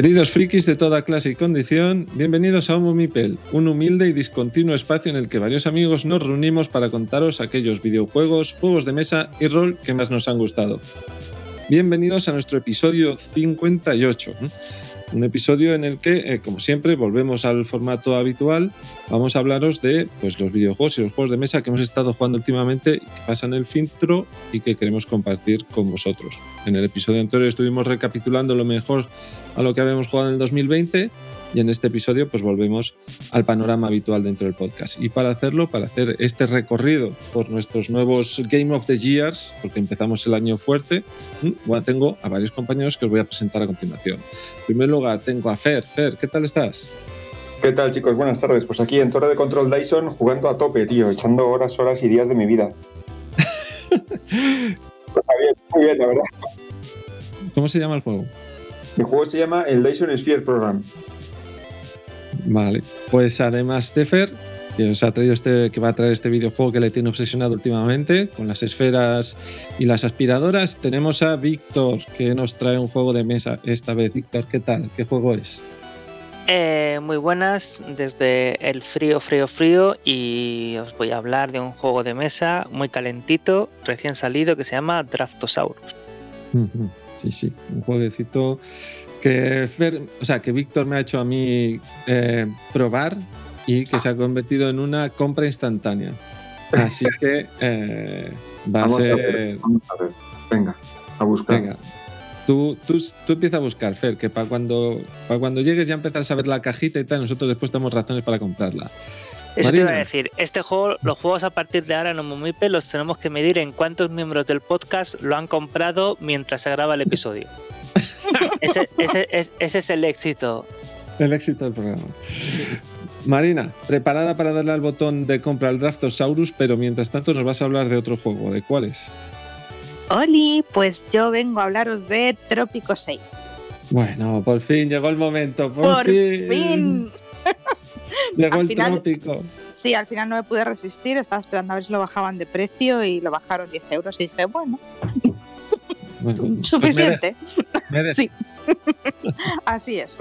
Queridos frikis de toda clase y condición, bienvenidos a Homo Mipel, un humilde y discontinuo espacio en el que varios amigos nos reunimos para contaros aquellos videojuegos, juegos de mesa y rol que más nos han gustado. Bienvenidos a nuestro episodio 58. Un episodio en el que, eh, como siempre, volvemos al formato habitual. Vamos a hablaros de pues, los videojuegos y los juegos de mesa que hemos estado jugando últimamente, que pasan el filtro y que queremos compartir con vosotros. En el episodio anterior estuvimos recapitulando lo mejor a lo que habíamos jugado en el 2020 y en este episodio pues volvemos al panorama habitual dentro del podcast. Y para hacerlo, para hacer este recorrido por nuestros nuevos Game of the Years, porque empezamos el año fuerte, bueno, tengo a varios compañeros que os voy a presentar a continuación. En primer lugar, tengo a Fer. Fer, ¿qué tal estás? ¿Qué tal chicos? Buenas tardes. Pues aquí en Torre de Control Dyson jugando a tope, tío, echando horas, horas y días de mi vida. pues bien, muy bien, la verdad. ¿Cómo se llama el juego? El juego se llama el Dyson Sphere Program. Vale, pues además de Fer, que os ha traído este, que va a traer este videojuego que le tiene obsesionado últimamente, con las esferas y las aspiradoras, tenemos a Víctor, que nos trae un juego de mesa esta vez. Víctor, ¿qué tal? ¿Qué juego es? Eh, muy buenas, desde el frío, frío, frío, y os voy a hablar de un juego de mesa muy calentito, recién salido, que se llama Draftosaurus. Sí, sí, un jueguecito que, o sea, que Víctor me ha hecho a mí eh, probar y que se ha convertido en una compra instantánea. Así que eh, va a ser. A ver, vamos a ver. Venga, a buscar. Venga. Tú, tú, tú empieza a buscar, Fer, que para cuando, para cuando llegues ya empezarás a ver la cajita y tal, nosotros después tenemos razones para comprarla. Eso te iba a decir, este juego, los juegos a partir de ahora en Omomipe los tenemos que medir en cuántos miembros del podcast lo han comprado mientras se graba el episodio. ese, es el éxito. El éxito del programa. Marina, preparada para darle al botón de compra al Draftosaurus, pero mientras tanto nos vas a hablar de otro juego. ¿De cuáles? Oli, pues yo vengo a hablaros de Trópico 6. Bueno, por fin llegó el momento. Por, fin. Llegó el trópico. Sí, al final no me pude resistir. Estaba esperando a ver si lo bajaban de precio y lo bajaron 10 euros. Y dije, bueno, pues suficiente. Sí, así es.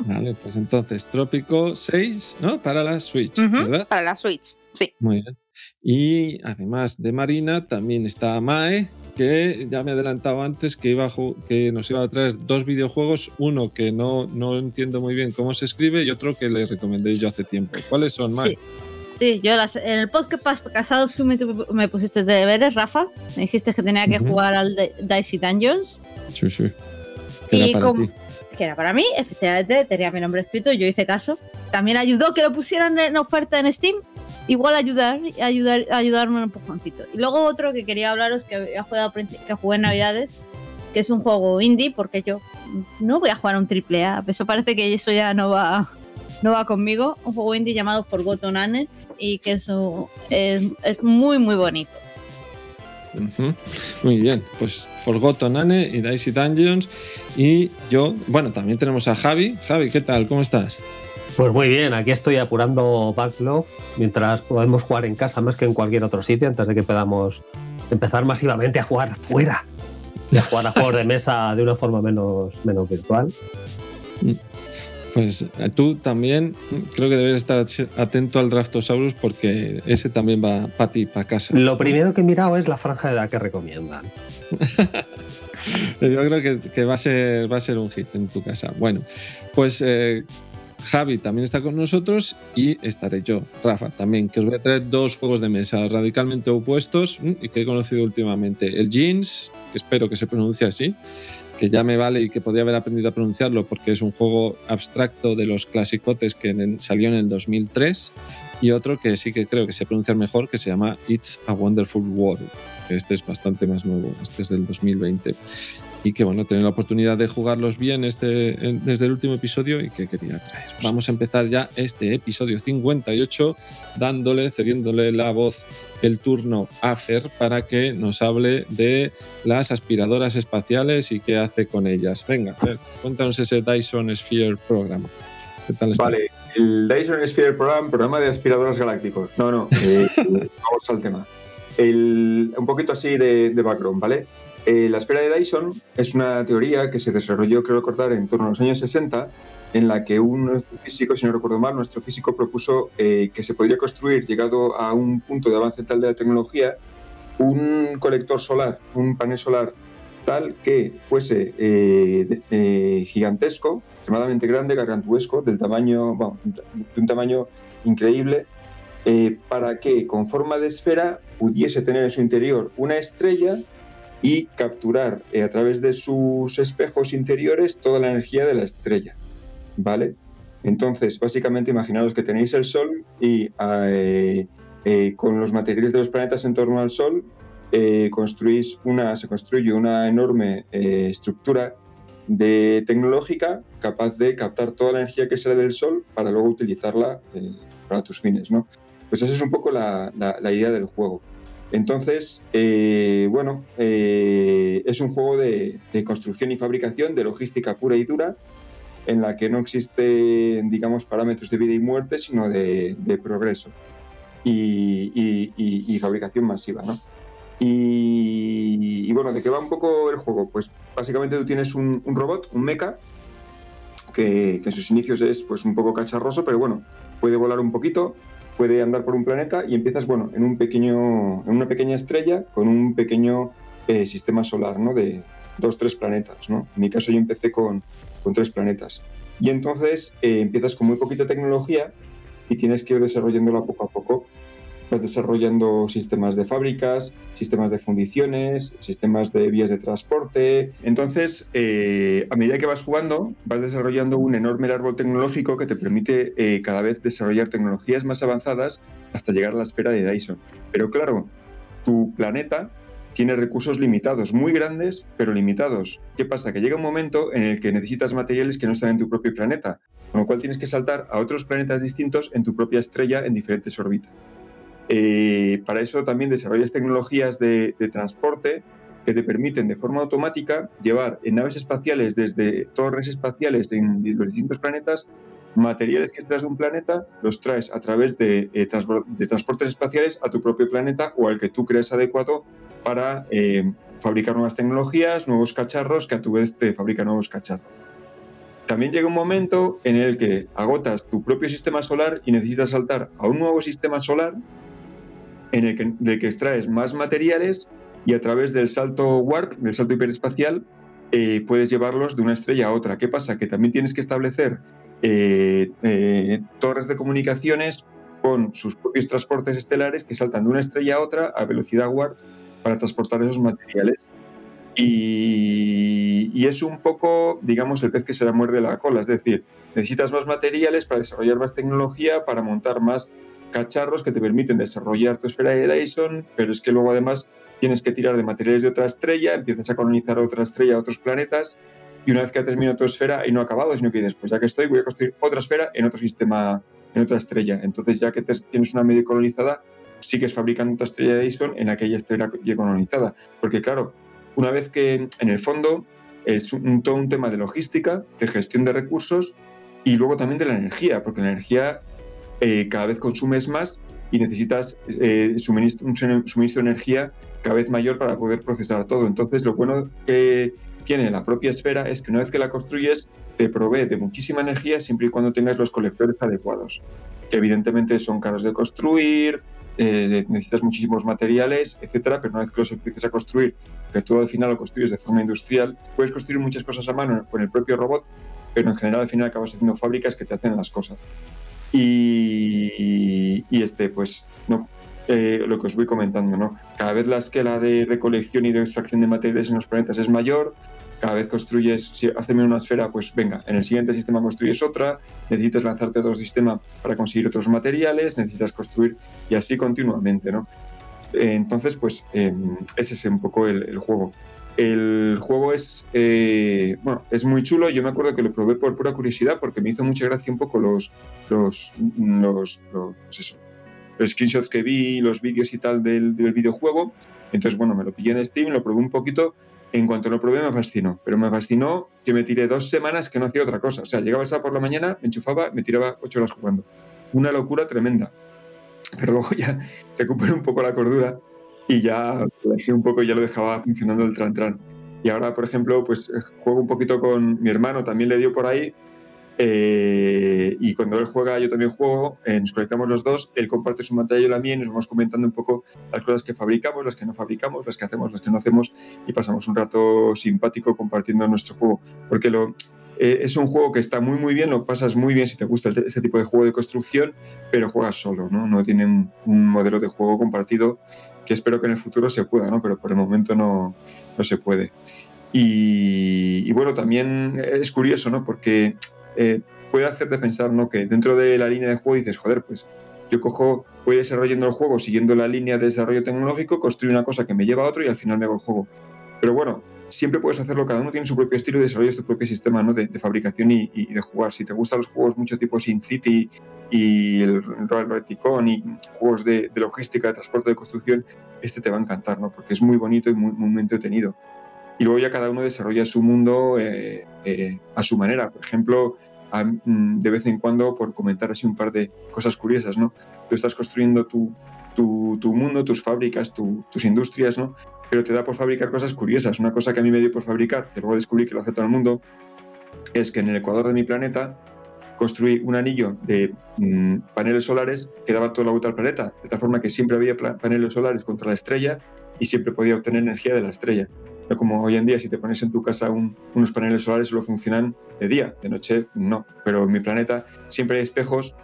Vale, pues entonces, Trópico 6, ¿no? Para la Switch, ¿verdad? Para la Switch, sí. Muy bien. Y además de Marina, también está Mae, que ya me he adelantado antes que, iba que nos iba a traer dos videojuegos, uno que no, no entiendo muy bien cómo se escribe y otro que le recomendé yo hace tiempo. ¿Cuáles son, Mae? Sí. Yo en el podcast pasados tú me, me, pusiste de deberes, Rafa. Me dijiste que tenía que jugar al Dicey Dungeons. Sí, sí. y como, que era para mí, efectivamente, tenía mi nombre escrito, yo hice caso. También ayudó que lo pusieran en oferta en Steam igual ayudar, ayudar, ayudarme un poquito. Y luego otro que quería hablaros que había jugado que jugué en Navidades, que es un juego indie, porque yo no voy a jugar un triple A, eso parece que eso ya no va, no va conmigo. Un juego indie llamado Forgotten Anne y que eso es, es muy muy bonito. Muy bien, pues Forgotten Anne y Dicey Dungeons. Y yo, bueno, también tenemos a Javi. Javi, ¿qué tal? ¿Cómo estás? Pues muy bien, aquí estoy apurando backlog mientras podemos jugar en casa más que en cualquier otro sitio antes de que podamos empezar masivamente a jugar fuera y a jugar a juegos de mesa de una forma menos, menos virtual. Pues tú también creo que debes estar atento al Draftosaurus porque ese también va para ti, para casa. Lo primero que he mirado es la franja de edad que recomiendan. Yo creo que, que, va, a ser, va a ser un hit en tu casa. Bueno, pues eh, Javi también está con nosotros y estaré yo, Rafa, también, que os voy a traer dos juegos de mesa radicalmente opuestos mm, y que he conocido últimamente. El Jeans, que espero que se pronuncie así, que ya me vale y que podría haber aprendido a pronunciarlo porque es un juego abstracto de los clasicotes que salió en el 2003 y otro que sí que creo que se pronuncia mejor que se llama It's a Wonderful World. Este es bastante más nuevo, este es del 2020 y que bueno, tener la oportunidad de jugarlos bien este, desde el último episodio y que quería traer. Vamos a empezar ya este episodio 58 dándole, cediéndole la voz, el turno a Fer para que nos hable de las aspiradoras espaciales y qué hace con ellas. Venga, Fer, cuéntanos ese Dyson Sphere Program. ¿Qué tal está? Vale, el Dyson Sphere Program, programa de aspiradoras galácticos. No, no, eh, vamos al tema. un poquito así de, de background, ¿vale? Eh, la esfera de Dyson es una teoría que se desarrolló, creo recordar, en torno a los años 60, en la que un físico, si no recuerdo mal, nuestro físico propuso eh, que se podría construir, llegado a un punto de avance tal de la tecnología, un colector solar, un panel solar tal que fuese eh, gigantesco, extremadamente grande, gargantuesco, del tamaño, de un tamaño increíble, para que con forma de esfera pudiese tener en su interior una estrella y capturar eh, a través de sus espejos interiores toda la energía de la estrella. ¿Vale? Entonces, básicamente, imaginaros que tenéis el Sol y eh, eh, con los materiales de los planetas en torno al Sol construís una, se construye una enorme estructura de tecnológica capaz de captar toda la energía que sale del Sol para luego utilizarla para tus fines, ¿no? Pues esa es un poco la idea del juego. Entonces, eh, bueno, eh, es un juego de, construcción y fabricación, de logística pura y dura, en la que no existe, digamos, parámetros de vida y muerte, sino de, progreso y, fabricación masiva, ¿no? Y, bueno, ¿de qué va un poco el juego? Pues básicamente tú tienes un, robot, un mecha, que, que, en sus inicios es pues un poco cacharroso, pero bueno, puede volar un poquito, puede andar por un planeta y empiezas, bueno, en, un pequeño, en una pequeña estrella con un pequeño eh, sistema solar, ¿no? De dos, tres planetas, ¿no? En mi caso yo empecé con, con tres planetas. Y entonces eh, empiezas con muy poquita tecnología y tienes que ir desarrollándola poco a poco vas desarrollando sistemas de fábricas, sistemas de fundiciones, sistemas de vías de transporte. Entonces, eh, a medida que vas jugando, vas desarrollando un enorme árbol tecnológico que te permite eh, cada vez desarrollar tecnologías más avanzadas hasta llegar a la esfera de Dyson. Pero claro, tu planeta tiene recursos limitados, muy grandes, pero limitados. ¿Qué pasa? Que llega un momento en el que necesitas materiales que no están en tu propio planeta, con lo cual tienes que saltar a otros planetas distintos en tu propia estrella en diferentes órbitas. Eh, para eso también desarrollas tecnologías de, transporte que te permiten de forma automática llevar en naves espaciales desde torres espaciales en los distintos planetas materiales que extraes de un planeta, los traes a través de, eh, transportes espaciales a tu propio planeta o al que tú crees adecuado para eh, fabricar nuevas tecnologías, nuevos cacharros que a tu vez te fabrican nuevos cacharros. También llega un momento en el que agotas tu propio sistema solar y necesitas saltar a un nuevo sistema solar en el que, del extraes más materiales y a través del salto warp, del salto hiperespacial, eh, puedes llevarlos de una estrella a otra. ¿Qué pasa? Que también tienes que establecer eh, eh, torres de comunicaciones con sus propios transportes estelares que saltan de una estrella a otra a velocidad warp para transportar esos materiales. Y, y, es un poco, digamos, el pez que se la muerde la cola. Es decir, necesitas más materiales para desarrollar más tecnología, para montar más cacharros que te permiten desarrollar tu esfera de Dyson, pero es que luego además tienes que tirar de materiales de otra estrella, empiezas a colonizar otra estrella, otros planetas, y una vez que has terminado tu esfera y no ha acabado, sino que después, ya que estoy, voy a construir otra esfera en otro sistema, en otra estrella. Entonces, ya que tienes una media colonizada, sigues fabricando otra estrella de Dyson en aquella estrella ya colonizada. Porque, claro, una vez que en el fondo es todo un tema de logística, de gestión de recursos y luego también de la energía, porque la energía eh, cada vez consumes más y necesitas eh, un suministro de energía cada vez mayor para poder procesar todo. Entonces, lo bueno que tiene la propia esfera es que una vez que la construyes, te provee de muchísima energía siempre y cuando tengas los colectores adecuados, que evidentemente son caros de construir, eh, necesitas muchísimos materiales, etcétera, pero una vez que los empieces a construir, que todo al final lo construyes de forma industrial, puedes construir muchas cosas a mano con el propio robot, pero en general al final acabas haciendo fábricas que te hacen las cosas. Y, este, pues, no, eh, lo que os voy comentando, ¿no? Cada vez la escala de recolección y de extracción de materiales en los planetas es mayor, cada vez construyes, si has terminado una esfera, pues venga, en el siguiente sistema construyes otra, necesitas lanzarte a otro sistema para conseguir otros materiales, necesitas construir y así continuamente, ¿no? entonces, pues em, ese es un poco el juego. El juego es, eh, bueno, es muy chulo. Yo me acuerdo que lo probé por pura curiosidad porque me hizo mucha gracia un poco los, los, los, pues los, screenshots que vi, los vídeos y tal del, del, videojuego. Entonces, bueno, me lo pillé en Steam, lo probé un poquito. En cuanto lo probé me fascinó, pero me fascinó que me tiré dos semanas que no hacía otra cosa. O sea, llegaba el sábado por la mañana, me enchufaba, me tiraba ocho horas jugando. Una locura tremenda. Pero luego ya recuperé un poco la cordura y ya un poco ya lo dejaba funcionando el tran tran. Y ahora, por ejemplo, pues eh, juego un poquito con mi hermano, también le dio por ahí. eh, y cuando él juega, yo también juego, eh, nos conectamos los dos, él comparte su pantalla y la mía y nos vamos comentando un poco las cosas que fabricamos, las que no fabricamos, las que hacemos, las que no hacemos y pasamos un rato simpático compartiendo nuestro juego. Porque lo, eh, es un juego que está muy muy bien, lo pasas muy bien si te gusta este, tipo de juego de construcción, pero juegas solo, ¿no? No tiene un, modelo de juego compartido que espero que en el futuro se pueda, ¿no? Pero por el momento no, no se puede. Y, y bueno, también es curioso, ¿no? Porque eh, puede hacerte pensar, ¿no? Que dentro de la línea de juego dices, joder, pues yo cojo, voy desarrollando el juego siguiendo la línea de desarrollo tecnológico, construyo una cosa que me lleva a otro y al final me hago el juego. Pero bueno, siempre puedes hacerlo, cada uno tiene su propio estilo y desarrollas tu propio sistema de, fabricación y, de jugar. Si te gustan los juegos mucho tipo SimCity y el Royal Verticon y juegos de, logística, de transporte, de construcción, este te va a encantar, ¿no? porque es muy bonito y muy, muy entretenido. Y luego ya cada uno desarrolla su mundo eh, eh, a su manera. Por ejemplo, a, de vez en cuando, por comentar así un par de cosas curiosas, ¿no? Tú estás construyendo tu, tu, tu mundo, tus fábricas, tu, tus industrias, ¿no? Pero te da por fabricar cosas curiosas. Una cosa que a mí me dio por fabricar, que luego descubrí que lo hace todo el mundo, es que en el ecuador de mi planeta construí un anillo de mmm, paneles solares que daba toda la vuelta al planeta, de tal forma que siempre había paneles solares contra la estrella y siempre podía obtener energía de la estrella. No como hoy en día, si te pones en tu casa un, unos paneles solares solo funcionan de día, de noche no. Pero en mi planeta siempre hay espejos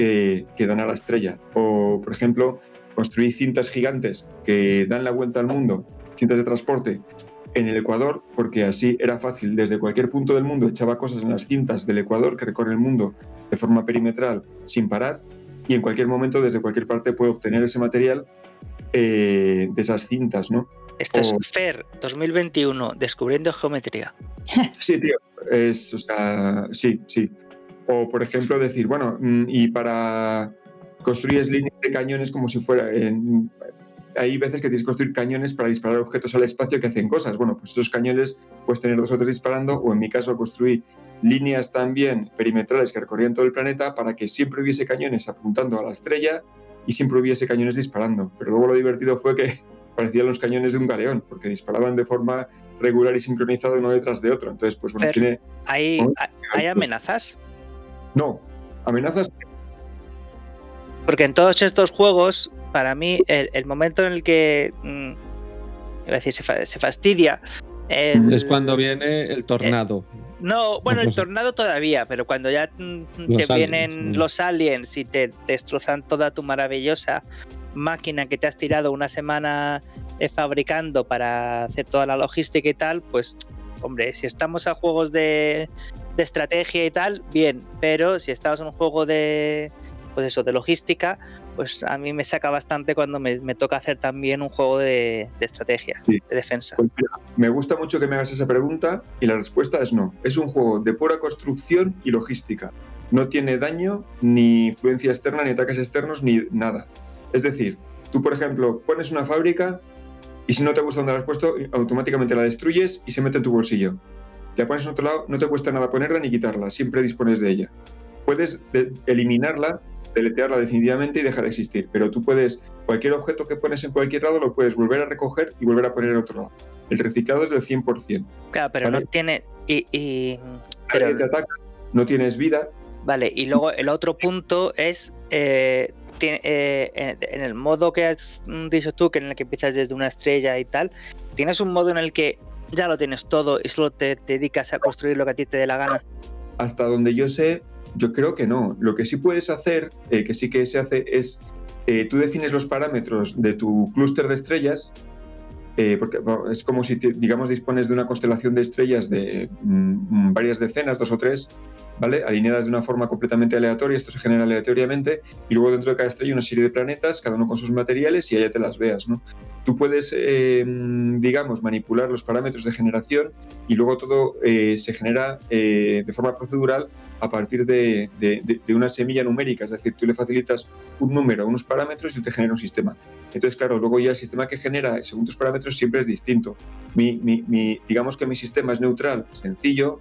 que, que dan a la estrella. O, por ejemplo, construí cintas gigantes que dan la vuelta al mundo, cintas de transporte, en el Ecuador, porque así era fácil. Desde cualquier punto del mundo echaba cosas en las cintas del Ecuador que recorre el mundo de forma perimetral sin parar y en cualquier momento, desde cualquier parte, puedo obtener ese material eh, de esas cintas, ¿no? Esto o... es FER 2021, descubriendo geometría. Sí, tío, es, o sea, sí, sí. O, por ejemplo, decir, bueno, mm, y para construyes líneas de cañones como si fuera en, hay veces que tienes que construir cañones para disparar objetos al espacio que hacen cosas. Bueno, pues esos cañones puedes tener dos o tres disparando, o en mi caso construí líneas también perimetrales que recorrían todo el planeta para que siempre hubiese cañones apuntando a la estrella y siempre hubiese cañones disparando. Pero luego lo divertido fue que parecían los cañones de un galeón, porque disparaban de forma regular y sincronizada uno detrás de otro. Entonces, pues bueno, Fer, tiene... ¿hay, ¿Hay amenazas? No, amenazas porque en todos estos juegos, para mí, el, el momento en el que mmm, iba a decir, se, fa se fastidia. El, es cuando viene el tornado. Eh, no, bueno, el tornado todavía, pero cuando ya los te vienen los aliens y te destrozan toda tu maravillosa máquina que te has tirado una semana eh, fabricando para hacer toda la logística y tal, pues, hombre, si estamos a juegos de, de estrategia y tal, bien, pero si estamos en un juego de, pues eso, de logística, pues a mí me saca bastante cuando me, me toca hacer también un juego de, de estrategia, sí. de defensa. Pues mira, me gusta mucho que me hagas esa pregunta y la respuesta es no. Es un juego de pura construcción y logística. No tiene daño, ni influencia externa, ni ataques externos, ni nada. Es decir, tú, por ejemplo, pones una fábrica y si no te gusta donde la has puesto, automáticamente la destruyes y se mete en tu bolsillo. La pones en otro lado, no te cuesta nada ponerla ni quitarla, siempre dispones de ella. Puedes eliminarla deletearla definitivamente y deja de existir. Pero tú puedes, cualquier objeto que pones en cualquier lado lo puedes volver a recoger y volver a poner en otro lado. El reciclado es del 100%. Claro, pero ¿vale? no tiene... Y, y... Pero... Te ataca, no tienes vida. Vale, y luego el otro punto es... Eh, eh, en el modo que has dicho tú, que en el que empiezas desde una estrella y tal, tienes un modo en el que ya lo tienes todo y solo te, dedicas a construir lo que a ti te dé la gana. Hasta donde yo sé, yo creo que no. Lo que sí puedes hacer, eh, que sí que se hace, es eh, tú defines los parámetros de tu clúster de estrellas, eh, porque es como si, digamos, dispones de una constelación de estrellas de mmm, varias decenas, dos o tres, ¿vale? Alineadas de una forma completamente aleatoria, esto se genera aleatoriamente, y luego dentro de cada estrella una serie de planetas, cada uno con sus materiales, y allá te las veas, ¿no? Tú puedes, eh, digamos, manipular los parámetros de generación y luego todo eh, se genera eh, de forma procedural a partir de, de, una semilla numérica, es decir, tú le facilitas un número, unos parámetros y te genera un sistema. Entonces, claro, luego ya el sistema que genera según tus parámetros siempre es distinto. Mi, mi, digamos que mi sistema es neutral, sencillo,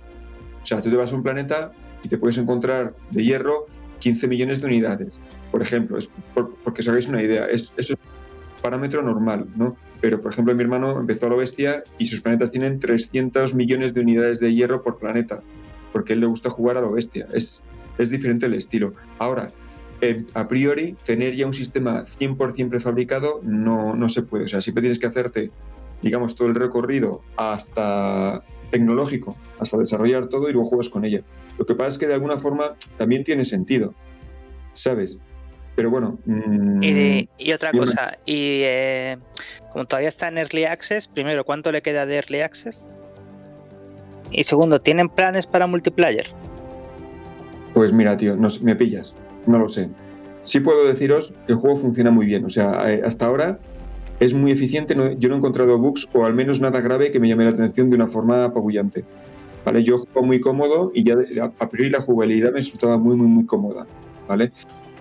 o sea, tú te vas a un planeta y te puedes encontrar de hierro 15 millones de unidades, por ejemplo, es por, porque os hagáis una idea. Es, eso parámetro normal, ¿no? Pero, por ejemplo, mi hermano empezó a lo bestia y sus planetas tienen 300 millones de unidades de hierro por planeta, porque a él le gusta jugar a lo bestia. Es, es diferente el estilo. Ahora, eh, a priori, tener ya un sistema 100% prefabricado no, no se puede. O sea, siempre tienes que hacerte, digamos, todo el recorrido hasta tecnológico, hasta desarrollar todo y luego juegas con ella. Lo que pasa es que de alguna forma también tiene sentido, ¿sabes? Pero bueno. Mm, y, otra cosa, y eh, como todavía está en Early Access, primero, ¿cuánto le queda de Early Access? Y segundo, ¿tienen planes para multiplayer? Pues mira, tío, no, me pillas, no lo sé. Sí puedo deciros que el juego funciona muy bien. O sea, eh, hasta ahora es muy eficiente. yo no he encontrado bugs o al menos nada grave que me llame la atención de una forma apabullante. ¿Vale? Yo juego muy cómodo y ya a priori la jugabilidad me resultaba muy, muy, muy cómoda. ¿Vale?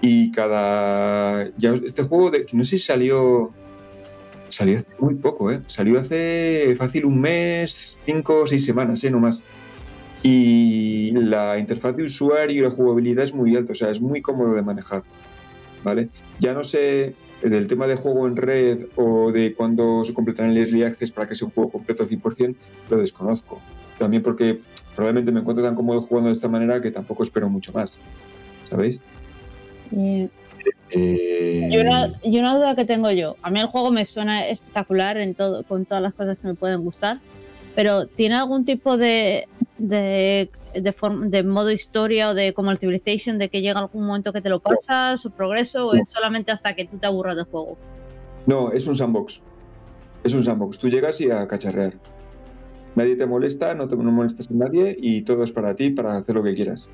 Y cada. Ya este juego, de, no sé si salió. Salió hace muy poco, ¿eh? Salió hace fácil un mes, cinco o seis semanas, ¿eh? No más. Y la interfaz de usuario y la jugabilidad es muy alta, o sea, es muy cómodo de manejar. ¿Vale? Ya no sé del tema de juego en red o de cuándo se completarán el Early Access para que sea un juego completo al 100%, lo desconozco. También porque probablemente me encuentro tan cómodo jugando de esta manera que tampoco espero mucho más. ¿Sabéis? Eh, y, una, duda que tengo yo. A mí el juego me suena espectacular en todo, con todas las cosas que me pueden gustar, pero ¿tiene algún tipo de, de, de, modo historia o de como el Civilization, de que llega algún momento que te lo pasas o progreso o es solamente hasta que tú te aburras del juego? No, es un sandbox. Es un sandbox. Tú llegas y a cacharrear. Nadie te molesta, no te no molestas a nadie y todo es para ti, para hacer lo que quieras.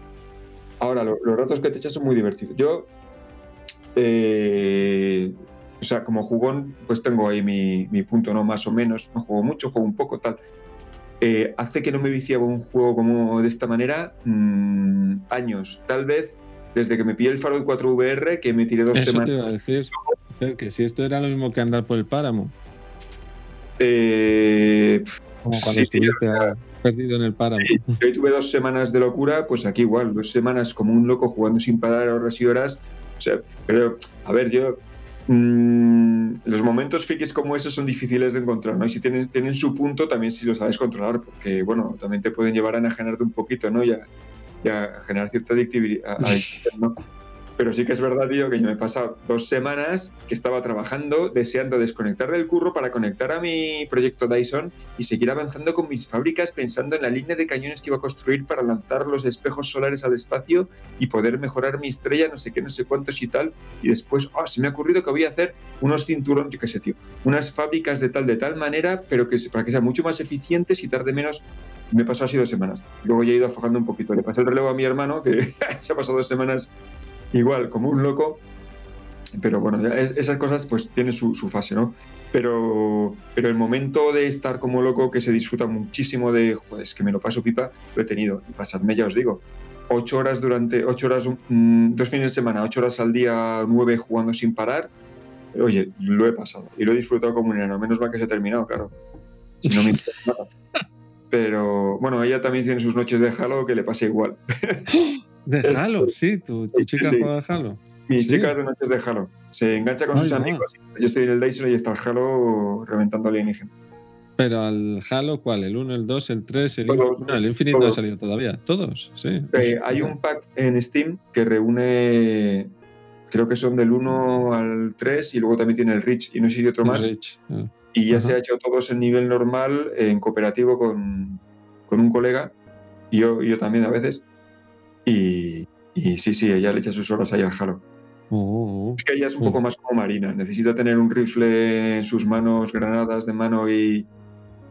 Ahora, los ratos que te echas son muy divertidos. Yo, eh, o sea, como jugón, pues tengo ahí mi, punto, ¿no? Más o menos. No juego mucho, juego un poco, tal. Eh, hace que no me viciaba un juego como de esta manera mm, años. Tal vez desde que me pillé el Faro 4 VR, que me tiré dos Eso semanas. Te iba a decir que si esto era lo mismo que andar por el páramo. Eh, como cuando estuviste perdido en el páramo. Yo tuve dos semanas de locura, pues aquí igual, dos semanas como un loco jugando sin parar horas y horas. O sea, pero, a ver, yo. Mmm, los momentos frikis como esos son difíciles de encontrar, ¿no? Y si tienen, tienen su punto, también si lo sabes controlar, porque, bueno, también te pueden llevar a enajenarte un poquito, ¿no? Y a, generar cierta adictividad, ¿no? Pero sí que es verdad, tío, que yo me he pasado dos semanas que estaba trabajando, deseando desconectar del curro para conectar a mi proyecto Dyson y seguir avanzando con mis fábricas pensando en la línea de cañones que iba a construir para lanzar los espejos solares al espacio y poder mejorar mi estrella, no sé qué, no sé cuántos y tal. Y después, oh, se me ha ocurrido que voy a hacer unos cinturones, yo qué sé, tío, unas fábricas de tal, de tal manera, pero que para que sean mucho más eficientes y tarde menos. Me pasó así dos semanas. Luego ya he ido afojando un poquito. Le pasé el relevo a mi hermano, que se ha pasado dos semanas igual, como un loco. Pero bueno, esas cosas pues tienen su, fase, ¿no? Pero, pero el momento de estar como loco, que se disfruta muchísimo de, joder, es que me lo paso pipa, lo he tenido. Y pasadme, ya os digo, ocho horas durante, ocho horas, mm, dos fines de semana, ocho horas al día, nueve jugando sin parar. Oye, lo he pasado y lo he disfrutado como un enano. Menos mal que se ha terminado, claro. Si no me nada. Pero bueno, ella también tiene sus noches de Halo que le pasa igual. De Halo, sí, tu, chica juega de Halo. Mi chica es de noches de Halo. Se engancha con sus amigos. Yo estoy en el Dyson y está el Halo reventando alienígena. Pero al Halo, ¿cuál? ¿El 1, el 2, el 3, el Infinite? No, el Infinite no ha salido todavía. Todos, sí. Eh, hay un pack en Steam que reúne, creo que son del 1 al 3 y luego también tiene el Rich y no sé si otro más. Ah. Y ya se ha hecho todos en nivel normal, en cooperativo con, con un colega y yo, yo también a veces. Y, sí, sí, ella le echa sus horas ahí al Halo. Oh, es que ella es un oh. poco más como Marina. Necesita tener un rifle en sus manos, granadas de mano y,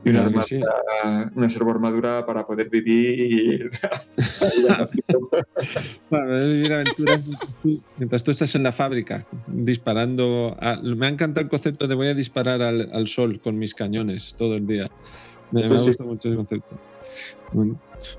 una, armadura, una servoarmadura para poder vivir. para vivir aventuras mientras tú estás en la fábrica disparando. me ha encantado el concepto de voy a disparar al, sol con mis cañones todo el día. Me, me gusta mucho ese concepto.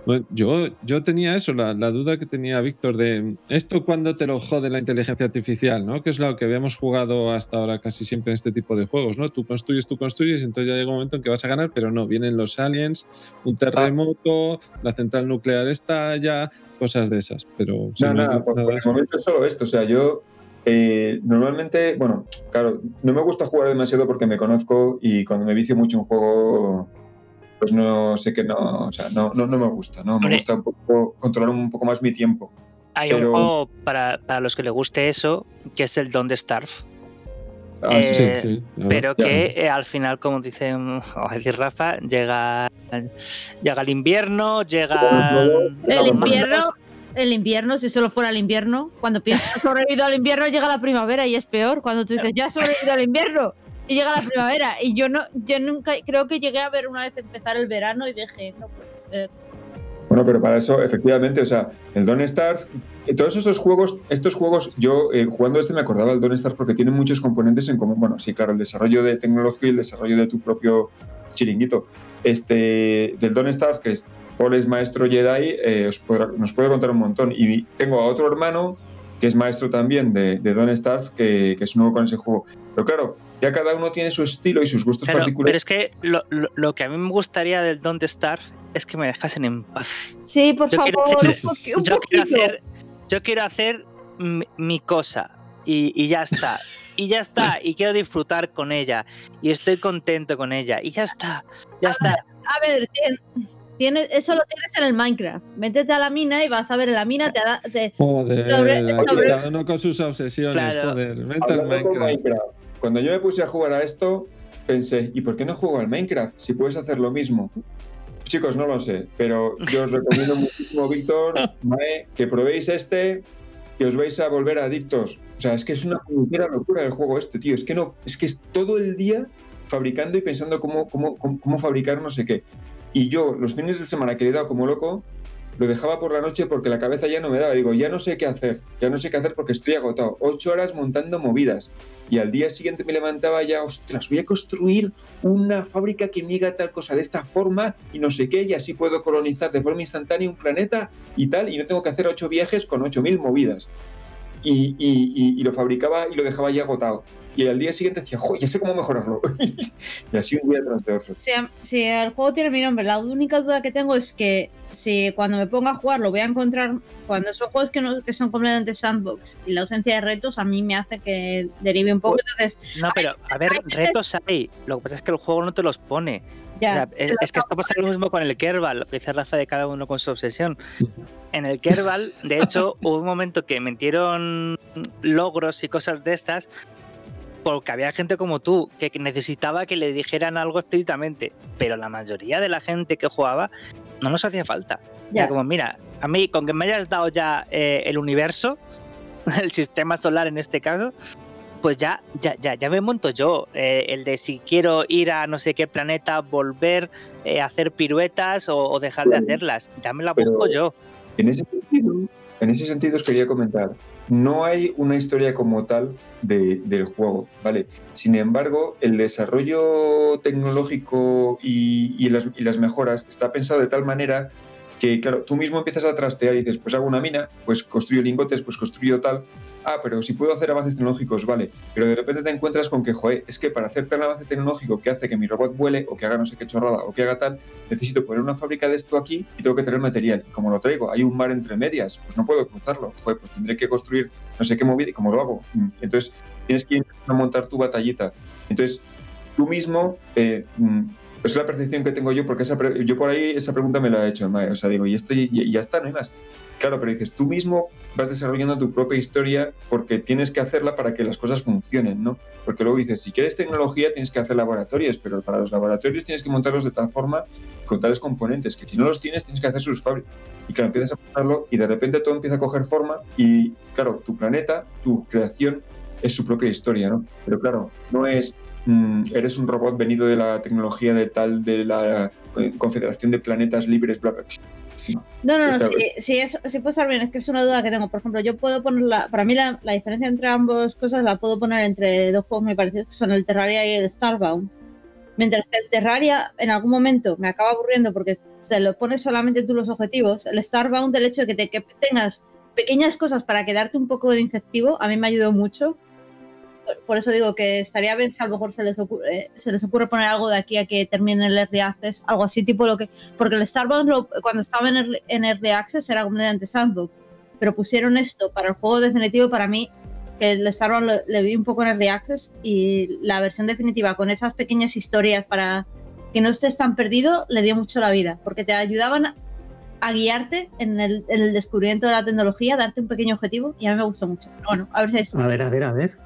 Bueno, yo, yo tenía eso, la, duda que tenía Víctor de esto cuando te lo jode la inteligencia artificial, ¿no? Que es lo que habíamos jugado hasta ahora casi siempre en este tipo de juegos, ¿no? Tú construyes, tú construyes, y entonces ya llega un momento en que vas a ganar, pero no, vienen los aliens, un terremoto, la central nuclear estalla, cosas de esas. Pero no, nada, por, el momento es solo esto, o sea, yo Eh, normalmente, bueno, claro, no me gusta jugar demasiado porque me conozco y cuando me vicio mucho un juego, pues no sé que no, o sea, no, no, no me gusta, ¿no? Me Hombre. gusta un poco controlar un poco más mi tiempo. Hay Pero- un juego para, para los que les guste eso, que es el Don't Starve. Ah. Sí, Eh, sí. pero ya. que eh, al final, como dice, a decir Rafa, llega, llega el invierno, llega El invierno, el invierno, si solo fuera el invierno, cuando piensas que has sobrevivido al invierno, llega la primavera y es peor. Cuando tú dices, ya he sobrevivido al invierno y llega la primavera. Y yo no, yo nunca, creo que llegué a ver una vez empezar el verano y dije, no puede ser. Bueno, pero para eso, efectivamente, o sea, el Don't Starve, todos esos juegos, estos juegos, yo eh, jugando este me acordaba del Don't Starve porque tienen muchos componentes en común. Bueno, sí, claro, el desarrollo de tecnología y el desarrollo de tu propio chiringuito. Este, del Don't Starve, que es Paul es maestro Jedi, eh, os podrá- nos puede contar un montón. Y tengo a otro hermano que es maestro también de, de Don't Starve, que, que es nuevo con ese juego. Pero claro, ya cada uno tiene su estilo y sus gustos Claro, pero particulares. es que lo, lo- lo que a mí me gustaría del Don't Starve es que me dejasen en paz. Sí, por Yo quiero favor, hacer- un, yo quiero hacer, yo quiero hacer mi, mi cosa y, y ya está. Y ya está. Y quiero disfrutar con ella. Y estoy contento con ella. Y ya está. Ya está. A ver, tienes, eso lo tienes en el Minecraft. Métete a la mina y vas a ver en la mina, te, da- te- Joder, sobre- aquí sobre- cada uno con sus obsesiones, Claro. joder. Vente al Minecraft. Minecraft, Cuando yo me puse a jugar a esto, pensé, ¿y por qué no juego al Minecraft? Si puedes hacer lo mismo. Chicos, no lo sé, pero yo os recomiendo muchísimo, Víctor, Mae, que probéis este y os vais a volver adictos. O sea, es que es una puñetera locura el juego este, tío. Es que no, es que es todo el día fabricando y pensando cómo, cómo, cómo, cómo fabricar no sé qué. Y yo, los fines de semana que le dado como loco, lo dejaba por la noche porque la cabeza ya no me daba. Digo, ya no sé qué hacer, ya no sé qué hacer porque estoy agotado. Ocho horas montando movidas. Y al día siguiente me levantaba ya, ostras, voy a construir una fábrica que me diga tal cosa de esta forma y no sé qué, y así puedo colonizar de forma instantánea un planeta y tal, y no tengo que hacer ocho viajes con ocho mil movidas. Y, y- y- y lo fabricaba y lo dejaba ya agotado. Y al día siguiente decía, jo, ya sé cómo mejorarlo. y así un día tras de otro. Si, si el juego tiene mi nombre, la única duda que tengo es que si cuando me ponga a jugar lo voy a encontrar, cuando son juegos que, no, que son completamente sandbox y la ausencia de retos a mí me hace que derive un poco. Entonces, No, pero a ver, retos hay. Lo que pasa es que el juego no te los pone. O ya. sea, es, es que esto pasa lo mismo con el Kerbal, lo que dice Rafa de cada uno con su obsesión. En el Kerbal, de hecho, hubo un momento que metieron logros y cosas de estas porque había gente como tú que necesitaba que le dijeran algo explícitamente, pero la mayoría de la gente que jugaba no nos hacía falta. Ya. Era como, mira, a mí con que me hayas dado ya eh, el universo, el sistema solar en este caso, pues ya, ya, ya, ya me monto yo. eh, el de si quiero ir a no sé qué planeta, volver, eh, hacer piruetas o, o dejar de hacerlas. Ya me la busco yo. En ese sentido, en ese sentido os quería comentar, no hay una historia como tal de- del juego, ¿vale? Sin embargo, el desarrollo tecnológico y, las, y las mejoras está pensado de tal manera que, claro, tú mismo empiezas a trastear y dices, pues hago una mina, pues construyo lingotes, pues construyo tal. Ah, pero si puedo hacer avances tecnológicos, vale. Pero de repente te encuentras con que, joder, es que para hacer tal avance tecnológico que hace que mi robot vuele o que haga no sé qué chorrada o que haga tal, necesito poner una fábrica de esto aquí y tengo que tener material. Y como lo traigo, hay un mar entre medias, pues no puedo cruzarlo. Joder, pues tendré que construir no sé qué movida y cómo lo hago. Mm, Entonces tienes que ir a montar tu batallita. Entonces tú mismo, eh, mm, es la percepción que tengo yo, porque esa yo por ahí esa pregunta me la he hecho, o sea, digo, y esto y, y ya está, no hay más. Claro, pero dices, tú mismo vas desarrollando tu propia historia porque tienes que hacerla para que las cosas funcionen, ¿no? Porque luego dices, si quieres tecnología tienes que hacer laboratorios, pero para los laboratorios tienes que montarlos de tal forma, con tales componentes, que si no los tienes tienes que hacer sus fábricas. Y claro, empiezas a montarlo y de repente todo empieza a coger forma y claro, tu planeta, tu creación es su propia historia, ¿no? Pero claro, no es mm, eres un robot venido de la tecnología de tal, de la eh, Confederación de Planetas Libres, bla, bla. No, no, no, sí, sí, es- sí puede estar bien, es que es una duda que tengo. Por ejemplo, yo puedo poner la, para mí la, la diferencia entre ambas cosas la puedo poner entre dos juegos muy parecidos, que son el Terraria y el Starbound. Mientras que el Terraria en algún momento me acaba aburriendo porque se lo pones solamente tú los objetivos, el Starbound, el hecho de que, te, que tengas pequeñas cosas para quedarte un poco de infectivo, a mí me ayudó mucho. Por, eso digo que estaría bien si a lo mejor se les, ocurre, eh, se les poner algo de aquí a que termine el Early Access, algo así tipo lo que porque el Starbucks lo- cuando estaba en Early, en Early Access era completamente sandbox, pero pusieron esto para el juego definitivo para mí que el Starbound le, le vi un poco en Early Access y la versión definitiva con esas pequeñas historias para que no estés tan perdido le dio mucho la vida, porque te ayudaban a guiarte en el, en el descubrimiento de la tecnología, darte un pequeño objetivo y a mí me gustó mucho. Bueno, a ver si es... A ver, a ver, a ver.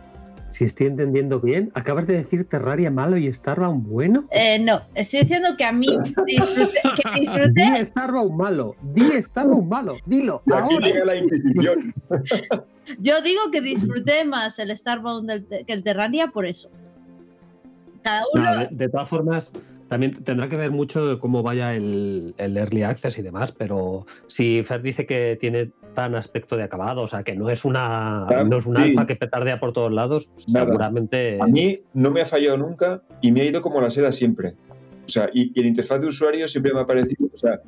Si estoy entendiendo bien, ¿acabas de decir Terraria malo y Starbound bueno? Eh, no, estoy diciendo que a mí disfruté, que disfruté Di Starbound malo, di Starbound malo, dilo, Y aquí ahora. llega la Inquisición. Yo digo que disfruté más el Starbound del- que el Terraria por eso. Cada uno. No, de, de todas formas, también tendrá que ver mucho de cómo vaya el, el early access y demás, pero si Fer dice que tiene tan aspecto de acabado, o sea, que no es una, no es un sí. alfa que petardea por todos lados, pues seguramente. A mí no me ha fallado nunca y me ha ido como la seda siempre. O sea, y, y el interfaz de usuario siempre me ha parecido. O sea,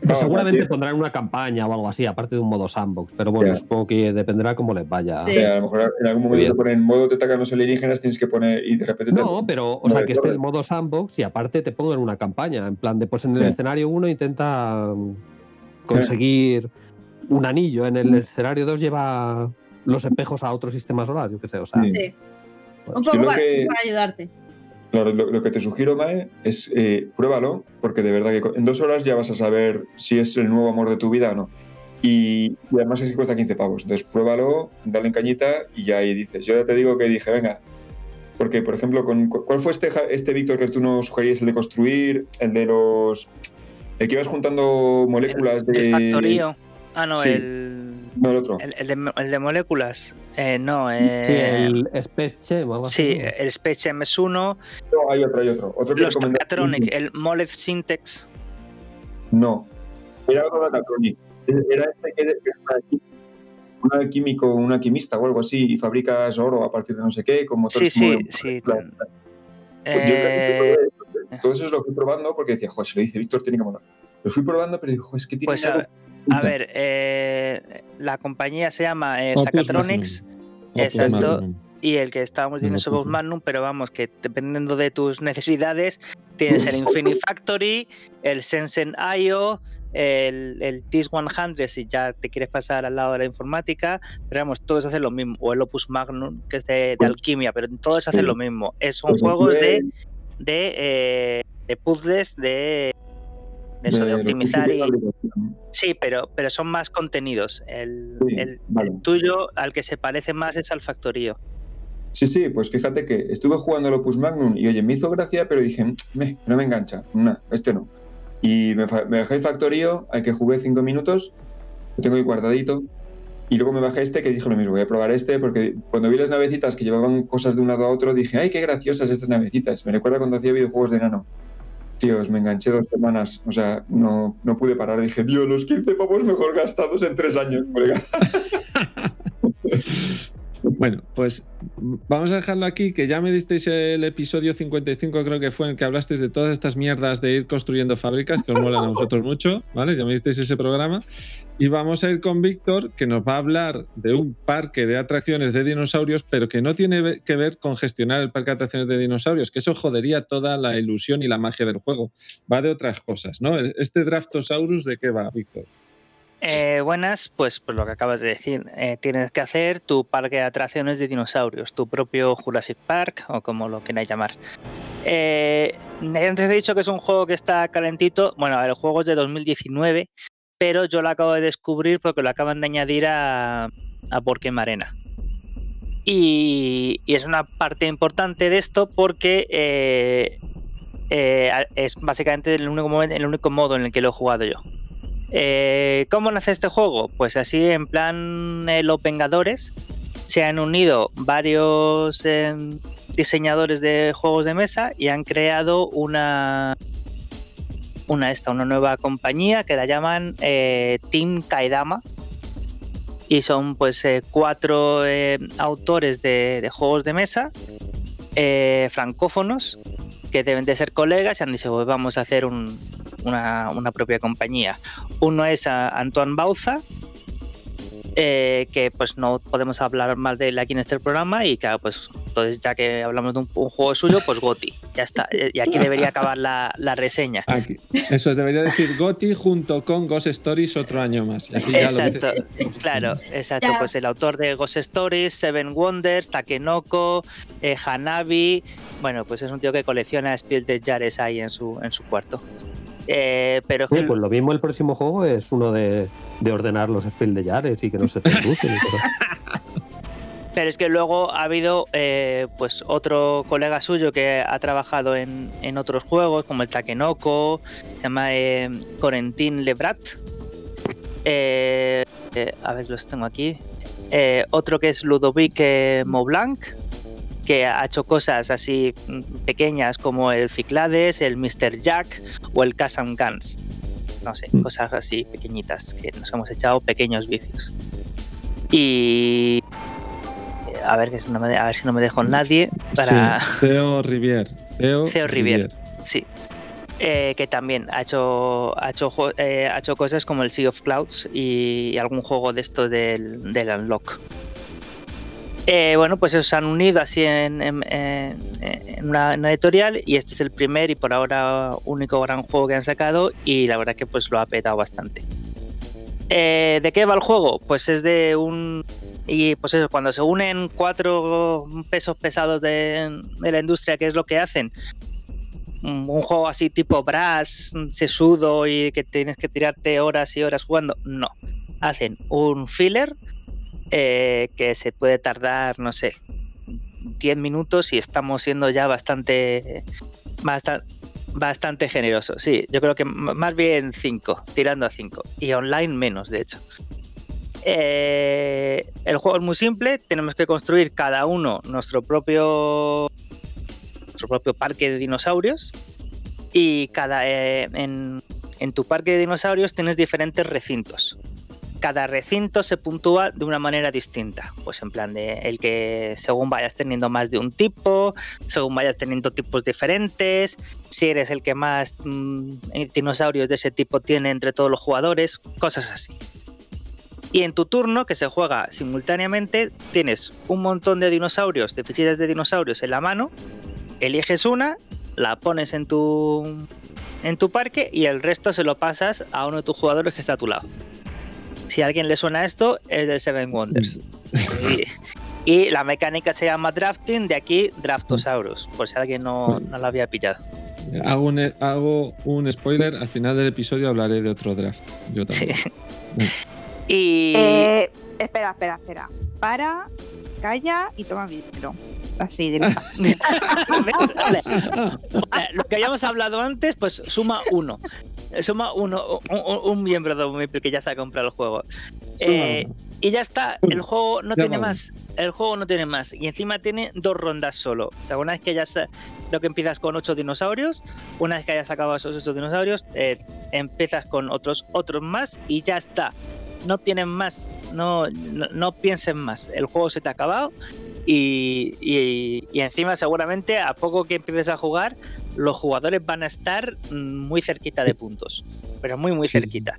vamos, seguramente pondrán una campaña o algo así, aparte de un modo sandbox, pero bueno, Ya. supongo que dependerá cómo les vaya. Sí. a lo mejor en algún momento te ponen modo te atacan los alienígenas, tienes que poner y de repente te- No, pero, o No, sea, que esté el modo sandbox y aparte te pongan una campaña. En plan, de pues en el Sí. escenario 1 intenta mm, conseguir un anillo, en el Mm. escenario 2 lleva los espejos a otro sistema solar, yo qué sé, o sea. Sí. Sí, un poco lo para, que- para ayudarte. Claro, lo, lo que te sugiero, Mae, es eh, pruébalo, porque de verdad que en dos horas ya vas a saber si es el nuevo amor de tu vida o no. Y, y además es que cuesta 15 pavos. Entonces pruébalo, dale en cañita y ya ahí dices. Yo ya te digo que dije, venga. Porque, por ejemplo, con, cu- ¿cuál fue este, este Víctor que tú nos sugerías? El de construir, el de los. El que ibas juntando moléculas de. El factorío. Ah, no, Sí. el, No, el otro. el, el de, el de moléculas. Eh, no, eh, Sí, el o algo sí, el es uno. No, hay otro, hay otro. Otro que Los Tokatronic, el Molef Syntax. No. Era otro Datatronic. Era este que que es una qui- una químico, un alquimista o algo así, y fabricas oro a partir de no sé qué, con Sí, motores sí, como de- sí. Pues yo Eh, todo eso lo fui probando porque decía, joder, si lo dice Víctor, tiene que molar. Lo fui probando, pero digo, joder, es que tiene Pues algo- a, ver, eh, la compañía se llama eh, Zacatronics Magnum. Exacto. Y el que estábamos diciendo es Opus Magnum, pero vamos, que dependiendo de tus necesidades, tienes el Infinity Factory, el Sensen IO, el, el TIS-100 si ya te quieres pasar al lado de la informática, pero vamos, todos hacen lo mismo, o el Opus Magnum, que es de, de Pues- alquimia, pero todos hacen lo mismo. Es, son Pues juegos de, eh, de puzzles, de, de eso, de, optimizar y... Sí, pero, pero son más contenidos. El, Sí, el- vale. el tuyo al que se parece más es al factorío. Sí, sí, pues fíjate que estuve jugando al Opus Magnum y oye, me hizo gracia, pero dije, "Meh, no me engancha, nah, este no. Y me, me bajé el Factorio, al que jugué cinco minutos, lo tengo ahí guardadito, y luego me bajé este que dije lo mismo, voy a probar este, porque cuando vi las navecitas que llevaban cosas de un lado a otro, dije, ay, qué graciosas estas navecitas. Me recuerda cuando hacía videojuegos de nano. Me enganché dos semanas, o sea, no, no pude parar. Dije, Dios, los 15 pavos mejor gastados en tres años, colega. Bueno, pues vamos a dejarlo aquí, que ya me disteis el episodio 55, creo que fue en el que hablasteis de todas estas mierdas de ir construyendo fábricas, que os molan a vosotros mucho, ¿vale? Ya me disteis ese programa. Y vamos a ir con Víctor, que nos va a hablar de un parque de atracciones de dinosaurios, pero que no tiene que ver con gestionar el parque de atracciones de dinosaurios, que eso jodería toda la ilusión y la magia del juego. Va de otras cosas, ¿no? Este Draftosaurus, ¿de qué va, Víctor? Eh, buenas, pues por lo que acabas de decir, eh, tienes que hacer tu parque de atracciones de dinosaurios, tu propio Jurassic Park o como lo queráis llamar. Eh, antes he dicho que es un juego que está calentito. Bueno, el juego es de 2019, pero yo lo acabo de descubrir porque lo acaban de añadir a, a Board Game Arena. Y, es una parte importante de esto porque eh, eh, es básicamente el único modo en el que lo he jugado yo. Eh, ¿Cómo nace este juego? Pues así en plan Los Vengadores se han unido varios eh, diseñadores de juegos de mesa y han creado una una esta una nueva compañía que la llaman eh, Team Kaidama y son pues eh, cuatro autores de, de juegos de mesa francófonos que deben de ser colegas y han dicho pues vamos a hacer un- una, una propia compañía. Uno es a Antoine Bauza, eh, que pues no podemos hablar más de él aquí en este programa y claro, pues entonces ya que hablamos de un, un juego suyo, pues Goti. Ya está. Y aquí debería acabar la, la reseña. Aquí. Eso es, debería decir Goti junto con Ghost Stories otro año más. Ya lo Exacto, claro, exacto. Pues el autor de Ghost Stories, Seven Wonders, Takenoko, eh, Hanabi. Bueno, pues es un tío que colecciona Spiel de Jares ahí en su, en su cuarto. Eh, pero que pues lo mismo el próximo juego es uno de, de ordenar los spell de Yares y que no se te todo. Pero es que luego ha habido eh, pues otro colega suyo que ha trabajado en, en otros juegos, como el Takenoko, se llama eh, Corentin Lebrat. Eh, a ver, los tengo aquí. Otro que es Ludovic Maublanc, que ha hecho cosas así mm, pequeñas como el Ciclades, el Mr. Jack o el Casam Guns. No sé, Mm. cosas así pequeñitas que nos hemos echado pequeños vicios. Y a ver, que no me- a ver si no me dejo nadie para. Sí, Theo Rivier. Theo, Theo Rivier. Sí. Eh, que también ha hecho, ha, hecho, eh, ha hecho cosas como el Sea of Clouds y, algún juego de esto del, del Unlock. Eh, bueno, pues se han unido así en, en- una, editorial y este es el primer y por ahora único gran juego que han sacado y la verdad que pues lo ha petado bastante. Eh, ¿De qué va el juego? Pues es de un... Y pues eso, cuando se unen cuatro pesos pesados de, de la industria, ¿qué es lo que hacen? un un juego así tipo Brass, sesudo y que tienes que tirarte horas y horas jugando. No. Hacen un filler eh, que se puede tardar, no sé, 10 minutos y estamos siendo ya bastante, bastante, bastante generosos. Sí, yo creo que más bien 5, tirando a 5. Y online menos, de hecho. Eh, el juego es muy simple, tenemos que construir cada uno nuestro propio nuestro propio parque de dinosaurios y cada eh, en, en tu parque de dinosaurios tienes diferentes recintos. Cada recinto se puntúa de una manera distinta, pues en plan de el que según vayas teniendo más de un tipo, según vayas teniendo tipos diferentes, si eres el que más mm, dinosaurios de ese tipo tiene entre todos los jugadores, cosas así. Y en tu turno, que se juega simultáneamente, tienes un montón de dinosaurios, de fichitas de dinosaurios en la mano eliges una, la pones en tu en tu parque y el resto se lo pasas a uno de tus jugadores que está a tu lado. Si a alguien le suena esto, es del Seven Wonders. y, y la mecánica se llama drafting, de aquí Draftosaurus, por si alguien no, no lo había pillado. Hago un, hago un spoiler. Al final del episodio hablaré de otro draft. Yo también. Y Eh, espera, espera, espera. Para, calla y toma micro. Así. Eh, Lo que habíamos hablado antes, pues suma uno. Suma uno, un, un- un miembro de Meeple que ya se ha comprado el juego. Eh, y ya está, el juego no tiene más. El juego no tiene más. Y encima tiene dos rondas solo. O sea, una vez que ya lo que empiezas con ocho dinosaurios, una vez que hayas acabado esos ocho dinosaurios, eh, empiezas con otros, otros más y ya está. No tienen más, no, no, no piensen más. El juego se te ha acabado y, y- y encima seguramente a poco que empieces a jugar, los jugadores van a estar mm, muy cerquita de puntos. Pero muy, muy Sí. cerquita.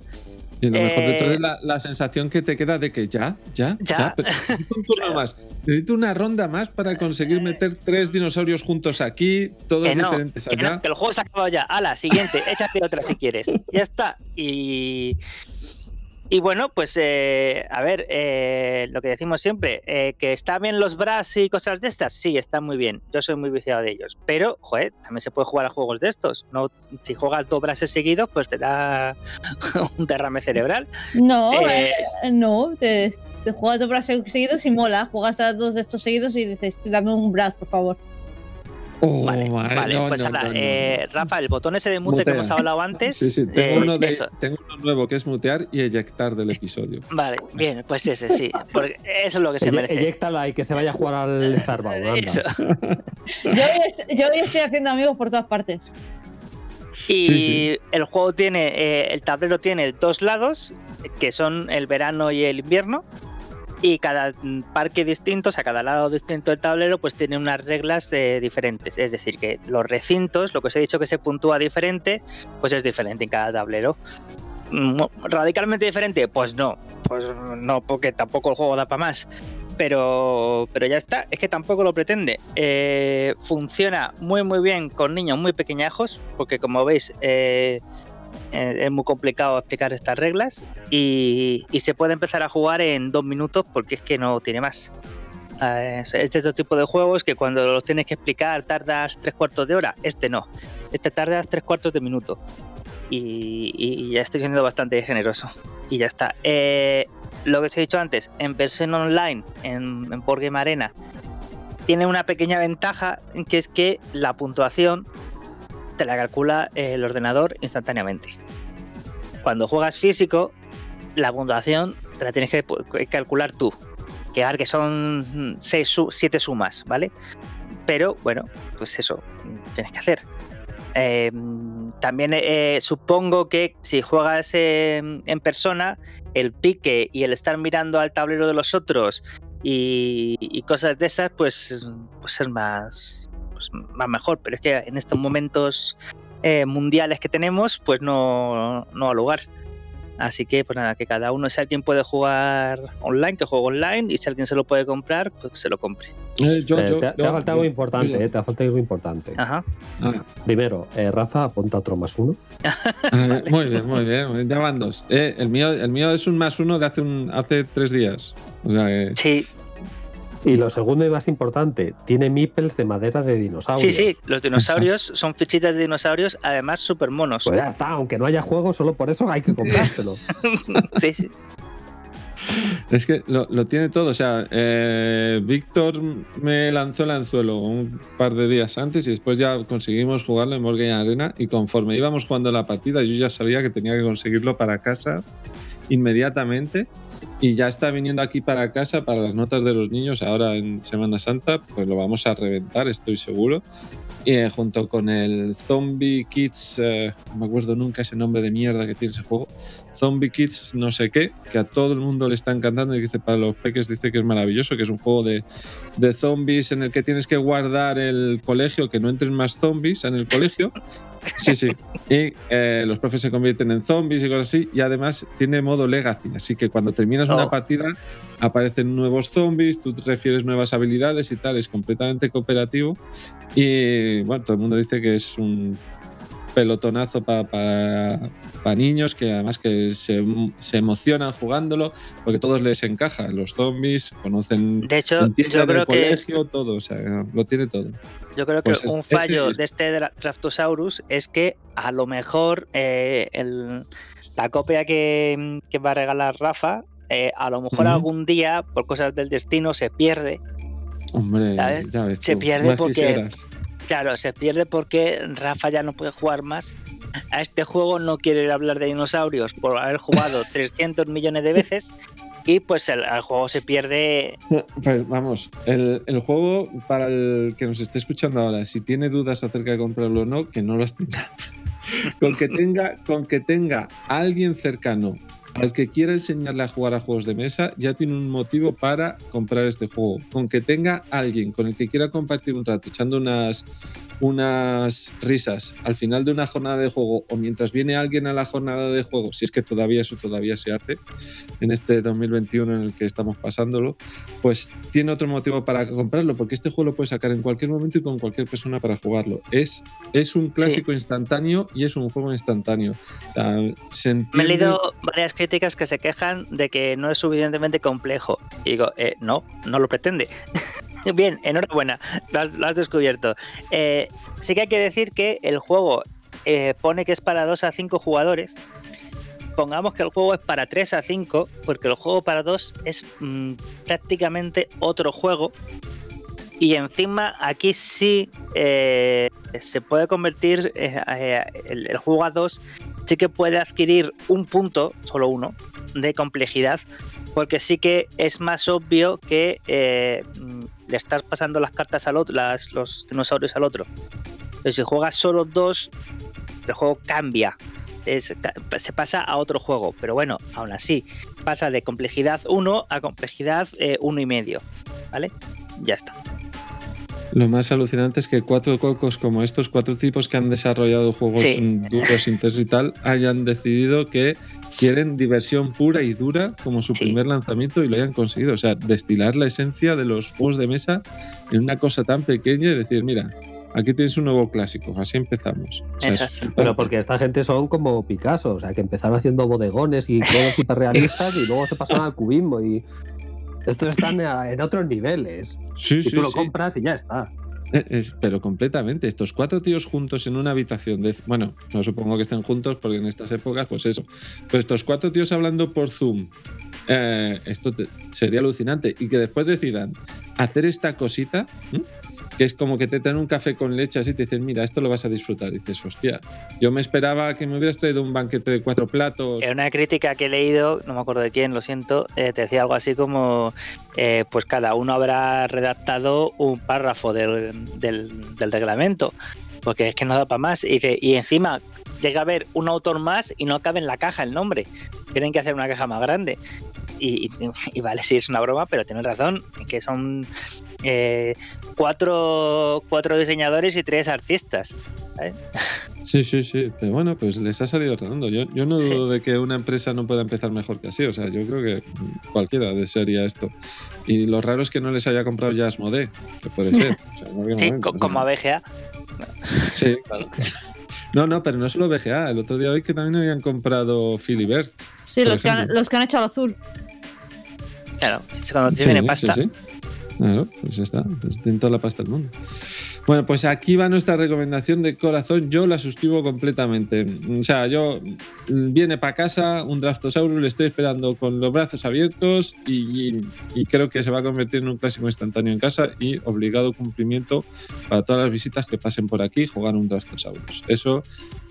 Y lo mejor de todo Eh, es la, la sensación que te queda de que ya, ya, Ya. ya. pero necesito un turno más. Necesito una ronda más para conseguir meter tres dinosaurios juntos aquí, todos Que no, diferentes Que, no, allá. que el juego se ha acabado ya. Ala, siguiente, échate otra si quieres. Ya está. Y, y bueno, pues eh, a ver, eh, lo que decimos siempre, eh, que está bien los bras y cosas de estas, sí, están muy bien. Yo soy muy viciado de ellos. Pero, joder, también se puede jugar a juegos de estos. No, si juegas dos brases seguidos, pues te da un derrame cerebral. No, Eh, eh, no, te, te juegas dos brazos seguidos y mola. Juegas a dos de estos seguidos y dices, dame un brazo, por favor. Oh, vale, madre, vale, no, pues no, ahora, no, no. eh, Rafa, el botón ese de mute que hemos hablado antes. Sí, sí, tengo, eh, uno de- eso. tengo uno nuevo que es mutear y eyectar del episodio. Vale, bien, pues ese sí. Porque eso es lo que se Eye- merece. Eyéctala y que se vaya a jugar al. Eso. Yo, hoy- yo hoy estoy haciendo amigos por todas partes. Y Sí, sí. el juego tiene, eh, el tablero tiene dos lados, que son el verano y el invierno. Y cada mm, parque distinto, o sea, cada lado distinto del tablero, pues tiene unas reglas eh, diferentes. Es decir, que los recintos, lo que os he dicho que se puntúa diferente, pues es diferente en cada tablero. Mm, ¿Radicalmente diferente? Pues no. Pues no, porque tampoco el juego da para más. pero, pero ya está, es que tampoco lo pretende. Eh, funciona muy muy bien con niños muy pequeñajos, porque como veis eh, eh, es muy complicado explicar estas reglas y, se puede empezar a jugar en dos minutos porque es que no tiene más. Este es otro tipo de juegos que cuando los tienes que explicar tardas tres cuartos de hora, este no, este tardas tres cuartos de minuto. Y, y ya estoy siendo bastante generoso. Y ya está. Eh, lo que os he dicho antes, en versión online, en, en Board Game Arena, tiene una pequeña ventaja, que es que la puntuación te la calcula el ordenador instantáneamente. Cuando juegas físico, la puntuación te la tienes que calcular tú. Que que son 7 sumas, ¿vale? Pero bueno, pues eso, tienes que hacer. Eh, también eh, supongo que si juegas en persona, el pique y el estar mirando al tablero de los otros y, y cosas de esas, pues, pues es más, pues, más mejor. Pero es que en estos momentos eh, mundiales que tenemos, pues no, no ha lugar. Así que, pues nada, que cada uno, si alguien puede jugar online, que juegue online, y si alguien se lo puede comprar, pues se lo compre. Eh, yo, eh, yo, te, te, ha faltado algo importante, eh, te ha faltado algo importante. Ajá. Ah. Primero, eh, Rafa, apunta otro más uno. vale. Muy bien, muy bien. Ya van dos. el, mío, el mío es un más uno de hace, un, hace tres días. O sea, sí, y lo segundo y más importante, tiene meeples de madera de dinosaurios. Sí, sí, los dinosaurios son fichitas de dinosaurios, además súper monos. Pues ya está, aunque no haya juego, solo por eso hay que comprárselo. sí, sí. Es que lo, lo, tiene todo. O sea, eh, Víctor me lanzó el anzuelo un par de días antes y después ya conseguimos jugarlo en Morgan Arena. Y conforme íbamos jugando la partida, yo ya sabía que tenía que conseguirlo para casa inmediatamente y ya está viniendo aquí para casa para las notas de los niños ahora en Semana Santa, pues lo vamos a reventar, estoy seguro. Y eh, junto con el Zombie Kids, eh, no me acuerdo nunca ese nombre de mierda que tiene ese juego, Zombie Kids no sé qué, que a todo el mundo le está encantando y dice para los peques dice que es maravilloso, que es un juego de, de zombies en el que tienes que guardar el colegio, que no entren más zombies en el colegio. Sí, sí. Y eh, los profes se convierten en zombies y cosas así. Y además tiene modo legacy. Así que cuando terminas oh. una partida, aparecen nuevos zombies, tú refieres nuevas habilidades y tal. Es completamente cooperativo. Y bueno, todo el mundo dice que es un pelotonazo para pa, pa niños que además que se, se, emocionan jugándolo porque todos les encaja. Los zombies conocen de hecho, yo creo el colegio, todo, o sea, lo tiene todo. Yo creo que pues un fallo de este Draftosaurus es que a lo mejor eh, el, la copia que, que, va a regalar Rafa, eh, a lo mejor uh -huh. algún día, por cosas del destino, se pierde. Hombre, ¿sabes? ya ves se pierde porque. Claro, se pierde porque Rafa ya no puede jugar más a este juego, no quiere hablar de dinosaurios por haber jugado 300 millones de veces y pues el, el juego se pierde. Pues vamos, el, el, juego para el que nos esté escuchando ahora, si tiene dudas acerca de comprarlo o no, que no las tenga. con, que tenga con que tenga alguien cercano al que quiera enseñarle a jugar a juegos de mesa, ya tiene un motivo para comprar este juego. Con que tenga alguien con el que quiera compartir un rato, echando unas, unas risas al final de una jornada de juego o mientras viene alguien a la jornada de juego, si es que todavía eso todavía se hace en este 2021 en el que estamos pasándolo, pues tiene otro motivo para comprarlo, porque este juego lo puedes sacar en cualquier momento y con cualquier persona para jugarlo. Es, es un clásico sí. instantáneo y es un juego instantáneo. O sea, se entiende... Me he leído varias críticas que se quejan de que no es suficientemente complejo. Y digo, eh, no, no lo pretende. Bien, enhorabuena, lo has, descubierto. Eh, sí que hay que decir que el juego eh, pone que es para 2 a 5 jugadores. Pongamos que el juego es para 3 a 5, porque el juego para 2 es mmm, prácticamente otro juego. Y encima aquí sí se puede convertir el, el, juego a 2, sí que puede adquirir un punto, solo uno, de complejidad, porque sí que es más obvio que eh, le estás pasando las cartas al otro, los dinosaurios al otro. Entonces, si juegas solo dos, el juego cambia. Se pasa a otro juego, pero bueno, aún así, pasa de complejidad 1 a complejidad 1 eh, y medio. ¿Vale? Ya está. Lo más alucinante es que cuatro cocos como estos, cuatro tipos que han desarrollado juegos Sí. duros, intensos y tal, hayan decidido que quieren diversión pura y dura como su Sí. primer lanzamiento y lo hayan conseguido. O sea, destilar la esencia de los juegos de mesa en una cosa tan pequeña y decir, mira, aquí tienes un nuevo clásico, así empezamos. O sea, es Exacto. flipante. Pero porque esta gente son como Picasso, o sea, que empezaron haciendo bodegones y cosas hiperrealistas y luego se pasaron al cubismo y estos están en otros niveles. Sí, Y sí, tú lo sí. compras y ya está. Eh, es- pero completamente. Estos cuatro tíos juntos en una habitación de. Bueno, no supongo que estén juntos porque en estas épocas, pues eso. Pero estos cuatro tíos hablando por Zoom. eh, esto te- sería alucinante. Y que después decidan hacer esta cosita. Que es como que te traen un café con leche así y te dicen, mira, esto lo vas a disfrutar. Dices, hostia, yo me esperaba que me hubieras traído un banquete de cuatro platos. En una crítica que he leído, no me acuerdo de quién, lo siento, eh, te decía algo así como, eh, pues cada uno habrá redactado un párrafo del, del- reglamento, porque es que no da para más. Y, y encima llega a haber un autor más y no cabe en la caja el nombre. Tienen que hacer una caja más grande. Y vale, sí es una broma, pero tienen razón, que son eh, cuatro, cuatro diseñadores y tres artistas. ¿sabes? Sí, sí, sí. Pero bueno, pues les ha salido redondo. Yo, yo no Sí. dudo de que una empresa no pueda empezar mejor que así. O sea, yo creo que cualquiera desearía esto. Y lo raro es que no les haya comprado ya Asmodee, que puede ser. O sea, en cualquier Sí, momento, como a BGA. Sí, claro. No, no, pero no solo BGA. El otro día hoy que también habían comprado Philibert. Sí, los que, han, los que han hecho al azul. Claro, cuando tienen pasta. Sí, sí. Claro, pues ya está. Pues tienen toda la pasta del mundo. Bueno, pues aquí va nuestra recomendación de corazón. Yo la suscribo completamente. O sea, yo mm, viene para casa un Draftosaurus, le estoy esperando con los brazos abiertos y, y- y creo que se va a convertir en un clásico instantáneo en casa y obligado cumplimiento para todas las visitas que pasen por aquí jugar un Draftosaurus. Eso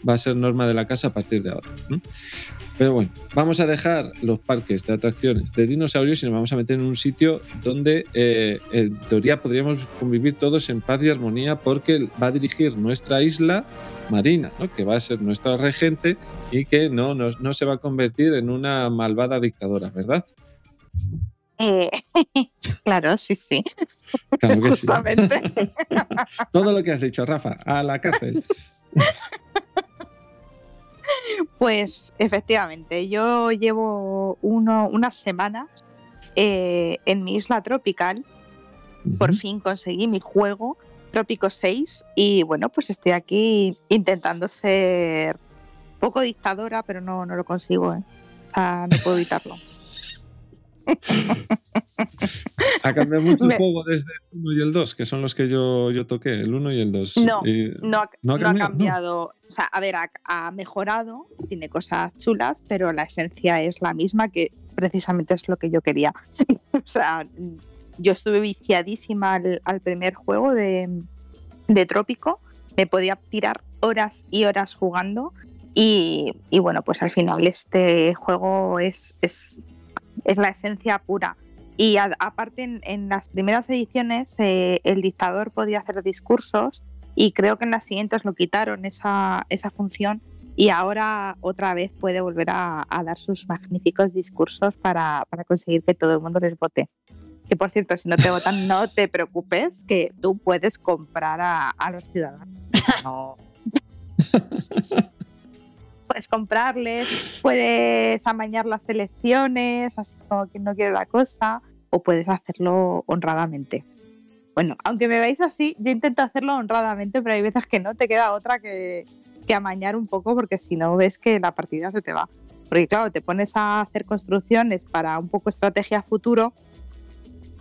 va a ser norma de la casa a partir de ahora. Pero bueno, vamos a dejar los parques de atracciones de dinosaurios y nos vamos a meter en un sitio donde eh, en teoría podríamos convivir todos en paz y armonía porque va a dirigir nuestra isla marina, ¿no? que va a ser nuestra regente y que no, no, no se va a convertir en una malvada dictadora, ¿verdad? Eh, claro, sí, sí. Claro que sí. Justamente. Todo lo que has dicho, Rafa, a la cárcel. Pues efectivamente, yo llevo uno, unas semanas eh, en mi isla tropical. Por fin conseguí mi juego, Trópico 6, y bueno, pues estoy aquí intentando ser poco dictadora, pero no, no lo consigo, ¿eh? O sea, no puedo evitarlo. Ha cambiado mucho el juego desde el 1 y el 2, que son los que yo, yo toqué, el 1 y el 2. No, Y- No ha, ¿No ha no ha cambiado? O sea, a ver, ha, ha mejorado, tiene cosas chulas, pero la esencia es la misma, que precisamente es lo que yo quería. o sea, yo estuve viciadísima al, al primer juego de, de Trópico, me podía tirar horas y horas jugando. Y, y bueno, pues al final este juego es, es, es la esencia pura. Y a- aparte, en, en las primeras ediciones, eh, el dictador podía hacer discursos y creo que en las siguientes lo quitaron esa, esa función y ahora otra vez puede volver a, a dar sus magníficos discursos para, para conseguir que todo el mundo les vote. Que por cierto, si no te votan, no te preocupes, que tú puedes comprar a, a los ciudadanos. No. Puedes comprarles, puedes amañar las elecciones, así como quien no quiere la cosa, o puedes hacerlo honradamente. Bueno, aunque me veáis así, yo intento hacerlo honradamente, pero hay veces que no te queda otra que, que amañar un poco, porque si no ves que la partida se te va. Porque claro, te pones a hacer construcciones para un poco estrategia futuro,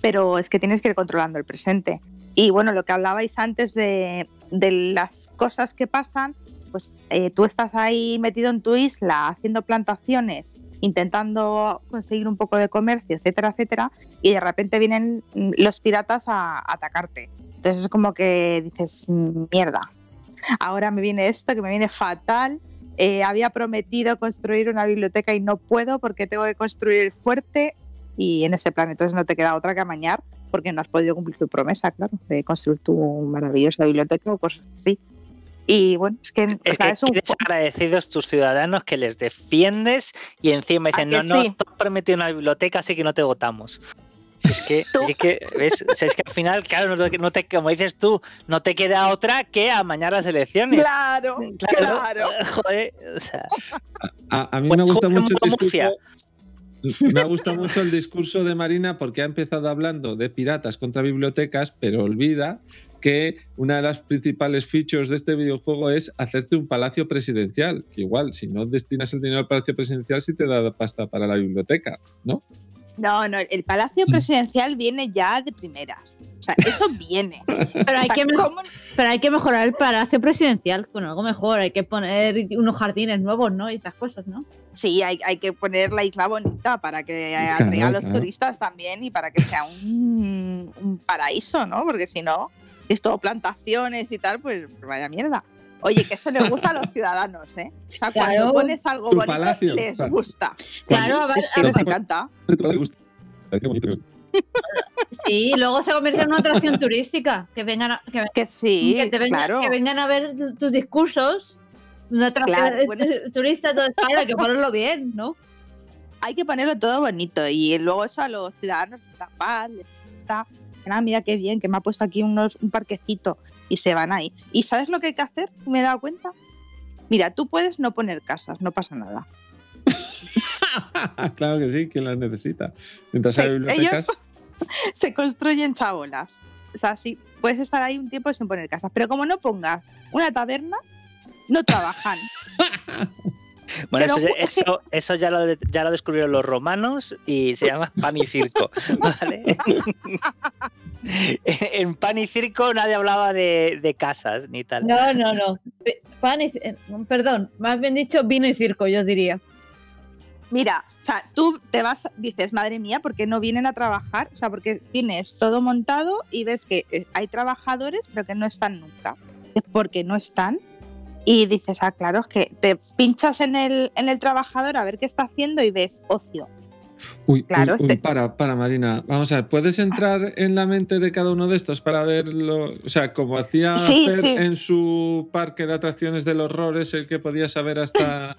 pero es que tienes que ir controlando el presente. Y bueno, lo que hablabais antes de, de las cosas que pasan, pues eh, tú estás ahí metido en tu isla haciendo plantaciones, intentando conseguir un poco de comercio, etcétera, etcétera, y de repente vienen mm, los piratas a atacarte. Entonces es como que dices, "Mm, mierda, ahora me viene esto, que me viene fatal. Eh, había prometido construir una biblioteca y no puedo porque tengo que construir el fuerte y en ese plan entonces no te queda otra que amañar porque no has podido cumplir tu promesa, claro, de construir tu maravillosa biblioteca o cosas así. Y bueno, es que, o Es sea, que es un agradecidos tus ciudadanos que les defiendes y encima dicen, ¿A no, no, sí? tú has prometido una biblioteca, así que no te votamos. Si es que, si es que, ¿ves? Si es que al final, claro, no te, no te- como dices tú, no te queda otra que amañar las elecciones. Claro, claro. Joder, o sea, A, a mí Pues me gusta juega mucho el discurso. Me gusta mucho el discurso de Marina porque ha empezado hablando de piratas contra bibliotecas, pero olvida que una de las principales features de este videojuego es hacerte un palacio presidencial. Que igual, si no destinas el dinero al palacio presidencial, sí te da pasta para la biblioteca, ¿no? No, no, el palacio presidencial viene ya de primeras. O sea, eso viene. Pero hay, que mejor- ¿cómo- pero hay que mejorar el palacio presidencial con algo mejor. Hay que poner unos jardines nuevos, ¿no? Y esas cosas, ¿no? Sí, hay, hay que poner la isla bonita para que Claro, atraiga a los claro. turistas también y para que sea un, un paraíso, ¿no? Porque si no, es todo plantaciones y tal, pues vaya mierda. Oye, que eso les gusta a los ciudadanos, ¿eh? O sea, cuando Claro. pones algo Tu bonito, palacio, les claro. gusta. Claro, a ver- sí, a ver- encanta. Sí, luego se convierte en una atracción turística. Que vengan a, que, Que sí, que te vengan, claro. que vengan a ver tus discursos. Una atracción Claro, eh, bueno. turista, entonces claro, hay que ponerlo bien, ¿no? hay que ponerlo todo bonito y luego eso a los ciudadanos les da paz, les gusta. Ah, mira qué bien, que me ha puesto aquí unos, un parquecito y se van ahí. ¿Y sabes lo que hay que hacer? Me he dado cuenta. Mira, tú puedes no poner casas, no pasa nada. claro que sí, quien las necesita. Mientras Sí. Se construyen chabolas. O sea, sí, puedes estar ahí un tiempo sin poner casas, pero como no pongas una taberna, no trabajan. bueno, eso, ya- eso, eso ya, lo, ya lo descubrieron los romanos y se llama pan y circo. ¿vale? en pan y circo nadie hablaba de, de casas ni tal. No, no, no. Pan y, eh, perdón, más bien dicho, vino y circo, yo diría. Mira, o sea, tú te vas, dices, madre mía, ¿por qué no vienen a trabajar? O sea, porque tienes todo montado y ves que eh, hay trabajadores, pero que no están nunca. Es porque no están. Y dices, ah, claro, es que te pinchas en el, en el trabajador a ver qué está haciendo y ves ocio. Uy, Claro, uy, uy, este- para, para Marina. Vamos a ver, ¿puedes entrar en la mente de cada uno de estos para verlo? O sea, como hacía Sí, Fer sí. en su parque de atracciones del horror, es el que podía saber hasta,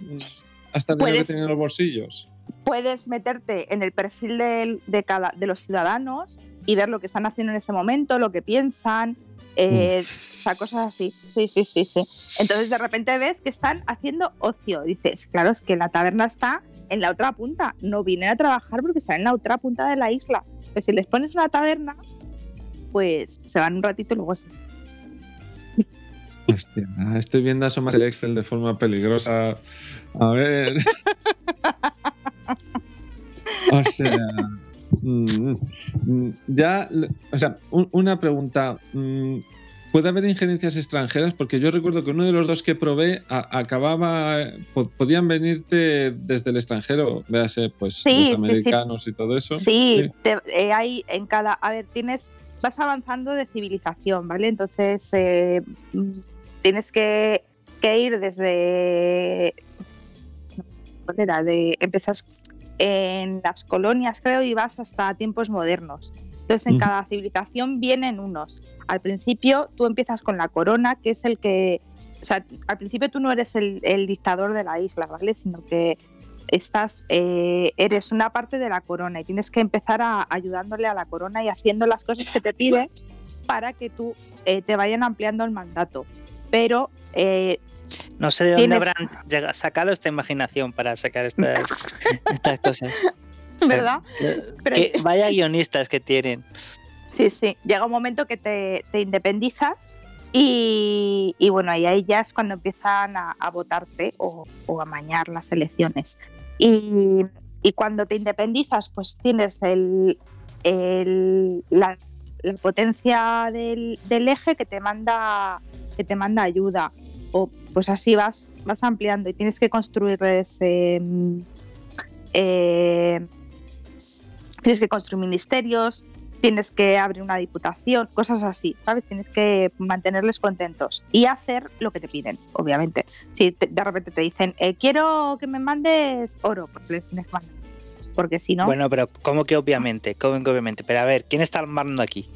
hasta dinero que tenía en los bolsillos. Puedes meterte en el perfil del- de, cada, de los ciudadanos y ver lo que están haciendo en ese momento, lo que piensan, eh, o sea, cosas así. Sí, sí, sí, sí. Entonces de repente ves que están haciendo ocio. Dices, claro, es que la taberna está en la otra punta. No vienen a trabajar porque están en la otra punta de la isla. Pues si les pones una taberna, pues se van un ratito y luego sí. Hostia, estoy viendo asomas el Excel de forma peligrosa. A ver. o sea. Mm, mm, ya. O sea, un- una pregunta. mm, ¿Puede haber injerencias extranjeras? Porque yo recuerdo que uno de los dos que probé a- acababa. po- podían venirte desde el extranjero, véase, pues Sí, los sí, sí. americanos y todo eso. Sí, te- eh, hay en cada. A ver, tienes. Vas avanzando de civilización, ¿vale? Entonces eh, mm, tienes que, que ir desde. ¿Cuál era? De, empiezas en las colonias, creo, y vas hasta tiempos modernos. Entonces, en cada civilización vienen unos. Al principio, tú empiezas con la corona, que es el que. O sea, al principio tú no eres el, el dictador de la isla, ¿vale? Sino que estás, eh, eres una parte de la corona y tienes que empezar a, ayudándole a la corona y haciendo las cosas que te pide para que tú eh, te vayan ampliando el mandato. Pero eh, No sé de dónde Tienes- habrán sacado esta imaginación para sacar estas, estas cosas. ¿verdad? Pero- Que vaya guionistas que tienen. Sí, sí. Llega un momento que te, te independizas y, y bueno, y ahí ya es cuando empiezan a, a votarte o, o a mañar las elecciones. Y, y cuando te independizas, pues tienes el, el- la, la potencia del, del eje que te manda que te manda ayuda. O pues así vas, vas ampliando y tienes que construir ese, mm, eh, tienes que construir ministerios, tienes que abrir una diputación, cosas así, ¿sabes? Tienes que mantenerles contentos y hacer lo que te piden, obviamente. Si te- de repente te dicen, eh, quiero que me mandes oro, pues les tienes que mandar. Porque si no, Bueno, pero ¿cómo que obviamente? ¿Cómo que obviamente? Pero a ver, ¿quién está armando aquí?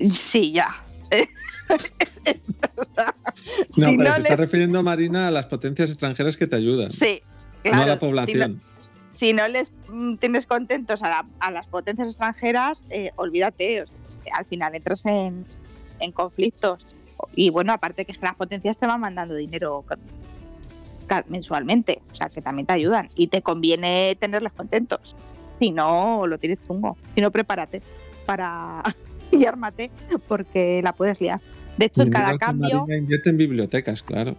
sí, ya. No, Si pero no se está les- refiriendo Marina a las potencias extranjeras que te ayudan, Sí, no claro. a la si no- población. si no les mm, tienes contentos a, la- a las potencias extranjeras, eh, olvídate, al final entras en, en conflictos. Y bueno, aparte que las potencias te van mandando dinero mensualmente, o sea, que también te ayudan y te conviene tenerles contentos. Si no, lo tienes chungo. Si no, prepárate para y ármate porque la puedes liar. De hecho, en cada cambio, invierte en bibliotecas, claro.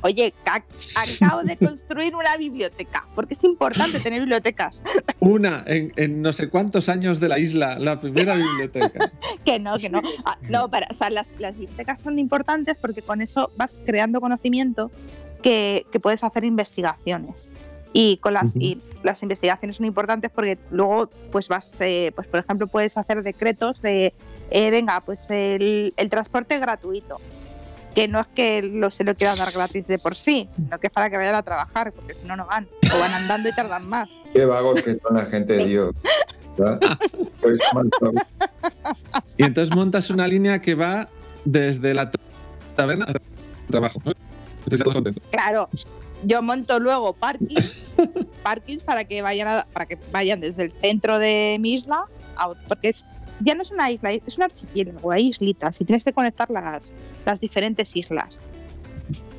oye, ca- acabo de construir una biblioteca, porque es importante tener bibliotecas. Una en, en no sé cuántos años de la isla, la primera biblioteca. Que no, que no. Ah, no, para, o sea, las, las bibliotecas son importantes porque con eso vas creando conocimiento que, que puedes hacer investigaciones. Y con las, y las investigaciones son importantes porque luego, pues vas, eh, pues por ejemplo, puedes hacer decretos de, eh, venga, pues el, el transporte gratuito. Que no es que lo, se lo quieran dar gratis de por sí, sino que es para que vayan a trabajar, porque si no, no van. O van andando y tardan más. Qué vagos que son la gente. Pues, mal, vagos. Y entonces montas una línea que va desde la taberna hasta el trabajo. ¿no? Estoy todo contento. Claro, yo monto luego parkings, parkings para que vayan a- para que vayan desde el centro de mi isla, a porque es ya no es una isla, es un archipiélago, hay islitas y tienes que conectar las, las diferentes islas.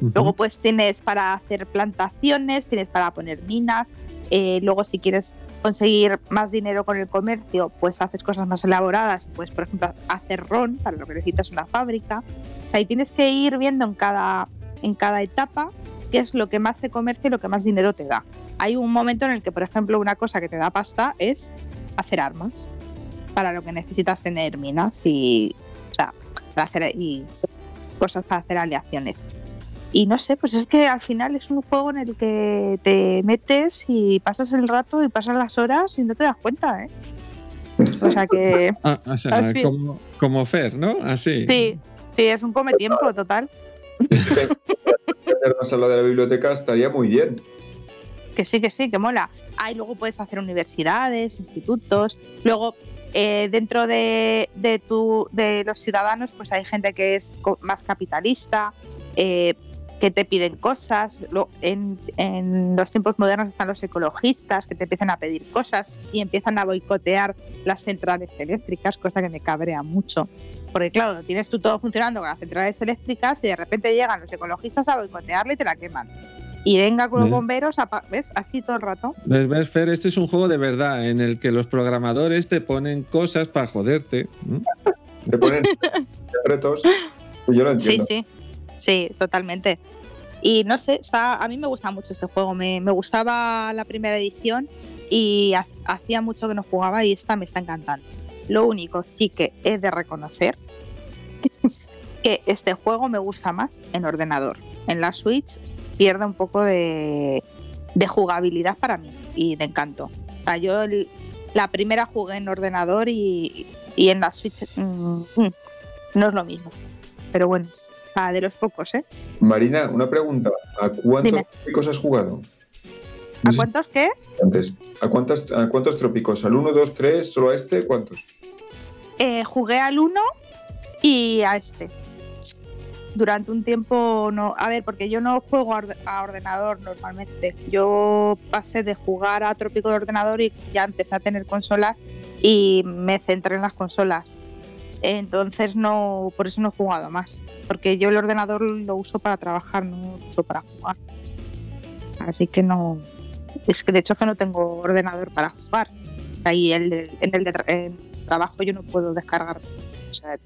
Luego pues tienes para hacer plantaciones, tienes para poner minas, eh, luego si quieres conseguir más dinero con el comercio, pues haces cosas más elaboradas, pues por ejemplo hacer ron, para lo que necesitas una fábrica. Ahí tienes que ir viendo en cada, en cada etapa qué es lo que más se comercia y lo que más dinero te da. Hay un momento en el que, por ejemplo, una cosa que te da pasta es hacer armas, para lo que necesitas tener minas y, o sea, para hacer, y cosas para hacer aleaciones. Y no sé, pues es que al final es un juego en el que te metes y pasas el rato y pasas las horas y no te das cuenta, ¿eh? O sea que Ah, o sea, Así. como, como Fer, ¿no? Así. sí, sí, es un come tiempo total. A lo de la biblioteca estaría muy bien. Que sí, que sí, que mola. Ah, y luego puedes hacer universidades, institutos. Luego, eh, dentro de, de, tu, de los ciudadanos, pues hay gente que es más capitalista, eh, que te piden cosas. En, en los tiempos modernos están los ecologistas que te empiezan a pedir cosas y empiezan a boicotear las centrales eléctricas, cosa que me cabrea mucho. Porque claro, tienes tú todo funcionando con las centrales eléctricas y de repente llegan los ecologistas a boicotearle y te la queman. Y venga con los bomberos, a pa- ¿ves? Así todo el rato. ¿Ves, ves, Fer? Este es un juego de verdad en el que los programadores te ponen cosas para joderte. Te ponen retos. Pues yo lo Sí, sí. Sí, totalmente. Y no sé, está, a mí me gusta mucho este juego. Me, me gustaba la primera edición y ha- hacía mucho que no jugaba y esta me está encantando. Lo único sí que he de reconocer que este juego me gusta más en ordenador. En la Switch pierde un poco de, de jugabilidad para mí y de encanto. O sea, yo el- la primera jugué en ordenador y, y en la Switch mm, mm, no es lo mismo. Pero bueno, de los pocos, ¿eh? Marina, una pregunta. ¿A cuántos Dime. trópicos has jugado? ¿A cuántos qué? antes. ¿A, cuántas, ¿A cuántos trópicos? ¿Al 1, 2, 3? ¿Solo a este? ¿Cuántos? Eh, jugué al 1 y a este. Durante un tiempo no. A ver, porque yo no juego a orde- a ordenador normalmente. Yo pasé de jugar a Trópico de ordenador y ya empecé a tener consolas y me centré en las consolas. Entonces no, por eso no he jugado más. Porque yo el ordenador lo uso para trabajar, no lo uso para jugar. Así que no. Es que de hecho es que no tengo ordenador para jugar. Ahí el en el de tra- en trabajo yo no puedo descargar. O sea,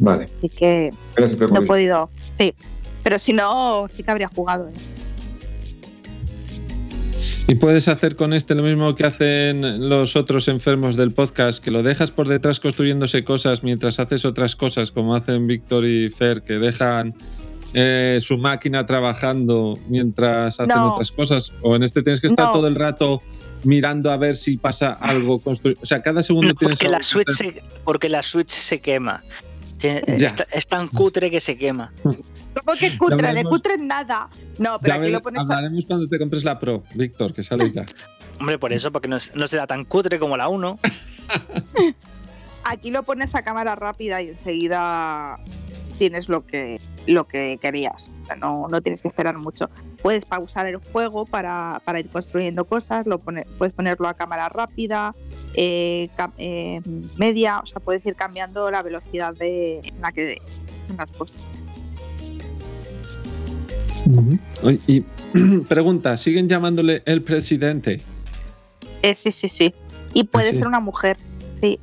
Vale. así que Gracias no he podido. Sí. Pero si no, sí que habría jugado. ¿eh? Y puedes hacer con este lo mismo que hacen los otros enfermos del podcast, que lo dejas por detrás construyéndose cosas mientras haces otras cosas, como hacen Víctor y Fer, que dejan eh, su máquina trabajando mientras hacen No. otras cosas. O en este tienes que estar No. todo el rato mirando a ver si pasa algo. constru- O sea, cada segundo No, tienes porque, algo la que Switch hacer. se, porque la Switch se quema. Tiene- es, ta- es tan cutre que se quema. ¿Cómo que cutre? De cutre nada. No, pero aquí ves, lo pones. a- hablaremos cuando te compres la Pro, Víctor, que sale ya. Hombre, por eso, porque no será tan cutre como la 1. Aquí lo pones a cámara rápida y enseguida tienes lo que, lo que querías. O sea, no, no tienes que esperar mucho. Puedes pausar el juego para, para ir construyendo cosas, lo pone- puedes ponerlo a cámara rápida, eh, eh, media, o sea, puedes ir cambiando la velocidad de, en la que en las. Oye, Y pregunta, ¿siguen llamándole el presidente? Eh, sí, sí, sí. Y puede sí? ser una mujer. Sí,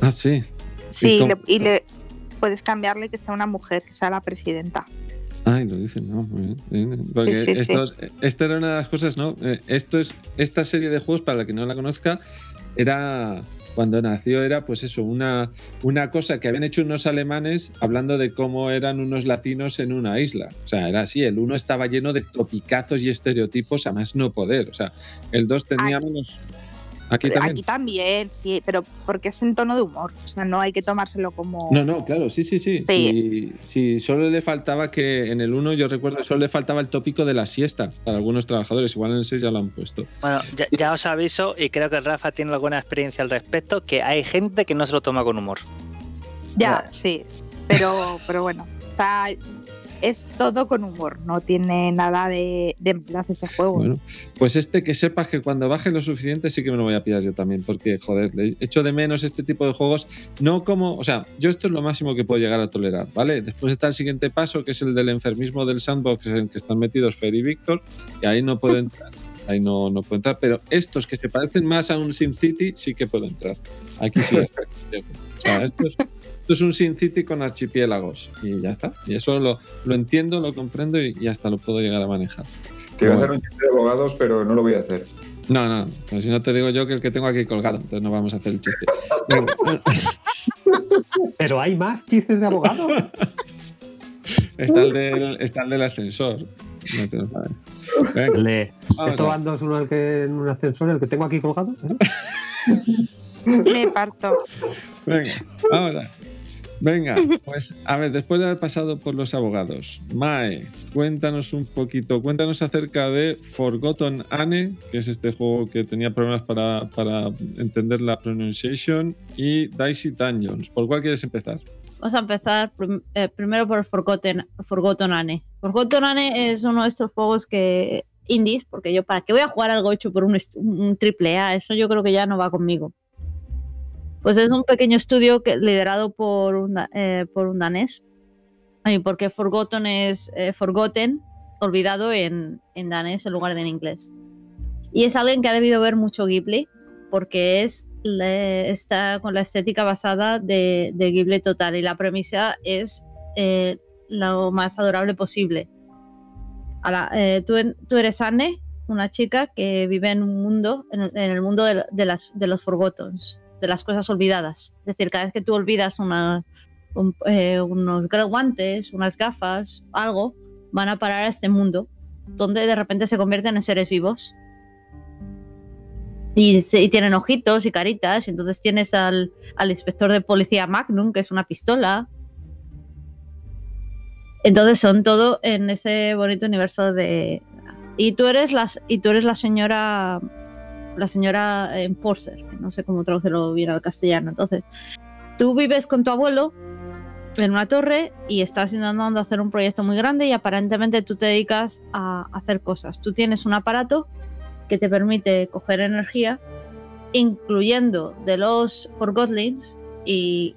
Ah, sí. sí. le- y le puedes cambiarle que sea una mujer, que sea la presidenta. Ay, lo dicen, ¿no? Muy bien. Porque sí, sí. estos- esta era una de las cosas, ¿no? Esto es, esta serie de juegos, para la que no la conozca, era. Cuando nació era, pues eso, una, una cosa que habían hecho unos alemanes hablando de cómo eran unos latinos en una isla. O sea, era así, el uno estaba lleno de topicazos y estereotipos a más no poder. O sea, el dos tenía menos. Aquí también. Aquí también, sí, pero porque es en tono de humor. O sea, no hay que tomárselo como. No, no, claro, sí, sí, sí. Sí. Sí, sí, solo le faltaba que en el 1, yo recuerdo, solo le faltaba el tópico de la siesta para algunos trabajadores. Igual en el 6 ya lo han puesto. Bueno, ya, ya os aviso, y creo que Rafa tiene alguna experiencia al respecto, que hay gente que no se lo toma con humor. Ya, sí. Pero, pero bueno. O sea, es todo con humor. No tiene nada de, de maldad ese juego. Bueno, pues este que sepas que cuando baje lo suficiente sí que me lo voy a pillar yo también, porque joder, le echo de menos este tipo de juegos, no como, o sea, yo esto es lo máximo que puedo llegar a tolerar, ¿vale? Después está el siguiente paso, que es el del enfermismo del sandbox en el que están metidos Fer y Víctor, y ahí no puedo entrar. Ahí no, no puedo entrar, pero estos que se parecen más a un SimCity sí que puedo entrar. Aquí sí está. O sea, esto es, esto es un SimCity con archipiélagos y ya está. Y eso lo, lo entiendo, lo comprendo y, y hasta lo puedo llegar a manejar. Te iba a hacer un chiste de abogados, pero no lo voy a hacer. No, no, pues si no te digo yo que el que tengo aquí colgado, entonces no vamos a hacer el chiste. Pero hay más chistes de abogado. está, el del, está el del ascensor. No te lo sabes. Venga, Le- vamos ¿Esto bando es uno que, en un ascensor, el que tengo aquí colgado? ¿Eh? Me parto. Venga, ahora. Venga, pues a ver, después de haber pasado por los abogados, Mae, cuéntanos un poquito, cuéntanos acerca de Forgotten Anne, que es este juego que tenía problemas para, para entender la pronunciation, y Dicey Dungeons. ¿Por cuál quieres empezar? Vamos a empezar eh, primero por Forgotten, Forgotten Anne. Forgotten Anne es uno de estos juegos que indies, porque yo para qué voy a jugar algo hecho por un, un triple A, eso yo creo que ya no va conmigo. Pues es un pequeño estudio que, liderado por un, eh, por un danés. Y porque Forgotten es eh, Forgotten, olvidado en, en danés en lugar de en inglés. Y es alguien que ha debido ver mucho Ghibli, porque es le- está con la estética basada de, de Ghibli total y la premisa es eh, lo más adorable posible. Ahora, eh, tú, tú eres Anne, una chica que vive en un mundo, en en el mundo de, de las, de los forgottons, de las cosas olvidadas. Es decir, cada vez que tú olvidas una, un- eh, unos guantes, unas gafas, algo, van a parar a este mundo, donde de repente se convierten en seres vivos. Y, y tienen ojitos y caritas, y entonces tienes al, al inspector de policía Magnum, que es una pistola. Entonces son todo en ese bonito universo de. Y tú eres y tú eres la señora. La señora Enforcer, no sé cómo traducirlo bien al castellano. Entonces, tú vives con tu abuelo en una torre y estás intentando hacer un proyecto muy grande y aparentemente tú te dedicas a hacer cosas. Tú tienes un aparato que te permite coger energía, incluyendo de los Forgotlings y,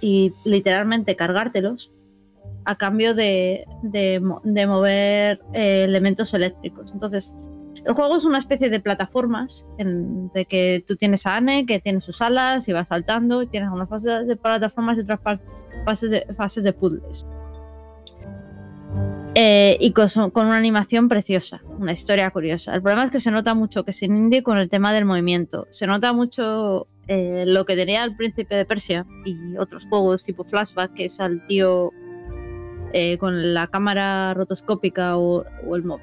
y literalmente cargártelos a cambio de, de mover eh, elementos eléctricos. Entonces, el juego es una especie de plataformas en- de que tú tienes a Anne, que tiene sus alas y va saltando, y tienes unas fases de plataformas y otras fases de, de puzzles. Eh, y con, una animación preciosa, una historia curiosa. El problema es que se nota mucho que es indie con el tema del movimiento. Se nota mucho eh, lo que tenía el Príncipe de Persia y otros juegos tipo Flashback, que es al tío eh, con la cámara rotoscópica o,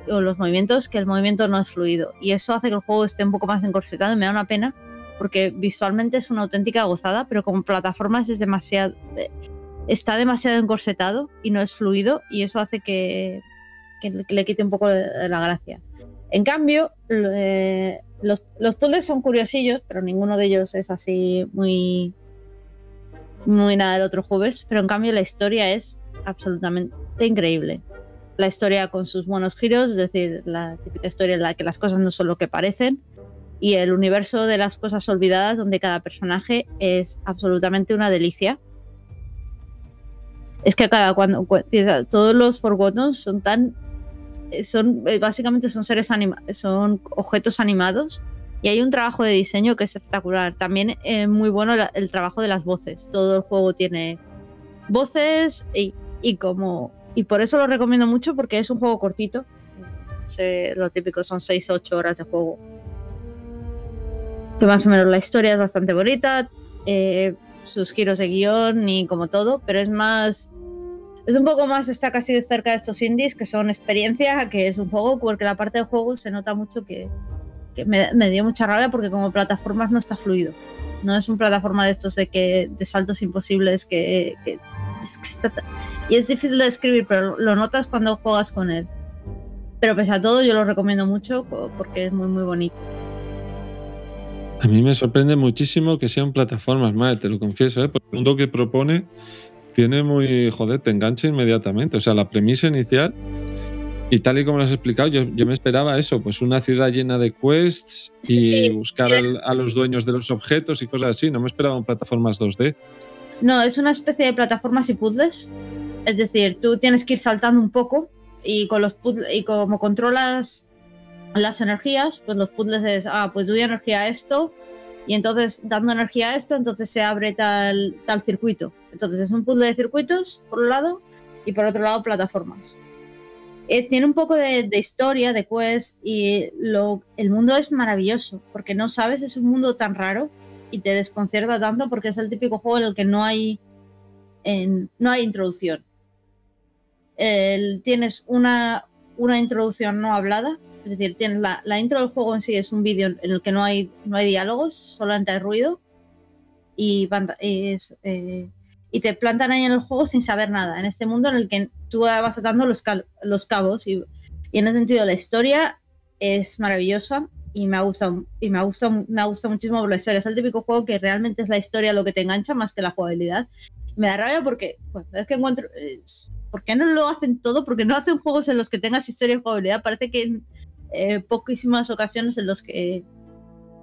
los movimientos, que el movimiento no es fluido. Y eso hace que el juego esté un poco más encorsetado y me da una pena porque visualmente es una auténtica gozada, pero como plataformas es demasiado... eh, está demasiado encorsetado y no es fluido y eso hace que, le- quite un poco de, la gracia. En cambio, eh, los, los puzzles son curiosillos, pero ninguno de ellos es así muy muy nada del otro jueves, pero en cambio la historia es absolutamente increíble. La historia con sus buenos giros, es decir, la típica historia en la que las cosas no son lo que parecen, y el universo de las cosas olvidadas, donde cada personaje es absolutamente una delicia. Es que cada cuando todos los Forgotten son tan son básicamente son seres animados, son objetos animados y hay un trabajo de diseño que es espectacular. También es muy bueno el trabajo de las voces. Todo el juego tiene voces y, como y por eso lo recomiendo mucho porque es un juego cortito. lo típico son 6-8 horas de juego. Que más o menos la historia es bastante bonita. Eh, sus giros de guion y como todo, pero es más es un poco más, está casi de cerca de estos indies que son experiencia, que es un juego, porque la parte de juego se nota mucho que, me, dio mucha rabia porque como plataformas no está fluido. No es una plataforma de estos de que de saltos imposibles que, y es difícil de describir, pero lo notas cuando juegas con él. Pero pese a todo, yo lo recomiendo mucho porque es muy muy bonito. A mí me sorprende muchísimo que sean plataformas, madre, te lo confieso, ¿eh? porque el mundo que propone tiene muy, joder, te engancha inmediatamente. O sea, la premisa inicial, y tal y como lo has explicado, yo, me esperaba eso, pues una ciudad llena de quests y buscar a los dueños de los objetos y cosas así. No me esperaba en plataformas 2D. No, es una especie de plataformas y puzzles. Es decir, tú tienes que ir saltando un poco y con los y como controlas las energías, pues los puzzles es, ah, pues doy energía a esto, y entonces, dando energía a esto, entonces se abre tal, circuito. Entonces es un puzzle de circuitos, por un lado, y por otro lado, plataformas. tiene un poco de, historia, de quest, y el mundo es maravilloso, porque no sabes, es un mundo tan raro y te desconcierta tanto porque es el típico juego en el que no hay, no hay introducción. Tienes una, una introducción no hablada, es decir, tiene la, intro del juego en sí es un vídeo en el que no hay, no hay diálogos, solamente hay ruido. Y, eh, y te plantan ahí en el juego sin saber nada, en este mundo en el que tú vas atando los, los cabos. Y, en ese sentido, la historia es maravillosa y me ha gustado, y me ha gustado, me ha gustado muchísimo la historia. Es el típico juego que realmente es la historia lo que te engancha más que la jugabilidad. Me da rabia porque, bueno, es que encuentro. ¿Por qué no lo hacen todo? Porque no hacen juegos en los que tengas historia y jugabilidad. Parece que eh, poquísimas ocasiones en los que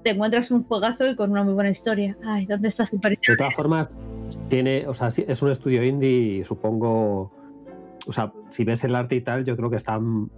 te encuentras un juegazo y con una muy buena historia. Ay, ¿dónde estás? De todas formas, tiene, o sea, es un estudio indie y supongo, o sea, si ves el arte y tal, yo creo que están,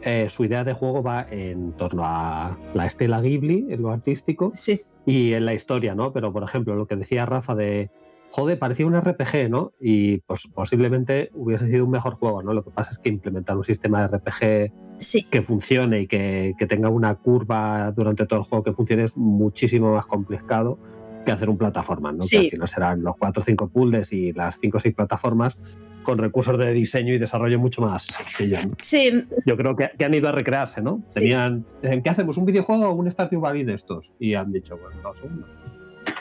eh, su idea de juego va en torno a la estela Ghibli, en lo artístico, sí. y en la historia, ¿no? Pero, por ejemplo, lo que decía Rafa de joder, parecía un RPG, ¿no? Y pues posiblemente hubiese sido un mejor juego, ¿no? Lo que pasa es que implementar un sistema de RPG que funcione y que, tenga una curva durante todo el juego que funcione es muchísimo más complicado que hacer un plataforma, ¿no? Que al final serán los 4 o 5 puzzles y las 5 o 6 plataformas con recursos de diseño y desarrollo mucho más sencillos. Sí. Yo creo que, han ido a recrearse, ¿no? Tenían, ¿qué hacemos? ¿Un videojuego o un Stardew Valley de estos? Y han dicho, bueno, dos segundos.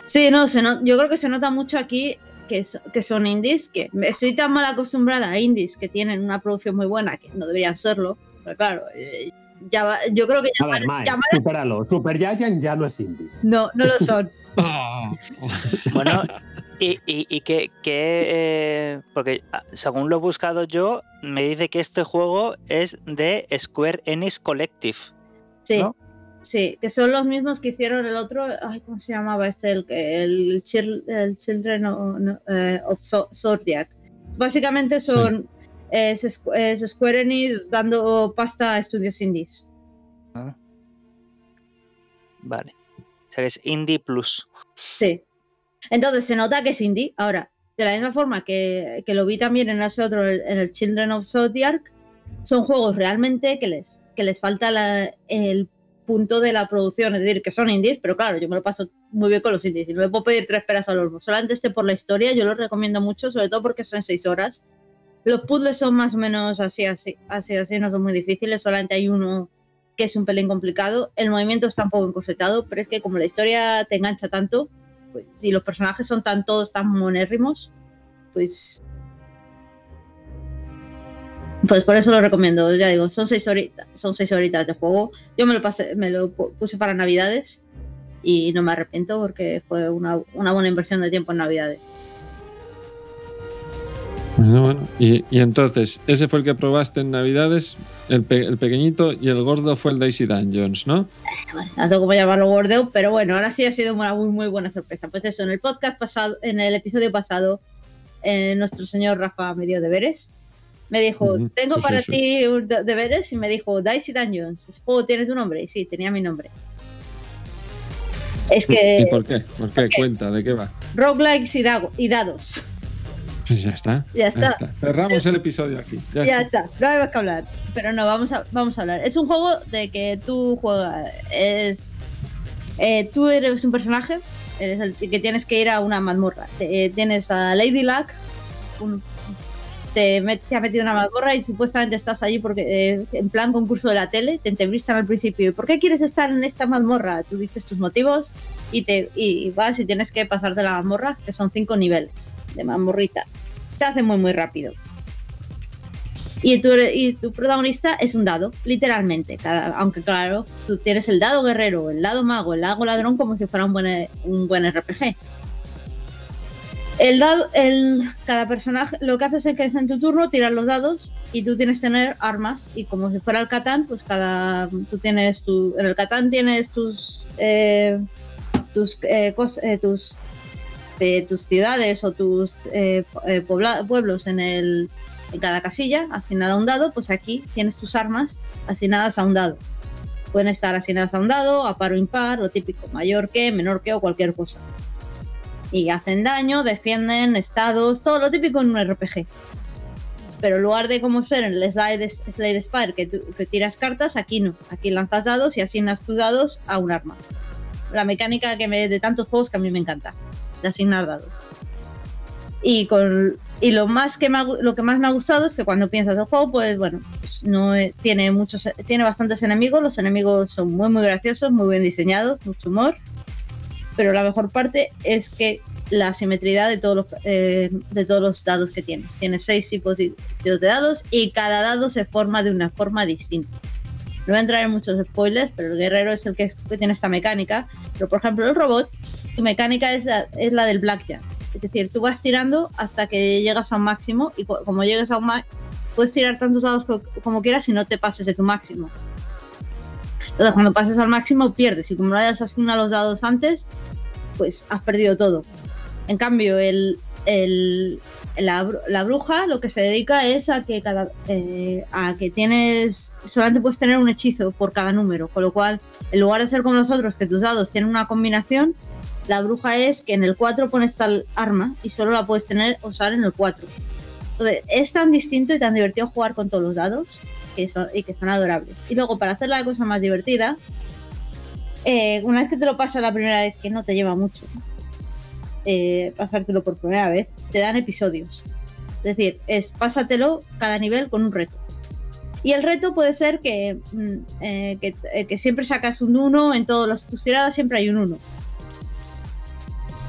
Sí, no, yo creo que se nota mucho aquí que, que son indies, que estoy tan mal acostumbrada a indies que tienen una producción muy buena, que no deberían serlo, pero claro, eh, ya yo creo que ya, a ver, supéralo. Super Giant ya no es indie. No, no lo son. bueno, y, y, que, eh, porque ah, según lo he buscado yo, me dice que este juego es de Square Enix Collective. Sí. Sí, que son los mismos que hicieron el otro, ay, ¿cómo se llamaba este? El, el, el Children eh, of, Zodiac. Básicamente son es, Square Enix dando pasta a estudios indies. Ah. Vale. O sea, es Indie Plus. Sí. Entonces se nota que es indie. Ahora, de la misma forma que, que lo vi también en ese otro, en el Children of Zodiac, son juegos realmente que les, que les falta la, el punto de la producción, es decir, que son indies, pero claro, yo me lo paso muy bien con los indies y no me puedo pedir tres peras al olmo. Solamente este por la historia, yo lo recomiendo mucho, sobre todo porque son seis horas. Los puzzles son más o menos así, así, así, así, no son muy difíciles, solamente hay uno que es un pelín complicado. El movimiento está un poco encorsetado, pero es que como la historia te engancha tanto, pues si los personajes son tan todos tan monérrimos, pues pues por eso lo recomiendo, ya digo, son seis horitas, son seis horitas de juego. Yo me lo pasé, me lo puse para Navidades y no me arrepiento porque fue una, buena inversión de tiempo en Navidades. Bueno, bueno. Y, y entonces, ese fue el que probaste en Navidades, el, pe- el pequeñito, y el gordo fue el Daisy Dungeons, ¿no? Bueno, no sé cómo llamarlo bordeo, pero bueno, ahora sí ha sido una muy, muy buena sorpresa. Pues eso, en el podcast pasado, en el episodio pasado, eh, nuestro señor Rafa me dio deberes. Me dijo, tengo sí, para sí, ti deberes y me dijo, Dicey Dungeons, ¿ese juego tiene tu nombre? Y sí, tenía mi nombre. Es ¿Y que por qué? ¿Por qué? Cuenta, ¿de qué va? roguelikes y, y dados. Pues ya está. Ya está. Cerramos el episodio aquí. Ya Ya está. está, no hay más que hablar. Pero no, vamos a, vamos a hablar. Es un juego de que tú juegas. Es. eh, tú eres un personaje, eres el que tienes que ir a una mazmorra. Eh, tienes a Lady Luck, un- te, ha metido una mazmorra y supuestamente estás allí porque eh, en plan concurso de la tele, te entrevistan al principio. ¿y ¿Por qué quieres estar en esta mazmorra? Tú dices tus motivos y, te, y vas y tienes que pasarte la mazmorra, que son cinco niveles de mazmorrita. Se hace muy, muy rápido. Y tu, y tu protagonista es un dado, literalmente. Aunque claro, tú tienes el dado guerrero, el dado mago, el dado ladrón como si fuera un buen, un buen RPG. El dado, el, cada personaje, lo que haces es que en tu turno tirar los dados y tú tienes que tener armas y como si fuera el Catán, pues cada, tú tienes tu, en el Catán tienes tus, eh, tus, eh, cos- eh, tus, de tus ciudades o tus eh, eh, pueblos en el, en cada casilla, asignada a un dado, pues aquí tienes tus armas asignadas a un dado. Pueden estar asignadas a un dado, a par o impar, lo típico, mayor que, menor que o cualquier cosa. Y hacen daño, defienden, estados, todo lo típico en un RPG. Pero en lugar de como ser en el Slide, Slide Spire, que, tiras cartas, aquí no. Aquí lanzas dados y asignas tus dados a un arma. La mecánica que me, de tantos juegos que a mí me encanta, de asignar dados. Y con y lo más que me lo que más me ha gustado es que cuando piensas el juego pues bueno pues no eh, tiene muchos tiene bastantes enemigos los enemigos son muy muy graciosos muy bien diseñados mucho humor pero la mejor parte es que la simetría de todos los eh, de todos los dados que tienes. Tienes seis tipos de de dados y cada dado se forma de una forma distinta. No voy a entrar en muchos spoilers pero el guerrero es el que, es- que tiene esta mecánica. Pero por ejemplo el robot tu mecánica es la, es la del blackjack. Es decir, tú vas tirando hasta que llegas a un máximo y como llegues a un máximo, puedes tirar tantos dados co- como quieras y no te pases de tu máximo. Entonces, cuando pases al máximo, pierdes. Y como no hayas asignado los dados antes, pues has perdido todo. En cambio, el, el- la, la bruja lo que se dedica es a que cada eh, a que tienes solamente puedes tener un hechizo por cada número, con lo cual en lugar de ser como los otros que tus dados tienen una combinación, la bruja es que en el 4 pones tal arma y solo la puedes tener usar en el 4. Entonces, es tan distinto y tan divertido jugar con todos los dados que son, y que son adorables. Y luego, para hacer la cosa más divertida, eh, una vez que te lo pasas la primera vez, que no te lleva mucho, eh, pasártelo por primera vez, te dan episodios. Es decir, es pásatelo cada nivel con un reto. Y el reto puede ser que, mm, eh, eh, que siempre sacas un 1 en todas las tus siempre hay un 1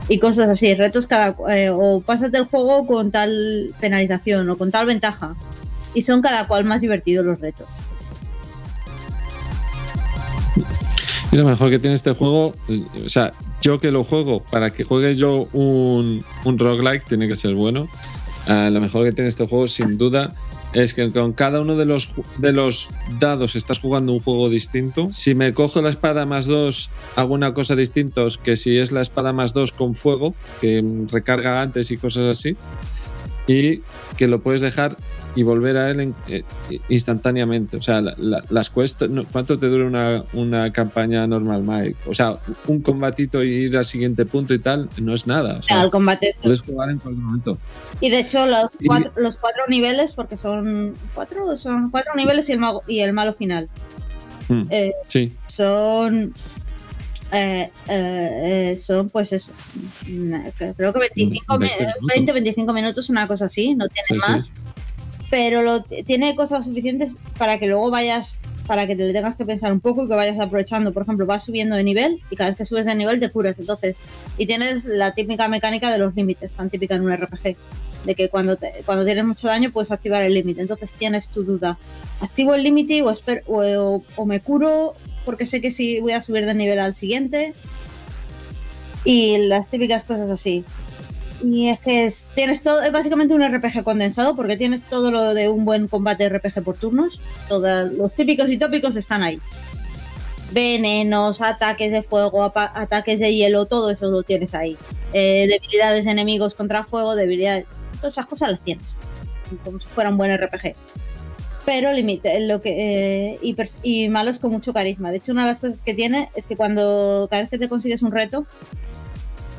y cosas así, retos cada o pásate el juego con tal penalización o con tal ventaja y son cada cual más divertidos los retos. Y lo mejor que tiene este juego, o sea, yo que lo juego, para que juegue yo un, un roguelike, tiene que ser bueno. Ah, lo mejor que tiene este juego, sin duda, es que con cada uno de los, de los dados estás jugando un juego distinto. Si me cojo la espada más dos, hago una cosa distinta que si es la espada más dos con fuego, que recarga antes y cosas así. Y que lo puedes dejar y volver a él en- eh, instantáneamente. O sea, la- la- las quests, no- ¿cuánto te dura una, una campaña normal, Mike? O sea, un combatito y ir al siguiente punto y tal, no es nada. O sea, al combate. puedes jugar en cualquier momento. Y de hecho los Y- cuatro, los cuatro niveles, porque son cuatro, son cuatro niveles y el, mago, y el malo final, Mm, eh, sí. son eh, son pues eso, creo que 25 mi- 20 minutos. 20 25 minutos, una cosa así, no tiene Sí, sí. Pero tiene cosas suficientes para que luego vayas, para que te lo tengas que pensar un poco y que vayas aprovechando. Por ejemplo, vas subiendo de nivel y cada vez que subes de nivel te curas. Entonces, y tienes la típica mecánica de los límites, tan típica en un RPG, de que cuando, te- cuando tienes mucho daño puedes activar el límite. Entonces tienes tu duda. ¿Activo el límite o, o- o me curo porque sé que sí voy a subir de nivel al siguiente? Y las típicas cosas así. Y es que es- tienes todo, es básicamente un RPG condensado porque tienes todo lo de un buen combate RPG por turnos. Todos los típicos y tópicos están ahí. Venenos, ataques de fuego, ataques de hielo, todo eso lo tienes ahí. Eh, debilidades de enemigos contra fuego, debilidades. Todas esas cosas las tienes. Como si fuera un buen RPG. Pero limite, lo que, eh, y, y malos con mucho carisma. De hecho, una de las cosas que tiene es que cuando cada vez que te consigues un reto,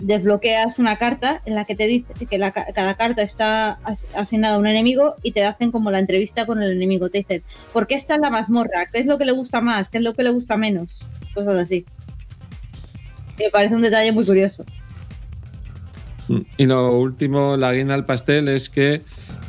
desbloqueas una carta en la que te dice que la ca- cada carta está as- asignada a un enemigo y te hacen como la entrevista con el enemigo. Te dicen, ¿por qué está en la mazmorra? ¿Qué es lo que le gusta más? ¿Qué es lo que le gusta menos? Cosas así. Me parece un detalle muy curioso. Mm. Y lo último, la guinda al pastel, es que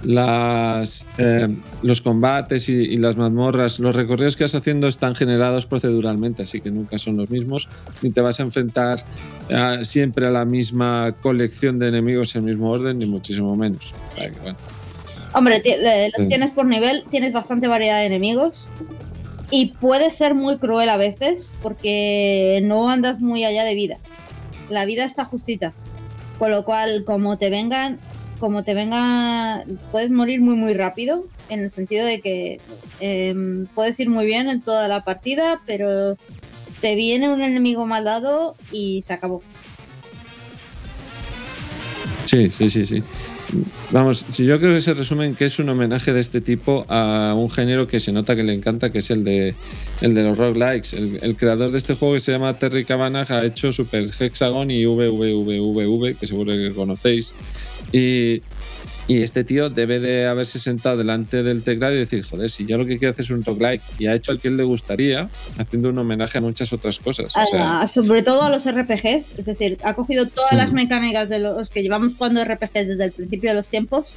las, eh, los combates y, y las mazmorras, los recorridos que vas haciendo están generados proceduralmente, así que nunca son los mismos, ni te vas a enfrentar eh, siempre a la misma colección de enemigos en el mismo orden, ni muchísimo menos. Bueno. Hombre, los tienes por nivel, tienes bastante variedad de enemigos. Y puede ser muy cruel a veces porque no andas muy allá de vida. La vida está justita. Con lo cual, como te vengan, como te venga, puedes morir muy muy rápido. En el sentido de que em, puedes ir muy bien en toda la partida, pero te viene un enemigo mal dado y se acabó. Sí, sí, sí, sí. Vamos, si yo creo que se resume en que es un homenaje de este tipo a un género que se nota que le encanta, que es el de, el de los roguelikes. El, el creador de este juego, que se llama Terry Cavanagh, ha hecho Super Hexagon y VVVVV, que seguro que conocéis. Y, y este tío debe de haberse sentado delante del teclado y decir, joder, si yo lo que quiero hacer es un roguelike, y ha hecho al que él le gustaría, haciendo un homenaje a muchas otras cosas. O sea, Ah, sobre todo a los RPGs, es decir, ha cogido todas las Mm. mecánicas de los que llevamos jugando RPGs desde el principio de los tiempos,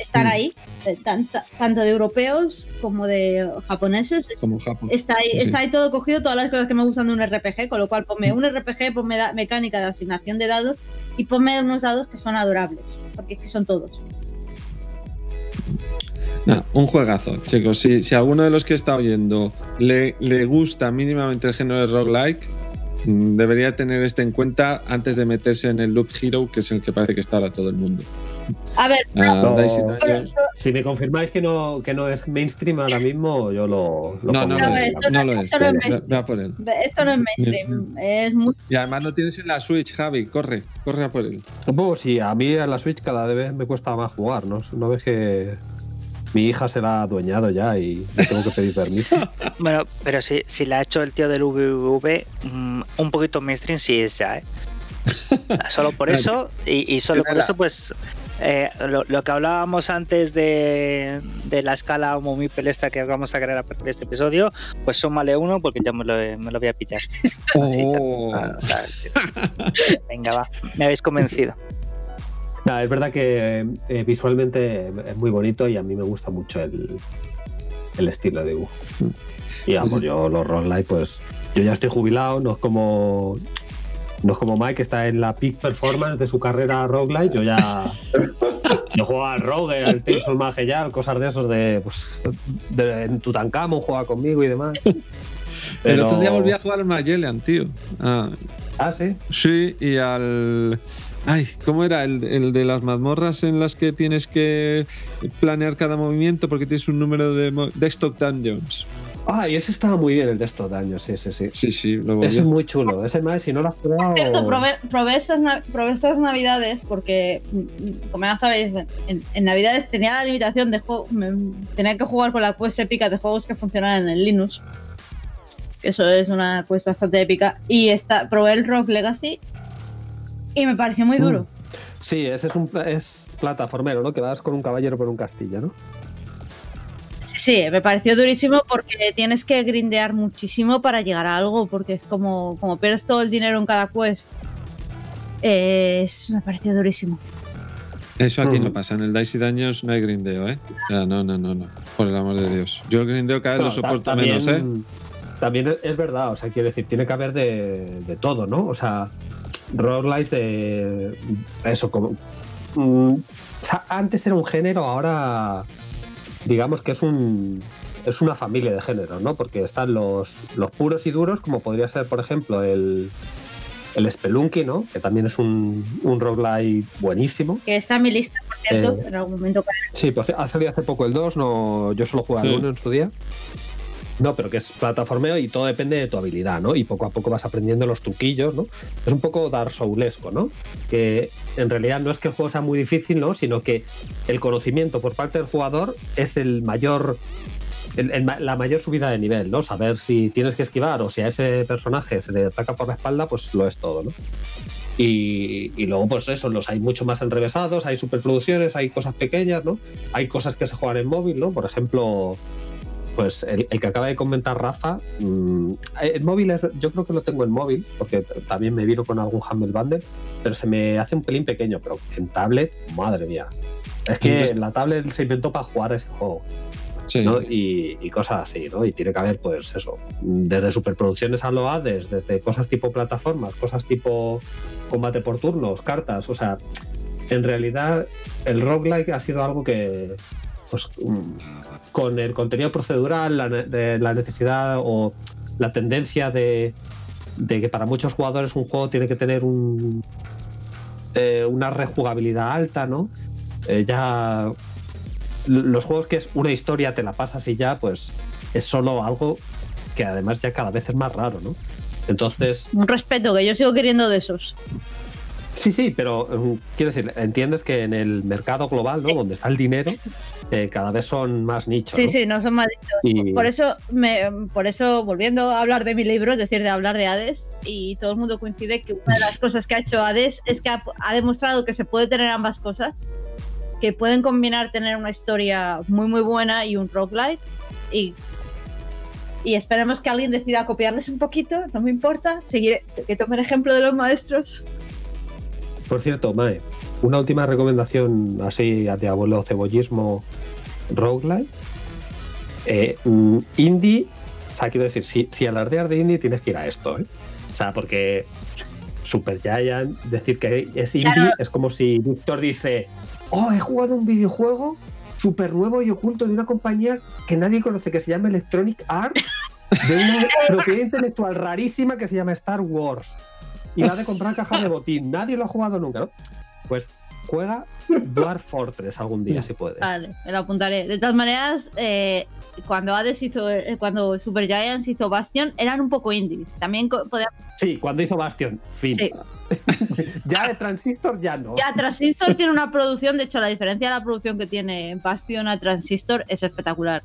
están Mm. ahí, eh, tan- ta- tanto de europeos como de japoneses. Es- como Japón. Está ahí, Sí, está ahí todo cogido, todas las cosas que me gustan de un RPG, con lo cual ponme un RPG, ponme mecánica de asignación de dados y ponme unos dados que son adorables, porque es que son todos. Un juegazo, chicos. Si, si alguno de los que está oyendo le, le gusta mínimamente el género de roguelike, mm, debería tener este en cuenta antes de meterse en el Loop Hero, que es el que parece que está ahora todo el mundo. A ver, Ah, No. Si me confirmáis que no, que no es mainstream ahora mismo, yo lo, lo No, no No, es. esto No no- lo es. esto no es mainstream. esto no es mainstream, es muy Y además lo tienes en la Switch, Javi. Corre, corre a por él. Supongo sí, a mí en la Switch cada vez me cuesta más jugar, ¿no? ¿No ves que mi hija se la ha adueñado ya y le tengo que pedir permiso? Bueno, pero si, si la ha hecho el tío del VVV, mm, un poquito mainstream sí es ya, ¿eh? Solo por eso, y, y solo por eso, pues, eh, lo, lo que hablábamos antes de, de la escala muy pelesta que vamos a crear a partir de este episodio, pues súmale uno porque ya me lo, me lo voy a pillar. Así, Oh. ah, o sea, es que- Venga, va, me habéis convencido. Nada, es verdad que eh, visualmente es muy bonito y a mí me gusta mucho el, el estilo de dibujo. Y vamos, Pues yo los roguelike, pues yo ya estoy jubilado, no es como no es como Mike que está en la peak performance de su carrera roguelike, yo ya yo juego al Rogue, al Tales of Mahjong, cosas de esos de, pues, de en Tutankamón juega conmigo y demás. El Pero- otro día volví a jugar al Magellan, tío. Ah, Ah, sí. Sí, y al. Ay, ¿cómo era? El, el de las mazmorras en las que tienes que planear cada movimiento porque tienes un número de mo- Desktop Dungeons. Ah, y ese estaba muy bien el de estos daños, sí, sí, sí. Sí, sí, lo Ese es muy chulo. Ese más, si no lo has probado. cierto, probé, probé estas, probé estas navidades porque, mm, como ya sabéis, en, en navidades tenía la limitación de juego, me- tenía que jugar con la quest épica de juegos que funcionan en el Linux. Que eso es una quest bastante épica. Y esta, probé el Rock Legacy y me pareció muy duro. Sí, ese es un es plataformero, ¿no? Que vas con un caballero por un castillo, ¿no? Sí, me pareció durísimo porque tienes que grindear muchísimo para llegar a algo, porque es como, como pierdes todo el dinero en cada quest. Es, me pareció durísimo. Eso aquí Mm. no pasa. En el Dicey Dungeons no hay grindeo, ¿eh? O sea, no, no, no, no. Por el amor de Dios. Yo el grindeo cada vez lo soporto menos, ¿eh? También es verdad, o sea, quiero decir, tiene que haber de, de todo, ¿no? O sea, roguelike de. Eso, como. mm, o sea, antes era un género, ahora. Digamos que es un. Es una familia de géneros, ¿no? Porque están los, los puros y duros, como podría ser, por ejemplo, el. el Spelunky, ¿no? Que también es un, un roguelike buenísimo. Que está en mi lista, por cierto, Eh, en algún momento. Sí, pues ha salido hace poco el 2, no, yo solo jugué al Sí. 1 en su día. No, pero que es plataformeo y todo depende de tu habilidad, ¿no? Y poco a poco vas aprendiendo los truquillos, ¿no? Es un poco Dark Soulesco, ¿no? Que en realidad no es que el juego sea muy difícil, ¿no? Sino que el conocimiento por parte del jugador es el mayor. la mayor subida de nivel, ¿no? Saber si tienes que esquivar o si a ese personaje se le ataca por la espalda, pues lo es todo, ¿no? Y, y luego, pues eso, los hay mucho más enrevesados, hay superproducciones, hay cosas pequeñas, ¿no? Hay cosas que se juegan en móvil, ¿no? Por ejemplo, pues el, el que acaba de comentar Rafa, mm, el móvil es, yo creo que lo tengo en móvil, porque también me viro con algún Humble Bundle, pero se me hace un pelín pequeño, pero en tablet, madre mía. Es que la tablet se inventó para jugar ese juego. Sí. ¿no? Y, y cosas así, ¿no? Y tiene que haber, pues eso, desde superproducciones a loades, desde cosas tipo plataformas, cosas tipo combate por turnos, cartas, o sea, en realidad el roguelike ha sido algo que, pues, mm, con el contenido procedural, la, necesidad o la tendencia de, de que para muchos jugadores un juego tiene que tener un, eh, una rejugabilidad alta, ¿no? Eh, ya los juegos que es una historia, te la pasas y ya, pues es solo algo que además ya cada vez es más raro, ¿no? Entonces, Un respeto, que yo sigo queriendo de esos. Sí, sí, pero mm, quiero decir, entiendes que en el mercado global, ¿no? Sí. Donde está el dinero, eh, cada vez son más nichos. Sí, ¿no? sí, no son malditos. Y- Por eso, me, por eso, volviendo a hablar de mi libro, es decir, de hablar de Hades, y todo el mundo coincide que una de las cosas que ha hecho Hades es que ha, ha demostrado que se puede tener ambas cosas, que pueden combinar tener una historia muy muy buena y un roguelike, y, y esperemos que alguien decida copiarles un poquito, no me importa, seguiré, que tomen ejemplo de los maestros. Por cierto, Mae, una última recomendación así de abuelo cebollismo roguelike. Eh, mm, indie, o sea, quiero decir, si, si alardear de indie tienes que ir a esto, ¿eh? O sea, porque Super Giant, decir que es indie Claro. es como si Víctor dice, oh, he jugado un videojuego súper nuevo y oculto de una compañía que nadie conoce, que se llama Electronic Arts, de una propiedad intelectual rarísima que se llama Star Wars. Y va de comprar caja de botín. Nadie lo ha jugado nunca, ¿no? Pues juega Dwarf Fortress algún día, si puede. Vale, me lo apuntaré. De todas maneras, eh, cuando Hades hizo, eh, cuando Super Giants hizo Bastion, eran un poco indies. También podíamos Sí, cuando hizo Bastion, fin. Sí. ya de Transistor ya no. Ya, Transistor tiene una producción, de hecho, la diferencia de la producción que tiene Bastion a Transistor es espectacular.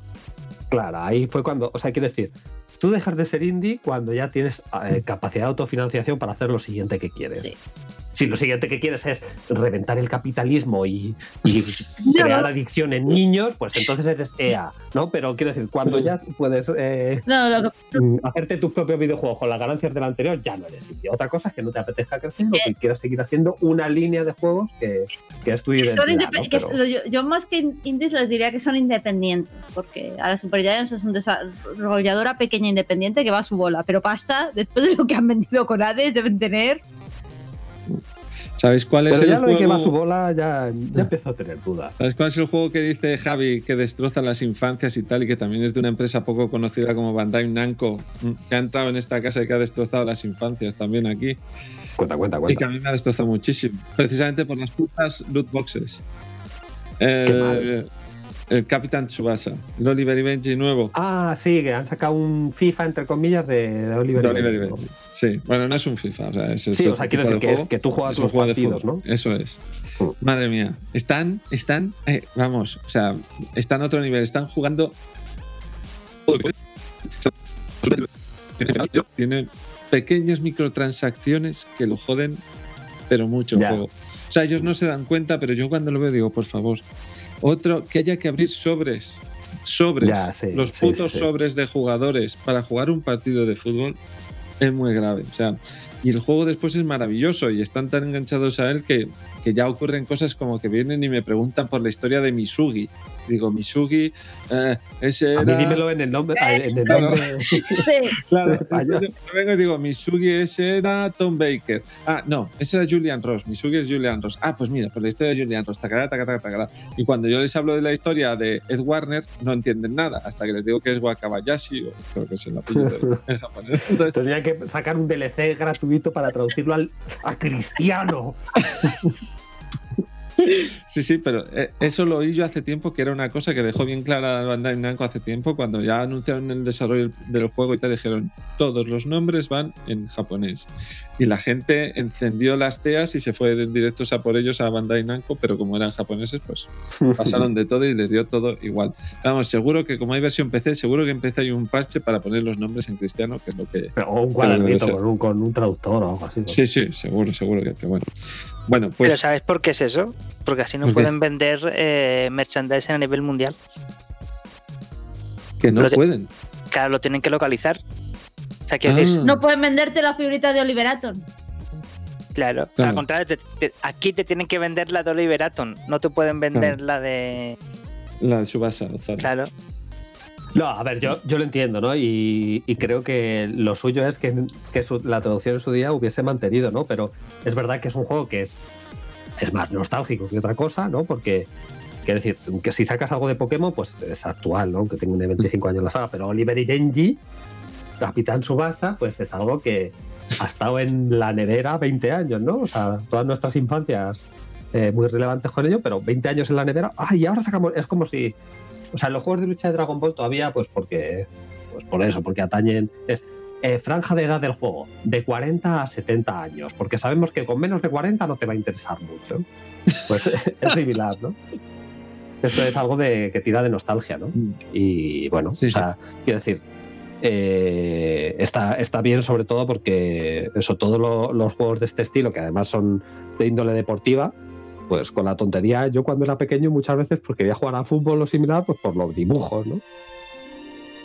Claro, ahí fue cuando, o sea, quiero decir, tú dejas de ser indie cuando ya tienes eh, capacidad de autofinanciación para hacer lo siguiente que quieres. Sí. Si lo siguiente que quieres es reventar el capitalismo y, y crear adicción en niños, pues entonces eres EA, ¿no? Pero quiero decir, cuando ya puedes eh, No, lo que- mm, hacerte tus propios videojuegos con las ganancias del anterior, ya no eres indie. Otra cosa es que no te apetezca crecer o que quieras seguir haciendo una línea de juegos que, que es tu identidad. yo, yo más que indies les diría que son independientes, porque ahora Super Giants es un desarrolladora pequeña independiente que va a su bola, pero pasta, después de lo que han vendido con Hades, deben tener. ¿Sabéis cuál es Pero el ya lo de que va su juego? bola ya, ya empezó a tener dudas. ¿Sabes cuál es el juego que dice Javi que destroza las infancias y tal y que también es de una empresa poco conocida como Bandai Namco mm, que ha entrado en esta casa y que ha destrozado las infancias también aquí Cuenta, cuenta, y que cuenta. a mí me ha destrozado muchísimo precisamente por las putas loot boxes Qué el, mal. El Capitán Tsubasa el Oliver y Benji nuevo Ah, sí, que han sacado un FIFA, entre comillas, de, de Oliver. de y Oliver y Benji, sí bueno no es un FIFA o sea, es, Sí, o sea, quiero decir de que, es, que tú juegas los partidos. ¿no? Eso es. Madre mía. Están, están, eh, vamos, o sea, están a otro nivel. Están jugando. Tienen pequeñas microtransacciones que lo joden, pero mucho el juego. O sea, ellos no se dan cuenta, pero yo cuando lo veo digo, por favor, otro que haya que abrir sobres. Sobres. Ya, sí, los putos sí, sí. sobres de jugadores para jugar un partido de fútbol es muy grave. O sea, y el juego después es maravilloso y están tan enganchados a él que, que ya ocurren cosas como que vienen y me preguntan por la historia de Misugi. digo Misugi, eh, ese era... A mí dímelo en el nombre. En el nombre Sí. Claro, vengo y digo, Misugi ese era Tom Baker. Ah, no, ese era Julian Ross. Misugi es Julian Ross. Ah, pues mira, pues la historia de Julian Ross. Tacará, tacará, tacará. Y cuando yo les hablo de la historia de Ed Warner, no entienden nada. Hasta que les digo que es Wakabayashi, o creo que es el apellido en japonés. Entonces, Tendría que sacar un DLC gratuito para traducirlo al, a cristiano. Sí, sí, pero eh, eso lo oí yo hace tiempo, que era una cosa que dejó bien clara Bandai Namco hace tiempo, cuando ya anunciaron el desarrollo del juego y te dijeron, todos los nombres van en japonés. Y la gente encendió las teas y se fue directos a por ellos a Bandai Namco, pero como eran japoneses, pues pasaron de todo y les dio todo igual. Vamos, seguro que como hay versión PC, seguro que en PC hay un parche para poner los nombres en cristiano, que es lo que... O un cuadernito con un, con un traductor o algo así. ¿no? Sí, sí, seguro, seguro que, que bueno. Bueno, Pero pues ¿sabes por qué es eso? Porque así no pueden vender eh, merchandising a nivel mundial. que no lo pueden. Claro, lo tienen que localizar. O sea, Ah. No pueden venderte la figurita de Oliver Atom. claro. O sea, al contrario, te- te- aquí te tienen que vender la de Oliver Atom. No te pueden vender la de. La de Subasa, Ozara. Claro. No, a ver, yo, yo lo entiendo, ¿no? Y, creo que lo suyo es que, que su- la traducción en su día hubiese mantenido, ¿no? Pero es verdad que es un juego que es, es más nostálgico que otra cosa, ¿no? Porque, quiero decir, que si sacas algo de Pokémon, pues es actual, ¿no? Aunque tenga 25 años la saga, pero Oliver y Benji, Capitán Subasa, pues es algo que ha estado en la nevera 20 años, ¿no? O sea, todas nuestras infancias eh, muy relevantes con ello, pero 20 años en la nevera, ¡ay! Y ahora sacamos, es como si o sea, los juegos de lucha de Dragon Ball todavía, pues porque. Pues por eso, porque atañen. Es eh, franja de edad del juego, de 40 a 70 años, porque sabemos que con menos de 40 no te va a interesar mucho. Pues es similar, ¿no? Esto es algo de, que tira de nostalgia, ¿no? Y bueno, Sí, o sea, quiero decir, eh, está, está bien sobre todo porque eso, todos lo- los juegos de este estilo, que además son de índole deportiva, pues con la tontería, yo cuando era pequeño muchas veces pues quería jugar a fútbol o similar, pues por los dibujos, ¿no?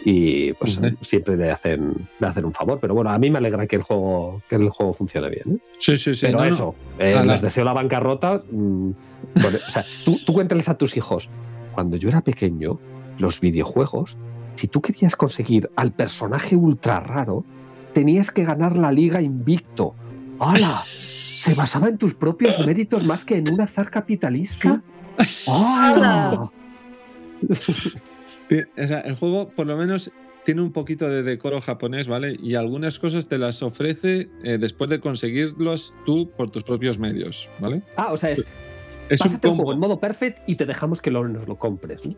Y pues siempre le hacen, le hacen un favor. Pero bueno, a mí me alegra que el juego, que el juego funcione bien. ¿eh? Sí, sí, sí. Pero no, no. eso, eh, les deseo la bancarrota. mm, por- o sea, tú, tú cuéntales a tus hijos. Cuando yo era pequeño, los videojuegos, si tú querías conseguir al personaje ultra raro, tenías que ganar la liga invicto. ¡Hala! Se basaba en tus propios méritos más que en un azar capitalista. Ti- o sea, el juego, por lo menos, tiene un poquito de decoro japonés, ¿vale? Y algunas cosas te las ofrece eh, después de conseguirlos tú por tus propios medios, ¿vale? Ah, o sea, es, Es un el juego en modo perfect y te dejamos que lo, nos lo compres. ¿no?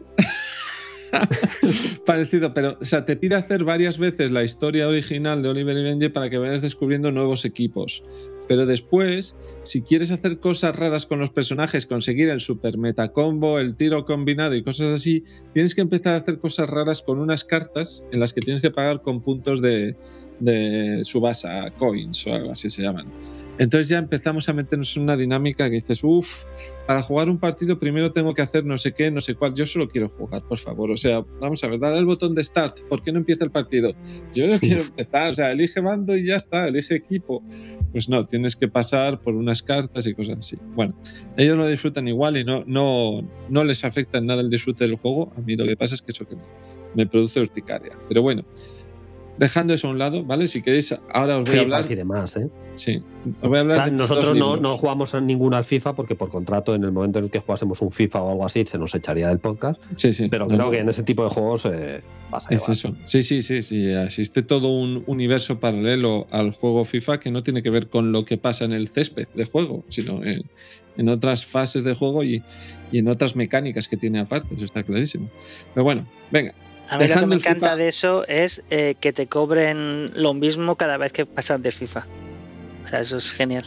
parecido, pero o sea, te pide hacer varias veces la historia original de Oliver y Benji para que vayas descubriendo nuevos equipos. Pero después, si quieres hacer cosas raras con los personajes, conseguir el super metacombo, el tiro combinado y cosas así, tienes que empezar a hacer cosas raras con unas cartas en las que tienes que pagar con puntos de, de Subasa, coins o algo así se llaman. Entonces ya empezamos a meternos en una dinámica que dices, uff, para jugar un partido primero tengo que hacer no sé qué, no sé cuál. Yo solo quiero jugar, por favor. O sea, vamos a ver, dale al botón de start. ¿Por qué no empieza el partido? Yo no quiero empezar. O sea, elige bando y ya está, elige equipo. Pues no, tienes que pasar por unas cartas y cosas así. Bueno, ellos lo disfrutan igual y no, no, no les afecta en nada el disfrute del juego. A mí lo que pasa es que eso que me, me produce urticaria. Pero bueno, dejando eso a un lado, ¿vale? Si queréis, ahora os voy a hablar. Y demás, ¿eh? Sí, os voy a hablar O sea, de nosotros no, no jugamos a ninguno al FIFA porque por contrato en el momento en el que jugásemos un FIFA o algo así se nos echaría del podcast. Sí, sí. Pero no, creo no. que en ese tipo de juegos eh, pasa Es igual. eso. Sí, sí, sí, sí. Existe todo un universo paralelo al juego FIFA que no tiene que ver con lo que pasa en el césped de juego, sino en, en otras fases de juego y, y en otras mecánicas que tiene aparte. Eso está clarísimo. Pero bueno, venga. A mí lo que me encanta FIFA. de eso es eh, que te cobren lo mismo cada vez que pasas de FIFA. O sea, eso es genial.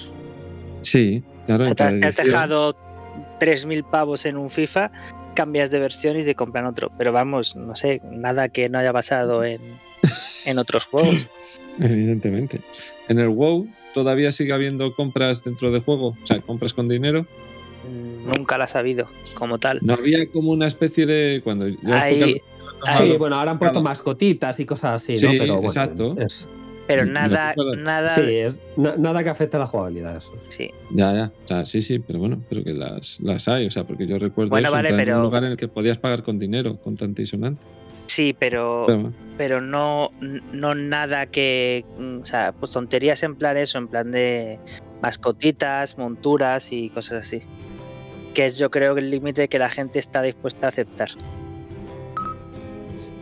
Sí, claro. O sea, en te, cada te has dejado 3.000 pavos en un FIFA, cambias de versión y te compran otro. Pero vamos, no sé, nada que no haya pasado en, en otros juegos. Evidentemente. En el WoW todavía sigue habiendo compras dentro de juego, o sea, compras con dinero. Nunca la has sabido como tal. No había como una especie de. Cuando yo Ahí- Sí, bueno, ahora han puesto Claro. mascotitas y cosas así, Sí, ¿no? Pero bueno, exacto. es- Pero ¿No te nada, nada. Sí, es, na- nada que afecte a la jugabilidad. Eso. sí. Ya, ya. O sea, sí, sí, pero bueno, pero que las, las hay. O sea, porque yo recuerdo Bueno, eso, vale, entrar en pero- un lugar en el que podías pagar con dinero, con Tante y Sonante. Sí, pero, Pero pero no, no nada que. mm, O sea, pues tonterías en plan eso, en plan de mascotitas, monturas y cosas así. Que es yo creo que el límite que la gente está dispuesta a aceptar.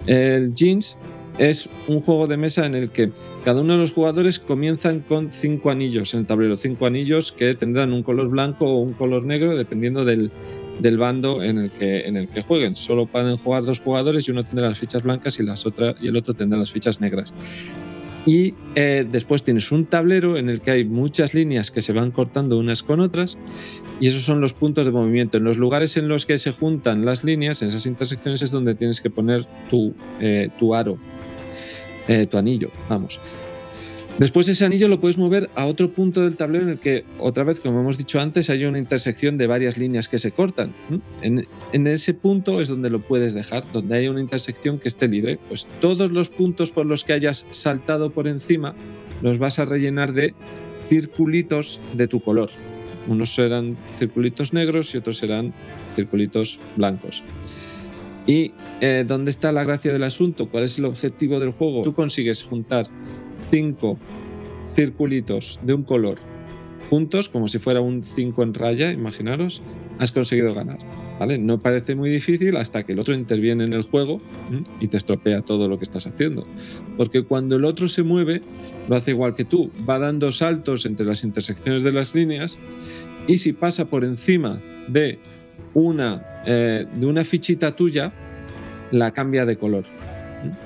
El Jeans es un juego de mesa en el que cada uno de los jugadores comienzan con cinco anillos en el tablero. Cinco anillos que tendrán un color blanco o un color negro dependiendo del, del bando en el, que, en el que jueguen. Solo pueden jugar dos jugadores y uno tendrá las fichas blancas y, las otra, y el otro tendrá las fichas negras. Y eh, después tienes un tablero en el que hay muchas líneas que se van cortando unas con otras y esos son los puntos de movimiento. En los lugares en los que se juntan las líneas, en esas intersecciones es donde tienes que poner tu, eh, tu aro, eh, tu anillo, vamos. Después ese anillo lo puedes mover a otro punto del tablero en el que, otra vez, como hemos dicho antes, hay una intersección de varias líneas que se cortan. en ese punto es donde lo puedes dejar, donde hay una intersección que esté libre. Pues todos los puntos por los que hayas saltado por encima los vas a rellenar de circulitos de tu color. Unos serán circulitos negros y otros serán circulitos blancos. ¿Y eh, dónde está la gracia del asunto? ¿Cuál es el objetivo del juego? Tú consigues juntar cinco circulitos de un color juntos, como si fuera un 5 en raya, imaginaros, has conseguido ganar. ¿vale? No parece muy difícil hasta que el otro interviene en el juego y te estropea todo lo que estás haciendo. Porque cuando el otro se mueve, lo hace igual que tú, va dando saltos entre las intersecciones de las líneas y si pasa por encima de una, eh, de una fichita tuya, la cambia de color.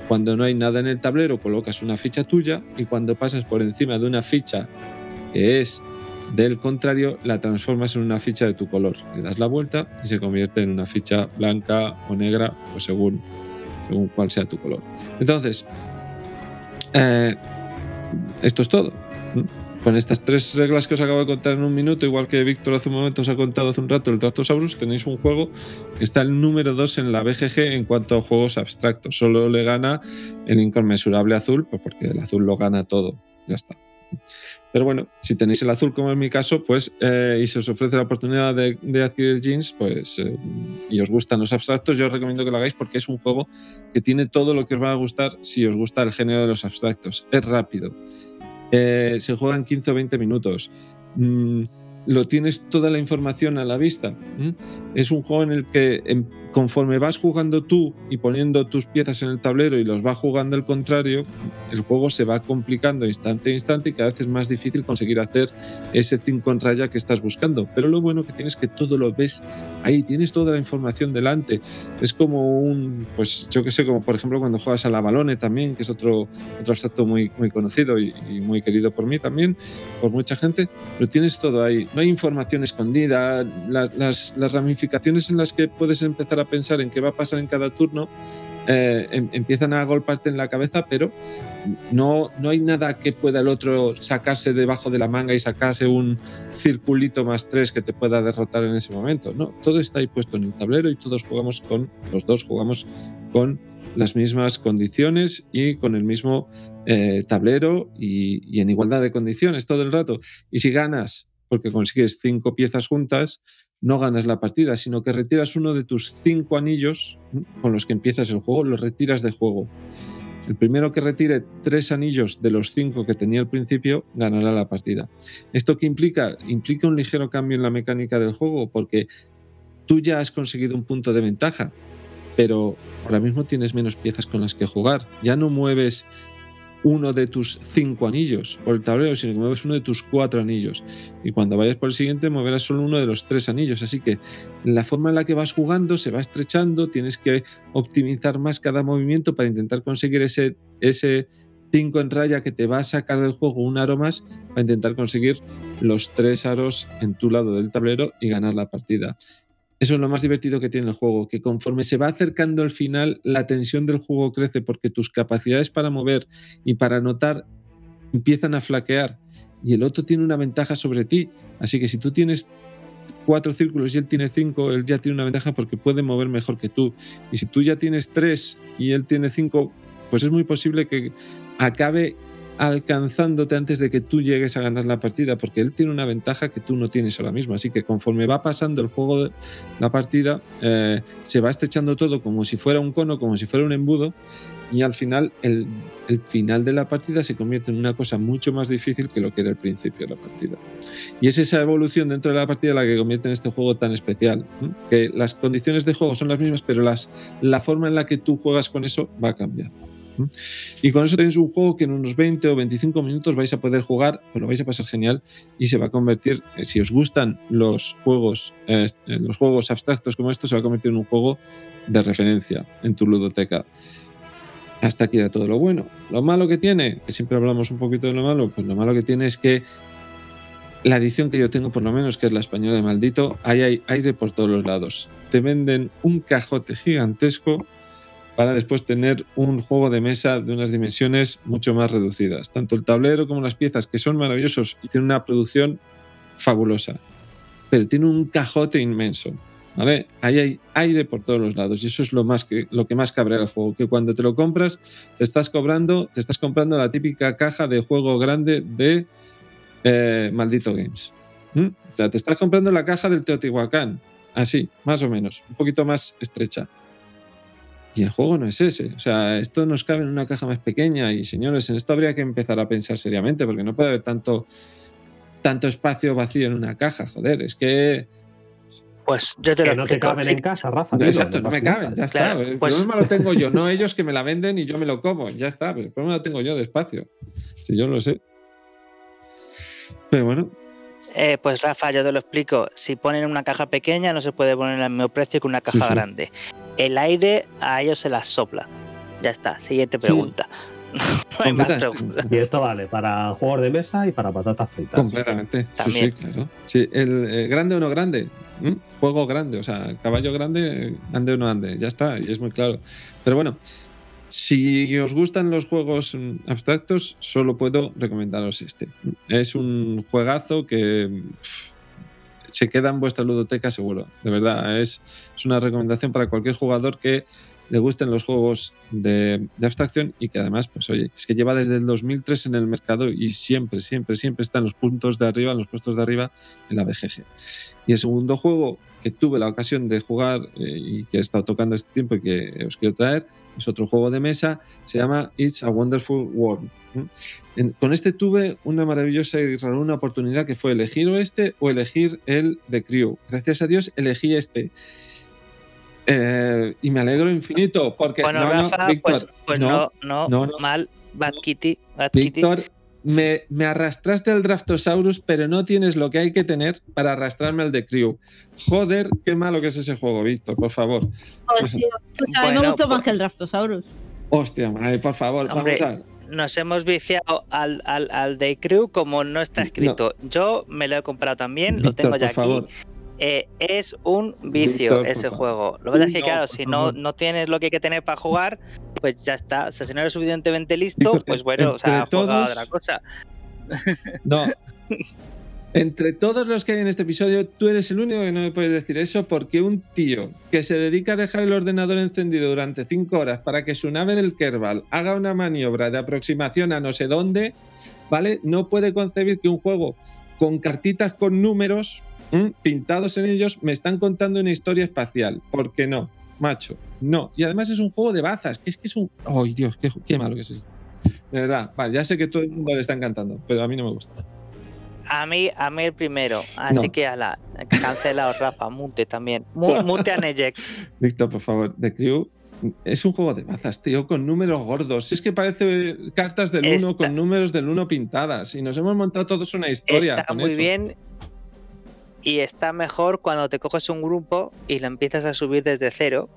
Cuando no hay nada en el tablero, colocas una ficha tuya y cuando pasas por encima de una ficha que es del contrario, la transformas en una ficha de tu color. Le das la vuelta y se convierte en una ficha blanca o negra, o según, según cuál sea tu color. Entonces, eh, esto es todo. Con estas tres reglas que os acabo de contar en un minuto, igual que Víctor hace un momento os ha contado hace un rato el Trazosaurus, tenéis un juego que está el número 2 en la BGG en cuanto a juegos abstractos. Solo le gana el inconmensurable azul, pues porque el azul lo gana todo. Ya está. Pero bueno, si tenéis el azul, como es mi caso, pues eh, y se os ofrece la oportunidad de, de adquirir jeans, pues eh, y os gustan los abstractos, yo os recomiendo que lo hagáis porque es un juego que tiene todo lo que os va a gustar si os gusta el género de los abstractos. Es rápido, eh, se juega en 15 o 20 minutos. Mm, lo tienes toda la información a la vista. ¿m? Es un juego en el que em, conforme vas jugando tú y poniendo tus piezas en el tablero y los va jugando el contrario, el juego se va complicando instante a instante y cada vez es más difícil conseguir hacer ese 5 en raya que estás buscando. Pero lo bueno que tienes es que todo lo ves ahí, tienes toda la información delante. Es como un, pues yo que sé, como por ejemplo cuando juegas a la balone también, que es otro, otro abstracto muy, muy conocido y, muy querido por mí también, por mucha gente, lo tienes todo ahí. No hay información escondida, la- las, las ramificaciones en las que puedes empezar a pensar en qué va a pasar en cada turno eh, em- empiezan a golpearte en la cabeza, pero no, no hay nada que pueda el otro sacarse debajo de la manga y sacarse un circulito más tres que te pueda derrotar en ese momento. No, todo está ahí puesto en el tablero y todos jugamos con, los dos jugamos con las mismas condiciones y con el mismo eh, tablero y, y en igualdad de condiciones todo el rato. Y si ganas porque consigues cinco piezas juntas, no ganas la partida, sino que retiras uno de tus cinco anillos con los que empiezas el juego, los retiras de juego. El primero que retire tres anillos de los cinco que tenía al principio ganará la partida. ¿Esto qué implica? Implica un ligero cambio en la mecánica del juego, porque tú ya has conseguido un punto de ventaja, pero ahora mismo tienes menos piezas con las que jugar. Ya no mueves uno de tus cinco anillos por el tablero, sino que mueves uno de tus cuatro anillos. Y cuando vayas por el siguiente, moverás solo uno de los tres anillos. Así que la forma en la que vas jugando se va estrechando, tienes que optimizar más cada movimiento para intentar conseguir ese, ese 5 en raya que te va a sacar del juego un aro más para intentar conseguir los tres aros en tu lado del tablero y ganar la partida. Eso es lo más divertido que tiene el juego, que conforme se va acercando al final, la tensión del juego crece porque tus capacidades para mover y para anotar empiezan a flaquear y el otro tiene una ventaja sobre ti. Así que si tú tienes cuatro círculos y él tiene cinco, él ya tiene una ventaja porque puede mover mejor que tú. Y si tú ya tienes tres y él tiene cinco, pues es muy posible que acabe alcanzándote antes de que tú llegues a ganar la partida, porque él tiene una ventaja que tú no tienes ahora mismo. Así que conforme va pasando el juego de la partida, eh, se va estrechando todo como si fuera un cono, como si fuera un embudo, y al final el, final de la partida se convierte en una cosa mucho más difícil que lo que era el principio de la partida. Y es esa evolución dentro de la partida la que convierte en este juego tan especial, que las condiciones de juego son las mismas, pero las, la forma en la que tú juegas con eso va cambiando. Y con eso tenéis un juego que en unos 20 o 25 minutos vais a poder jugar, pues lo vais a pasar genial y se va a convertir, eh, si os gustan los juegos, eh, los juegos abstractos como estos, se va a convertir en un juego de referencia en tu ludoteca. Hasta aquí era todo lo bueno. Lo malo que tiene, que siempre hablamos un poquito de lo malo, pues lo malo que tiene es que la edición que yo tengo, por lo menos, que es la española de maldito, ahí hay aire por todos los lados. Te venden un cajote gigantesco para después tener un juego de mesa de unas dimensiones mucho más reducidas. Tanto el tablero como las piezas, que son maravillosos y tienen una producción fabulosa, pero tiene un cajote inmenso. ¿Vale? Ahí hay aire por todos los lados y eso es lo, más que, lo que más cabrea el juego, que cuando te lo compras te estás cobrando, te estás comprando la típica caja de juego grande de eh, Maldito Games. O sea, te estás comprando la caja del Teotihuacán, así, más o menos, un poquito más estrecha. Y el juego no es ese. O sea, esto nos cabe en una caja más pequeña y señores, en esto habría que empezar a pensar seriamente porque no puede haber tanto, tanto espacio vacío en una caja, joder, es que pues yo te que lo no te caben Sí, en casa, Rafa. Exacto, no me caben, ya Claro, está. El pues- problema lo tengo yo, no ellos que me la venden y yo me lo como, ya está. pero El problema lo tengo yo despacio. Si yo lo sé. Pero bueno, Eh, pues Rafa, yo te lo explico. Si ponen una caja pequeña, no se puede poner al mismo precio que una caja sí. grande. El aire a ellos se las sopla. Ya está, siguiente pregunta. no hay más preguntas. Y esto vale para juegos de mesa y para patatas fritas. completamente. Sí, claro. Sí, el eh, grande o no grande. Juego grande, o sea, caballo grande, ande o no ande, ya está, y es muy claro. Pero bueno, si os gustan los juegos mm, abstractos, solo puedo recomendaros este. Es un juegazo que se queda en vuestra ludoteca seguro. De verdad, es una recomendación para cualquier jugador que le gusten los juegos de, abstracción y que además, pues oye, es que lleva desde el 2003 en el mercado y siempre, siempre, siempre está en los puntos de arriba, en los puestos de arriba en la BGG. Y el segundo juego que tuve la ocasión de jugar eh, y que he estado tocando este tiempo y que os quiero traer es otro juego de mesa, se llama It's a Wonderful World. En- con este tuve una maravillosa y rara una oportunidad que fue elegir este o elegir el de Crew. Gracias a Dios elegí este. Eh, y me alegro infinito porque Bueno, no, no, Rafa, Víctor, pues, pues no, no, no, no. mal. Bad Kitty, Bad Kitty. Víctor, me, me arrastraste al Draftosaurus, pero no tienes lo que hay que tener para arrastrarme al de Crew. Joder, qué malo que es ese juego, Víctor, por favor. Pues, sí, pues a mí me gustó más pues- que el Draftosaurus. Hostia, madre, por favor, Hombre, vamos a ver. Nos hemos viciado al, al, al Day Crew como no está escrito. Yo me lo he comprado también, lo tengo ya por favor. Eh, es un vicio Víctor, ese juego. Lo que pasa es que, claro, si no, no tienes lo que hay que tener para jugar, pues ya está. O sea, si no eres suficientemente listo, Víctor, pues en- bueno, o sea, todos- otra cosa. No. Entre todos los que hay en este episodio, tú eres el único que no me puedes decir eso porque un tío que se dedica a dejar el ordenador encendido durante 5 horas para que su nave del Kerbal haga una maniobra de aproximación a no sé dónde, ¿vale? No puede concebir que un juego con cartitas con números pintados en ellos me están contando una historia espacial. ¿Por qué no? Macho, no. Y además es un juego de bazas, que es que es un... ¡Ay, Dios! Qué, qué malo que es eso! De verdad, vale, ya sé que todo el mundo le está encantando, pero a mí no me gusta. A mí, a mí el primero. Así No. que a la cancelado, Rafa, mute también. Mu- Mute a Nejek. Víctor, por favor, The Crew es un juego de bazas, tío, con números gordos. Si es que parece cartas del 1 Está- con números del 1 pintadas. Y nos hemos montado todos una historia. Está con muy eso. bien y está mejor cuando te coges un grupo y lo empiezas a subir desde cero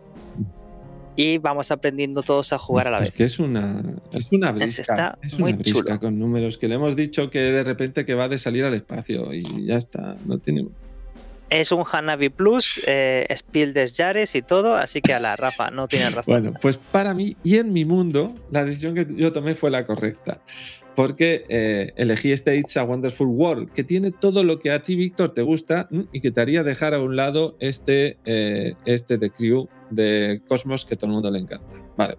y vamos aprendiendo todos a jugar a la Es vez. que es una, es una Es- brisca. está es muy una brisca chulo. con números que le hemos dicho que de repente que va de salir al espacio y ya está. No tiene. Es un Hanabi Plus, eh, Spiel des Jahres y todo, así que a la Rafa, no tienes razón. Bueno, pues para mí y en mi mundo, la decisión que yo tomé fue la correcta. Porque eh, elegí este It's a Wonderful World, que tiene todo lo que a ti, Víctor, te gusta y que te haría dejar a un lado este, eh, este de Crew de Cosmos que todo el mundo le encanta. Vale,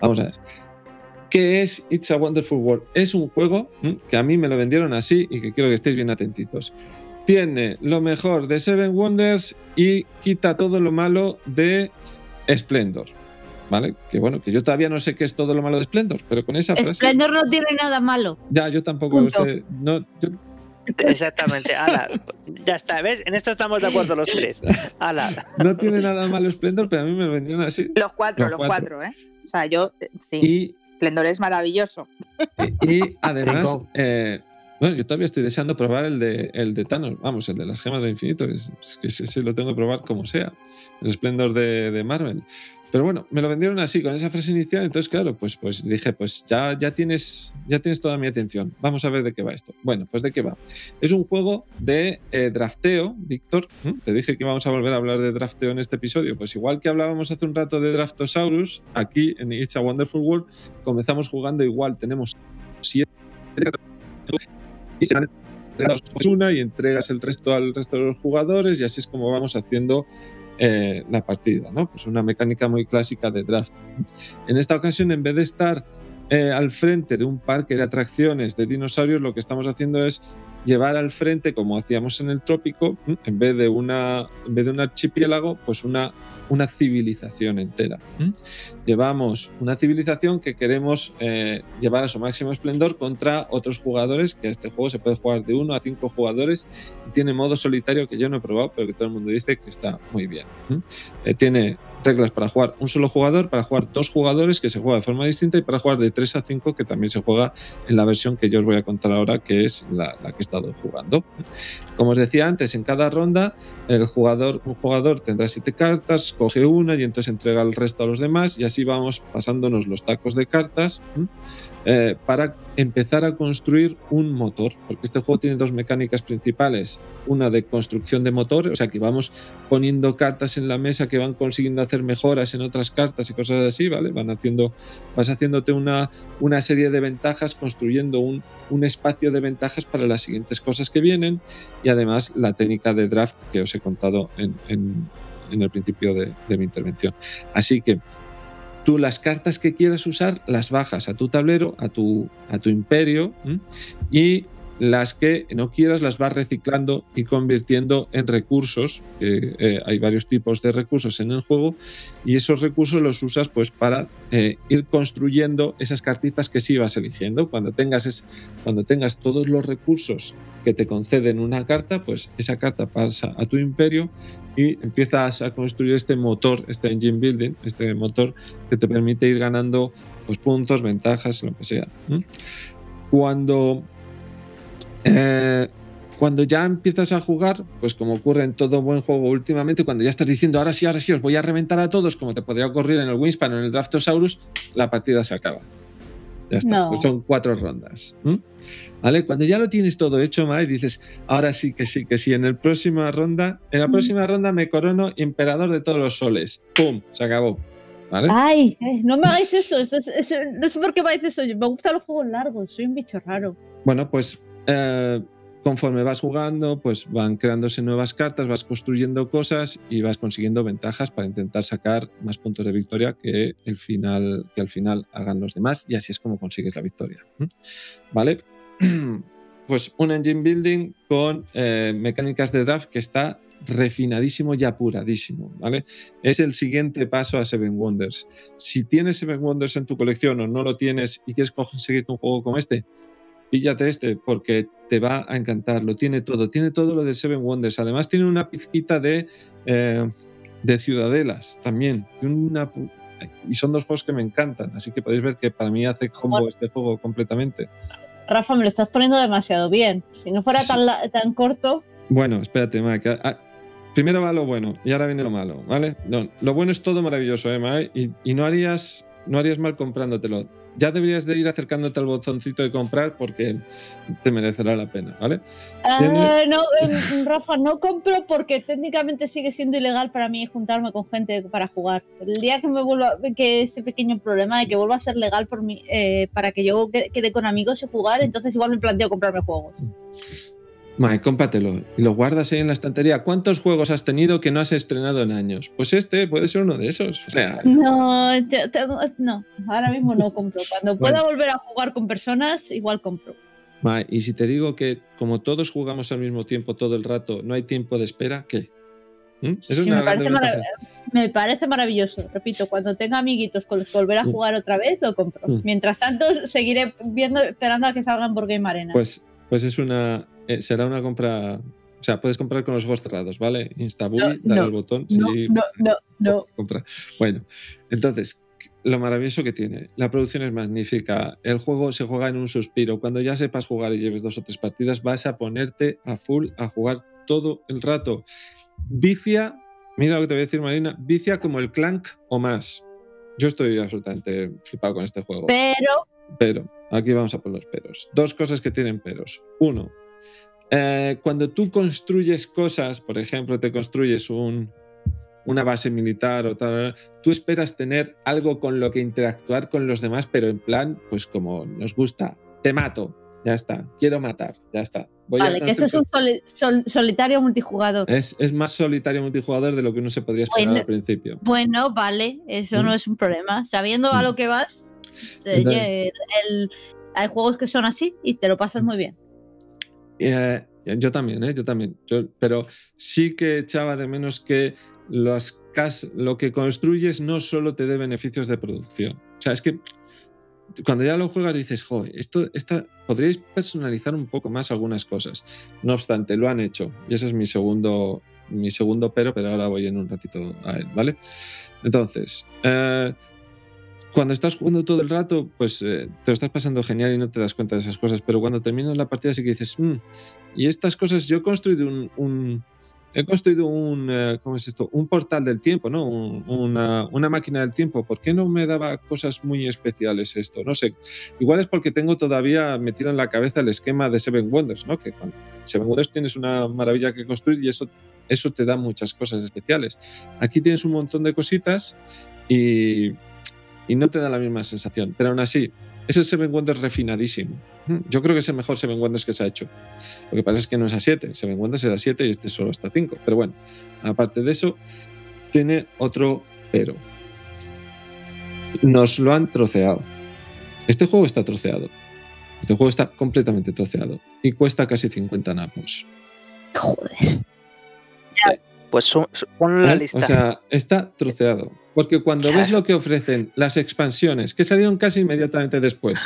vamos a ver. ¿Qué es It's a Wonderful World? Es un juego que a mí me lo vendieron así y que quiero que estéis bien atentitos. Tiene lo mejor de Seven Wonders y quita todo lo malo de Splendor. ¿Vale? Que bueno, que yo todavía no sé qué es todo lo malo de Splendor, pero con esa frase. Splendor no tiene nada malo. Ya, yo tampoco lo sé. No, yo, Exactamente, ala, ya está, ¿ves? En esto estamos de acuerdo los tres. Ala. No tiene nada malo Splendor, pero a mí me vendieron así. Los cuatro, los, cuatro. ¿eh? O sea, yo, sí. Y, Splendor es maravilloso. Y, además, eh, bueno, yo todavía estoy deseando probar el de, el de Thanos, vamos, el de las gemas de infinito, es, que ese, lo tengo que probar como sea, el Splendor de, de Marvel. Pero bueno, me lo vendieron así, con esa frase inicial, entonces claro, pues, pues dije, pues ya, ya, tienes, ya tienes toda mi atención, vamos a ver de qué va esto. Bueno, pues de qué va. Es un juego de eh, drafteo, Víctor, te dije que íbamos a volver a hablar de drafteo en este episodio, pues igual que hablábamos hace un rato de Draftosaurus, aquí en It's a Wonderful World comenzamos jugando igual, tenemos siete y se una y entregas el resto al resto de los jugadores y así es como vamos haciendo eh, la partida, ¿no? Pues una mecánica muy clásica de draft. En esta ocasión, en vez de estar eh, al frente de un parque de atracciones de dinosaurios, lo que estamos haciendo es llevar al frente, como hacíamos en el trópico, en vez de, una, en vez de un archipiélago, pues una una civilización entera. Llevamos una civilización que queremos eh, llevar a su máximo esplendor contra otros jugadores, que este juego se puede jugar de uno a cinco jugadores tiene modo solitario que yo no he probado, pero que todo el mundo dice que está muy bien. Eh, tiene reglas para jugar un solo jugador, para jugar dos jugadores que se juega de forma distinta y para jugar de 3 a 5 que también se juega en la versión que yo os voy a contar ahora, que es la, que he estado jugando. Como os decía antes, en cada ronda el jugador, un jugador tendrá siete cartas, coge una y entonces entrega el resto a los demás y así vamos pasándonos los tacos de cartas eh, para empezar a construir un motor, porque este juego tiene dos mecánicas principales, una de construcción de motor, o sea que vamos poniendo cartas en la mesa que van consiguiendo hacer mejoras en otras cartas y cosas así, ¿vale? Van haciendo, vas haciéndote una, una serie de ventajas, construyendo un, un espacio de ventajas para las siguientes cosas que vienen y además la técnica de draft que os he contado en, en, el principio de, de mi intervención. Así que tú las cartas que quieras usar las bajas a tu tablero, a tu, a tu imperio, y las que no quieras las vas reciclando y convirtiendo en recursos. Eh, hay varios tipos de recursos en el juego y esos recursos los usas pues para eh, ir construyendo esas cartitas que sí vas eligiendo. Cuando tengas, es, cuando tengas todos los recursos que te conceden una carta, pues esa carta pasa a tu imperio y empiezas a construir este motor, este engine building, este motor que te permite ir ganando pues, puntos, ventajas, lo que sea. Cuando eh, cuando ya empiezas a jugar, pues como ocurre en todo buen juego últimamente, cuando ya estás diciendo ahora sí, ahora sí, os voy a reventar a todos, como te podría ocurrir en el Wingspan o en el Draftosaurus, la partida se acaba. Ya está, pues son cuatro rondas. ¿Vale? Cuando ya lo tienes todo hecho, Mai, dices, ahora sí que sí, que sí, en, el próxima ronda, en la próxima ronda me corono emperador de todos los soles. ¡Pum! Se acabó. ¿Vale? Ay, no me hagáis eso, no sé por qué me hagáis eso, me gustan los juegos largos, soy un bicho raro. Bueno, pues eh, conforme vas jugando, pues van creándose nuevas cartas, vas construyendo cosas y vas consiguiendo ventajas para intentar sacar más puntos de victoria que, el final, que al final hagan los demás y así es como consigues la victoria. ¿Vale? Pues un engine building con eh, mecánicas de draft que está refinadísimo y apuradísimo, ¿vale? Es el siguiente paso a Seven Wonders. Si tienes Seven Wonders en tu colección o no lo tienes y quieres conseguirte un juego como este, píllate este porque te va a encantar. Lo tiene todo, tiene todo lo de Seven Wonders. Además, tiene una pizquita de, eh, de ciudadelas también. una, y son dos juegos que me encantan, así que podéis ver que para mí hace combo este juego completamente. Rafa, me lo estás poniendo demasiado bien. Si no fuera tan, tan corto. Bueno, espérate, Mike. Ah, ah, primero va lo bueno y ahora viene lo malo, ¿vale? No, lo bueno es todo maravilloso, ¿eh, Mike? Y, y no harías no harías mal comprándotelo ya deberías de ir acercándote al botoncito de comprar porque te merecerá la pena, ¿vale? Ah, no, em, Rafa, no compro porque técnicamente sigue siendo ilegal para mí juntarme con gente para jugar. El día que me vuelva, que ese pequeño problema de que vuelva a ser legal por mí, eh, para que yo quede con amigos y jugar, entonces igual me planteo comprarme juegos. Mae, cómpratelo y lo guardas ahí en la estantería. ¿Cuántos juegos has tenido que no has estrenado en años? Pues este puede ser uno de esos. O sea, No, no, ahora mismo no compro. Cuando pueda volver a jugar con personas, igual compro. mae, y si te digo que como todos jugamos al mismo tiempo todo el rato, no hay tiempo de espera, ¿qué? ¿Mm? Es Sí, me, parece me parece maravilloso. Repito, cuando tenga amiguitos con los que volver a jugar otra vez, lo compro. Mm. Mientras tanto, seguiré viendo, esperando a que salgan por Game Arena. Pues, pues es una. Eh, será una compra. O sea, puedes comprar con los ojos cerrados, ¿vale? Instabui, No, dale no, al botón. no, sí, no, no, no. compra. Bueno, entonces, lo maravilloso que tiene. La producción es magnífica. El juego se juega en un suspiro. Cuando ya sepas jugar y lleves dos o tres partidas, vas a ponerte a full a jugar todo el rato. Vicia, mira lo que te voy a decir, Marina, vicia como el Clank o más. Yo estoy absolutamente flipado con este juego. Pero Pero, aquí vamos a por los peros. Dos cosas que tienen peros. Uno, eh, cuando tú construyes cosas, por ejemplo, te construyes un, una base militar o tal, tú esperas tener algo con lo que interactuar con los demás, pero en plan, pues como nos gusta, te mato, ya está, quiero matar, ya está. Voy a vale, que ese es un construir- soli- sol- solitario multijugador. es, es más solitario multijugador de lo que uno se podría esperar Bueno, al principio. Bueno, vale, eso Mm. no es un problema. Sabiendo a Mm. lo que vas, se- Entonces- el- el- hay juegos que son así y te lo pasas muy bien. Eh, yo también, ¿eh? yo también. Pero sí que echaba de menos que los cas- lo que construyes no solo te dé beneficios de producción. O sea, es que cuando ya lo juegas dices, joder, esto, esta, podríais personalizar un poco más algunas cosas. No obstante, lo han hecho. Y ese es mi segundo, mi segundo pero, pero ahora voy en un ratito a él, ¿vale? Entonces, eh, cuando estás jugando todo el rato, pues eh, te lo estás pasando genial y no te das cuenta de esas cosas, pero cuando terminas la partida sí que dices, "Mm, y estas cosas, yo he construido un, un- he construido un, eh, ¿cómo es esto? Un portal del tiempo, ¿no? Un- una, una máquina del tiempo. ¿Por qué no me daba cosas muy especiales esto? No sé. Igual es porque tengo todavía metido en la cabeza el esquema de Seven Wonders, ¿no? Que con Seven Wonders tienes una maravilla que construir y eso, eso te da muchas cosas especiales. Aquí tienes un montón de cositas y, y no te da la misma sensación. Pero aún así, es el Seven Wonders refinadísimo. Yo creo que es el mejor Seven Wonders que se ha hecho. Lo que pasa es que no es a 7. Seven Wonders era 7 y este solo está 5. Pero bueno, aparte de eso, tiene otro pero. Nos lo han troceado. Este juego está troceado. Este juego está completamente troceado y cuesta casi 50 napos. Joder. Pues su- su- pon la ¿Eh? lista. O sea, está troceado. Porque cuando ves lo que ofrecen las expansiones, que salieron casi inmediatamente después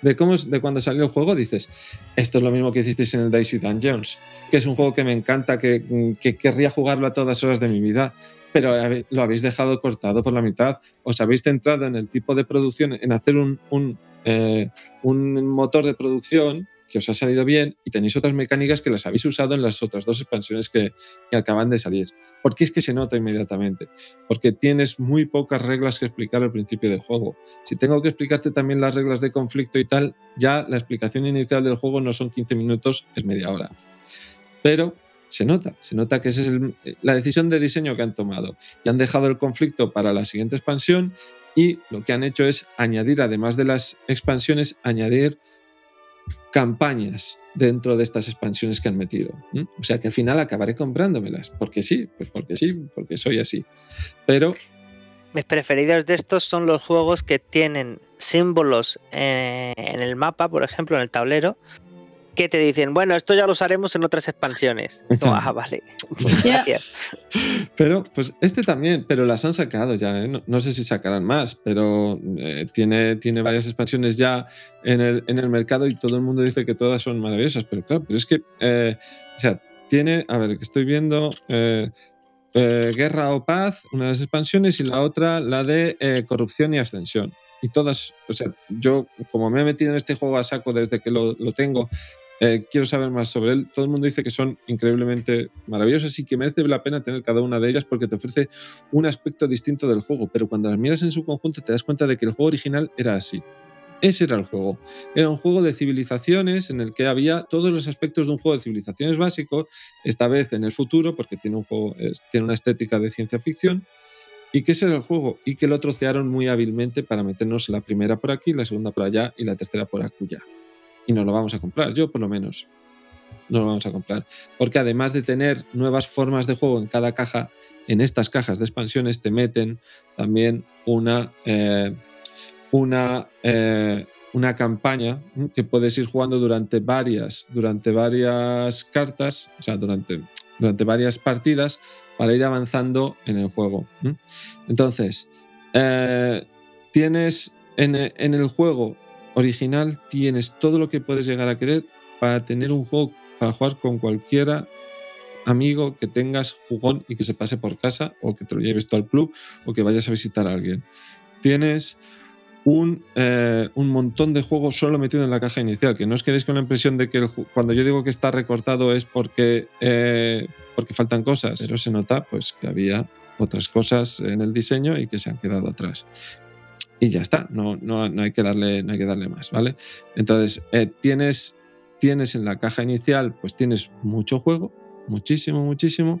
de, cómo, es- de cuando salió el juego, dices, esto es lo mismo que hicisteis en el Daisy Dungeons, que es un juego que me encanta, que, que querría jugarlo a todas horas de mi vida, pero lo habéis dejado cortado por la mitad. Os habéis centrado en el tipo de producción, en hacer un, un, eh, un motor de producción que os ha salido bien y tenéis otras mecánicas que las habéis usado en las otras dos expansiones que, que acaban de salir. Porque es que se nota inmediatamente. Porque tienes muy pocas reglas que explicar al principio del juego. Si tengo que explicarte también las reglas de conflicto y tal, ya la explicación inicial del juego no son 15 minutos, es media hora. Pero se nota, se nota que esa es la decisión de diseño que han tomado. Y han dejado el conflicto para la siguiente expansión y lo que han hecho es añadir, además de las expansiones, añadir campañas dentro de estas expansiones que han metido. O sea que al final acabaré comprándomelas. Porque sí, pues porque sí, porque soy así. Pero Mis preferidos de estos son los juegos que tienen símbolos eh, en el mapa, por ejemplo, en el tablero, que te dicen, bueno, esto ya lo usaremos en otras expansiones. Ah, vale. Pues gracias. Pero, pues este también, pero las han sacado ya, ¿eh? no, no sé si sacarán más, pero eh, tiene, tiene varias expansiones ya en el, en el mercado y todo el mundo dice que todas son maravillosas, pero claro, pero es que, eh, o sea, tiene, a ver, que estoy viendo, eh, eh, Guerra o Paz, una de las expansiones, y la otra, la de eh, Corrupción y Ascensión. Y todas, o sea, yo como me he metido en este juego a saco desde que lo, lo tengo, eh, quiero saber más sobre él. Todo el mundo dice que son increíblemente maravillosas y que merece la pena tener cada una de ellas porque te ofrece un aspecto distinto del juego. Pero cuando las miras en su conjunto te das cuenta de que el juego original era así. Ese era el juego. Era un juego de civilizaciones en el que había todos los aspectos de un juego de civilizaciones básico, esta vez en el futuro, porque tiene, un juego, es- tiene una estética de ciencia ficción. Y que ese era el juego, y que lo trocearon muy hábilmente para meternos la primera por aquí, la segunda por allá y la tercera por acullá. Y nos lo vamos a comprar, yo por lo menos. no lo vamos a comprar. Porque además de tener nuevas formas de juego en cada caja, en estas cajas de expansiones te meten también una, eh, una, eh, una campaña que puedes ir jugando durante varias, durante varias cartas, o sea, durante, durante varias partidas para ir avanzando en el juego. Entonces, eh, tienes en, en el juego original, tienes todo lo que puedes llegar a querer para tener un juego para jugar con cualquiera amigo que tengas jugón y que se pase por casa o que te lo lleves tú al club o que vayas a visitar a alguien. Tienes un, eh, un, montón de juegos solo metido en la caja inicial, que no os quedéis con la impresión de que cuando yo digo que está recortado es porque, eh, porque faltan cosas, pero se nota pues, que había otras cosas en el diseño y que se han quedado atrás. Y ya está, no, no, no hay, que darle, no hay que darle más, ¿vale? Entonces, eh, tienes, tienes en la caja inicial, pues tienes mucho juego, muchísimo, muchísimo,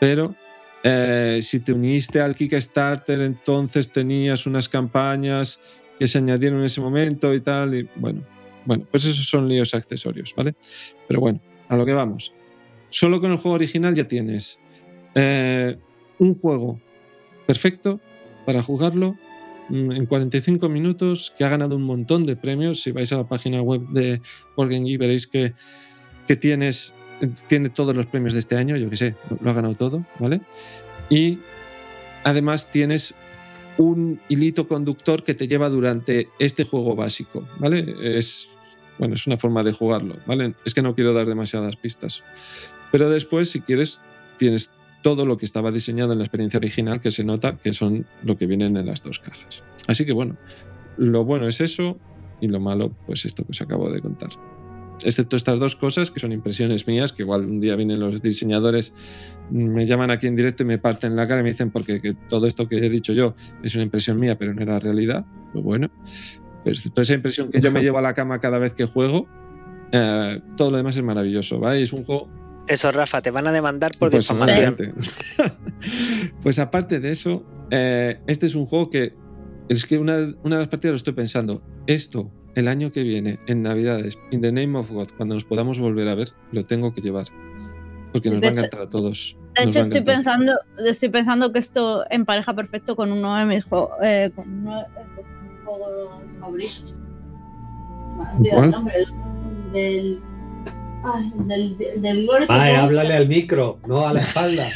pero eh, si te uniste al Kickstarter, entonces tenías unas campañas que se añadieron en ese momento y tal, y bueno, bueno, pues esos son líos accesorios, ¿vale? Pero bueno, a lo que vamos. Solo con el juego original ya tienes eh, un juego perfecto para jugarlo en 45 minutos, que ha ganado un montón de premios. Si vais a la página web de Wargame veréis que, que tienes tiene todos los premios de este año, yo que sé, lo ha ganado todo, ¿vale? Y además tienes un hilito conductor que te lleva durante este juego básico, ¿vale? Es, bueno, es una forma de jugarlo, ¿vale? Es que no quiero dar demasiadas pistas. Pero después, si quieres, tienes todo lo que estaba diseñado en la experiencia original, que se nota que son lo que vienen en las dos cajas. Así que bueno, lo bueno es eso y lo malo, pues esto que os acabo de contar excepto estas dos cosas, que son impresiones mías, que igual un día vienen los diseñadores, me llaman aquí en directo y me parten la cara y me dicen porque que todo esto que he dicho yo es una impresión mía, pero no era realidad. Pues bueno, pero toda esa impresión que yo me llevo a la cama cada vez que juego, eh, todo lo demás es maravilloso, ¿vale? Es un juego... Eso, Rafa, te van a demandar por pues, pues aparte de eso, eh, este es un juego que es que una, una de las partidas lo estoy pensando, esto el año que viene, en Navidades, In the Name of God, cuando nos podamos volver a ver, lo tengo que llevar. Porque nos va a encantar a todos. De hecho, estoy pensando, estoy pensando que esto empareja perfecto con uno de mis juegos, eh, con uno de mis juegos favoritos. ¿Cuál? Del, ay, del, del, Ay, háblale al micro, no a la espalda.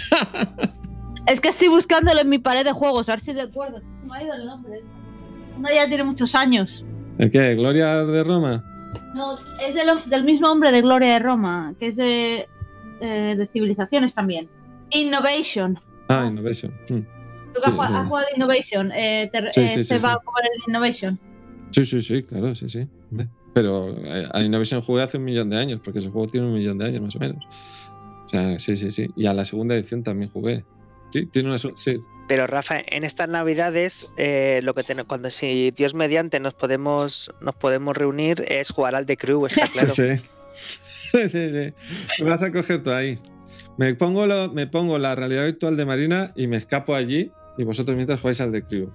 es que estoy buscándolo en mi pared de juegos, a ver si recuerdo. Se me ha ido el nombre. Uno ya tiene muchos años. ¿El qué? ¿Gloria de Roma? No, es del, mismo hombre de Gloria de Roma, que es de, eh, de civilizaciones también. Innovation. Ah, Innovation. Mm. ¿Tú has, jugado Innovation? Eh, ¿Te, sí, eh, va a jugar el Innovation? Sí, sí, sí, claro, sí, sí. Pero a Innovation jugué hace un millón de años, porque ese juego tiene un millón de años más o menos. O sea, sí, sí, sí. Y a la segunda edición también jugué. Sí, tiene una. Sí, pero Rafa, en estas navidades, eh, lo que tenemos, cuando si Dios mediante nos podemos, nos podemos reunir es jugar al The Crew, está claro. Sí, sí. sí, sí. Me vas a coger tú ahí. Me pongo, lo, me pongo la realidad virtual de Marina y me escapo allí y vosotros mientras jugáis al The Crew.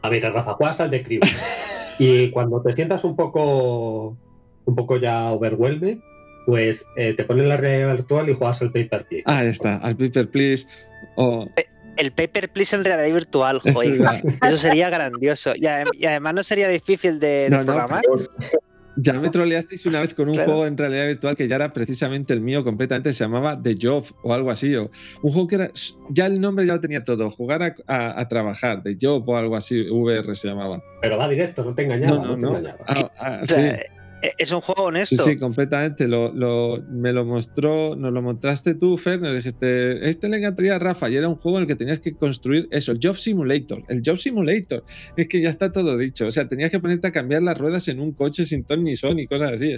A ver, Rafa, juegas al The Crew. y cuando te sientas un poco, un poco ya overwhelmed, pues eh, te pones la realidad virtual y juegas al Paper Please. Ah, ahí está, al Paper Please. O el paper please en realidad virtual, joder. Eso sería grandioso. Y, además no sería difícil de, programar. Ya me troleasteis una vez con un juego en realidad virtual que ya era precisamente el mío completamente, se llamaba The Job o algo así. O un juego que era, ya el nombre ya lo tenía todo, jugar a, trabajar, The Job o algo así, VR se llamaba. Pero va directo, no te engañaba. No, no, ah, ah, sí. Eh, es un juego honesto. Sí, sí, completamente. Lo, me lo mostró, nos lo mostraste tú, Fer, nos dijiste, este le encantaría a Rafa y era un juego en el que tenías que construir eso, el Job Simulator. El Job Simulator. Es que ya está todo dicho. O sea, tenías que ponerte a cambiar las ruedas en un coche sin ton ni son y cosas así.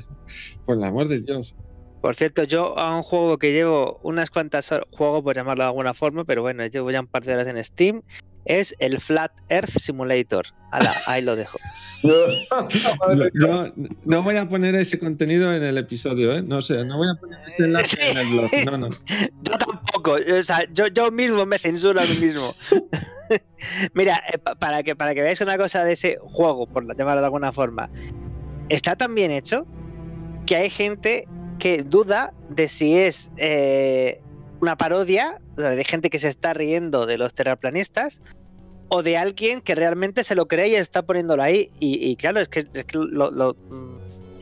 Por el amor de Dios. Por cierto, yo a un juego que llevo unas cuantas horas, juego por llamarlo de alguna forma, pero bueno, llevo ya un par de horas en Steam es el Flat Earth Simulator. ahí lo dejo. no, no, voy a poner ese contenido en el episodio, ¿eh? No sé, no voy a poner ese enlace en el blog. No, no. Yo tampoco. O sea, yo, yo mismo me censuro a mí mismo. Mira, eh, para que, para que veáis una cosa de ese juego, por llamarlo de alguna forma, está tan bien hecho que hay gente que duda de si es eh, una parodia, de gente que se está riendo de los terraplanistas, o de alguien que realmente se lo cree y está poniéndolo ahí. Y, y claro, es que, es, que lo- lo, mm,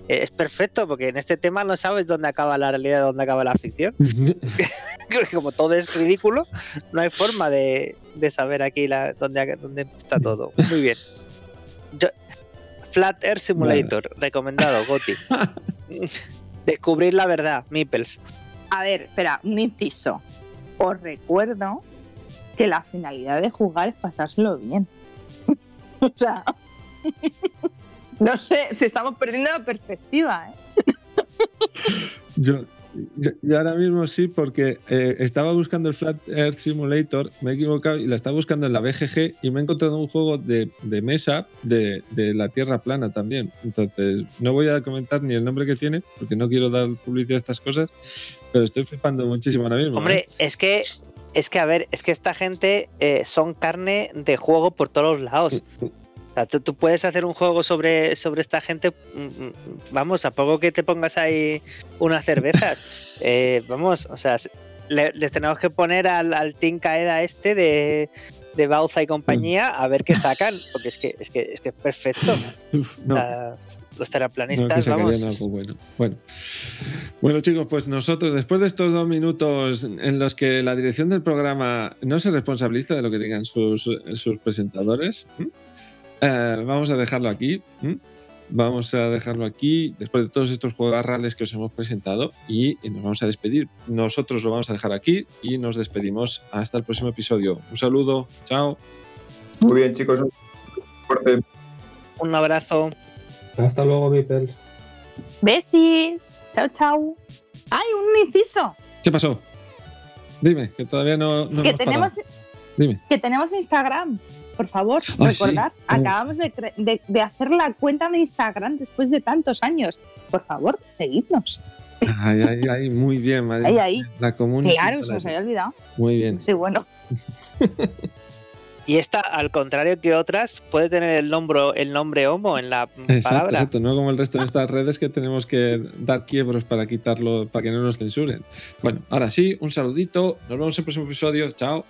es perfecto, porque en este tema no sabes dónde acaba la realidad, dónde acaba la ficción. Creo que como todo es ridículo, no hay forma de, de saber aquí la, dónde, dónde está todo. Muy bien. Yo- Flat Earth Simulator, recomendado, Goti. Descubrir la verdad, Meeples. A ver, espera, un inciso. Os recuerdo que la finalidad de jugar es pasárselo bien. o sea, no sé, si estamos perdiendo la perspectiva. ¿eh? Yo, yo- yo ahora mismo sí, porque eh, estaba buscando el Flat Earth Simulator, me he equivocado y la estaba buscando en la BGG y me he encontrado un juego de, de mesa de, de la Tierra plana también. Entonces, no voy a comentar ni el nombre que tiene, porque no quiero dar publicidad a estas cosas, pero estoy flipando muchísimo ahora mismo. Hombre, ¿eh? es que, es que, a ver, es que esta gente eh, son carne de juego por todos los lados. O sea, tú, tú puedes hacer un juego sobre, sobre esta gente, mm, mm, vamos, a poco que te pongas ahí unas cervezas. eh, vamos, o sea, le- les tenemos que poner al, al Team Kaeda este de, de Bauza y compañía a ver qué sacan, porque es que es, que, es, que es perfecto. Uf, no. los No, terraplanistas, sacarían vamos. algo bueno. bueno. Bueno, chicos, pues nosotros, después de estos dos minutos en los que la dirección del programa no se responsabiliza de lo que digan sus, sus presentadores, Eh, vamos a dejarlo aquí. Vamos a dejarlo aquí después de todos estos juegos que os hemos presentado y, nos vamos a despedir. Nosotros lo vamos a dejar aquí y nos despedimos hasta el próximo episodio. Un saludo, chao. Muy bien, chicos. un fuerte. Un abrazo. Hasta luego, Mipels. Besis. Chao, chao. ¡Ay, un inciso! ¿Qué pasó? Dime, que todavía no, no que, hemos tenemos, parado. Dime. que tenemos Instagram. Por favor, sí. recordad, Oh. acabamos de, cre- de- de hacer la cuenta de Instagram después de tantos años. Por favor, seguidnos. Ay, ay, ay, muy bien, María. Ahí, ahí. La comunidad. Claro, se nos había olvidado. Muy bien. Sí, bueno. Y esta, al contrario que otras, puede tener el nombre, el nombre homo en la Exacto, palabra. exacto. No como el resto de estas redes que tenemos que dar quiebros para quitarlo, para que no nos censuren. Bueno, ahora sí, un saludito. Nos vemos en el próximo episodio. Chao.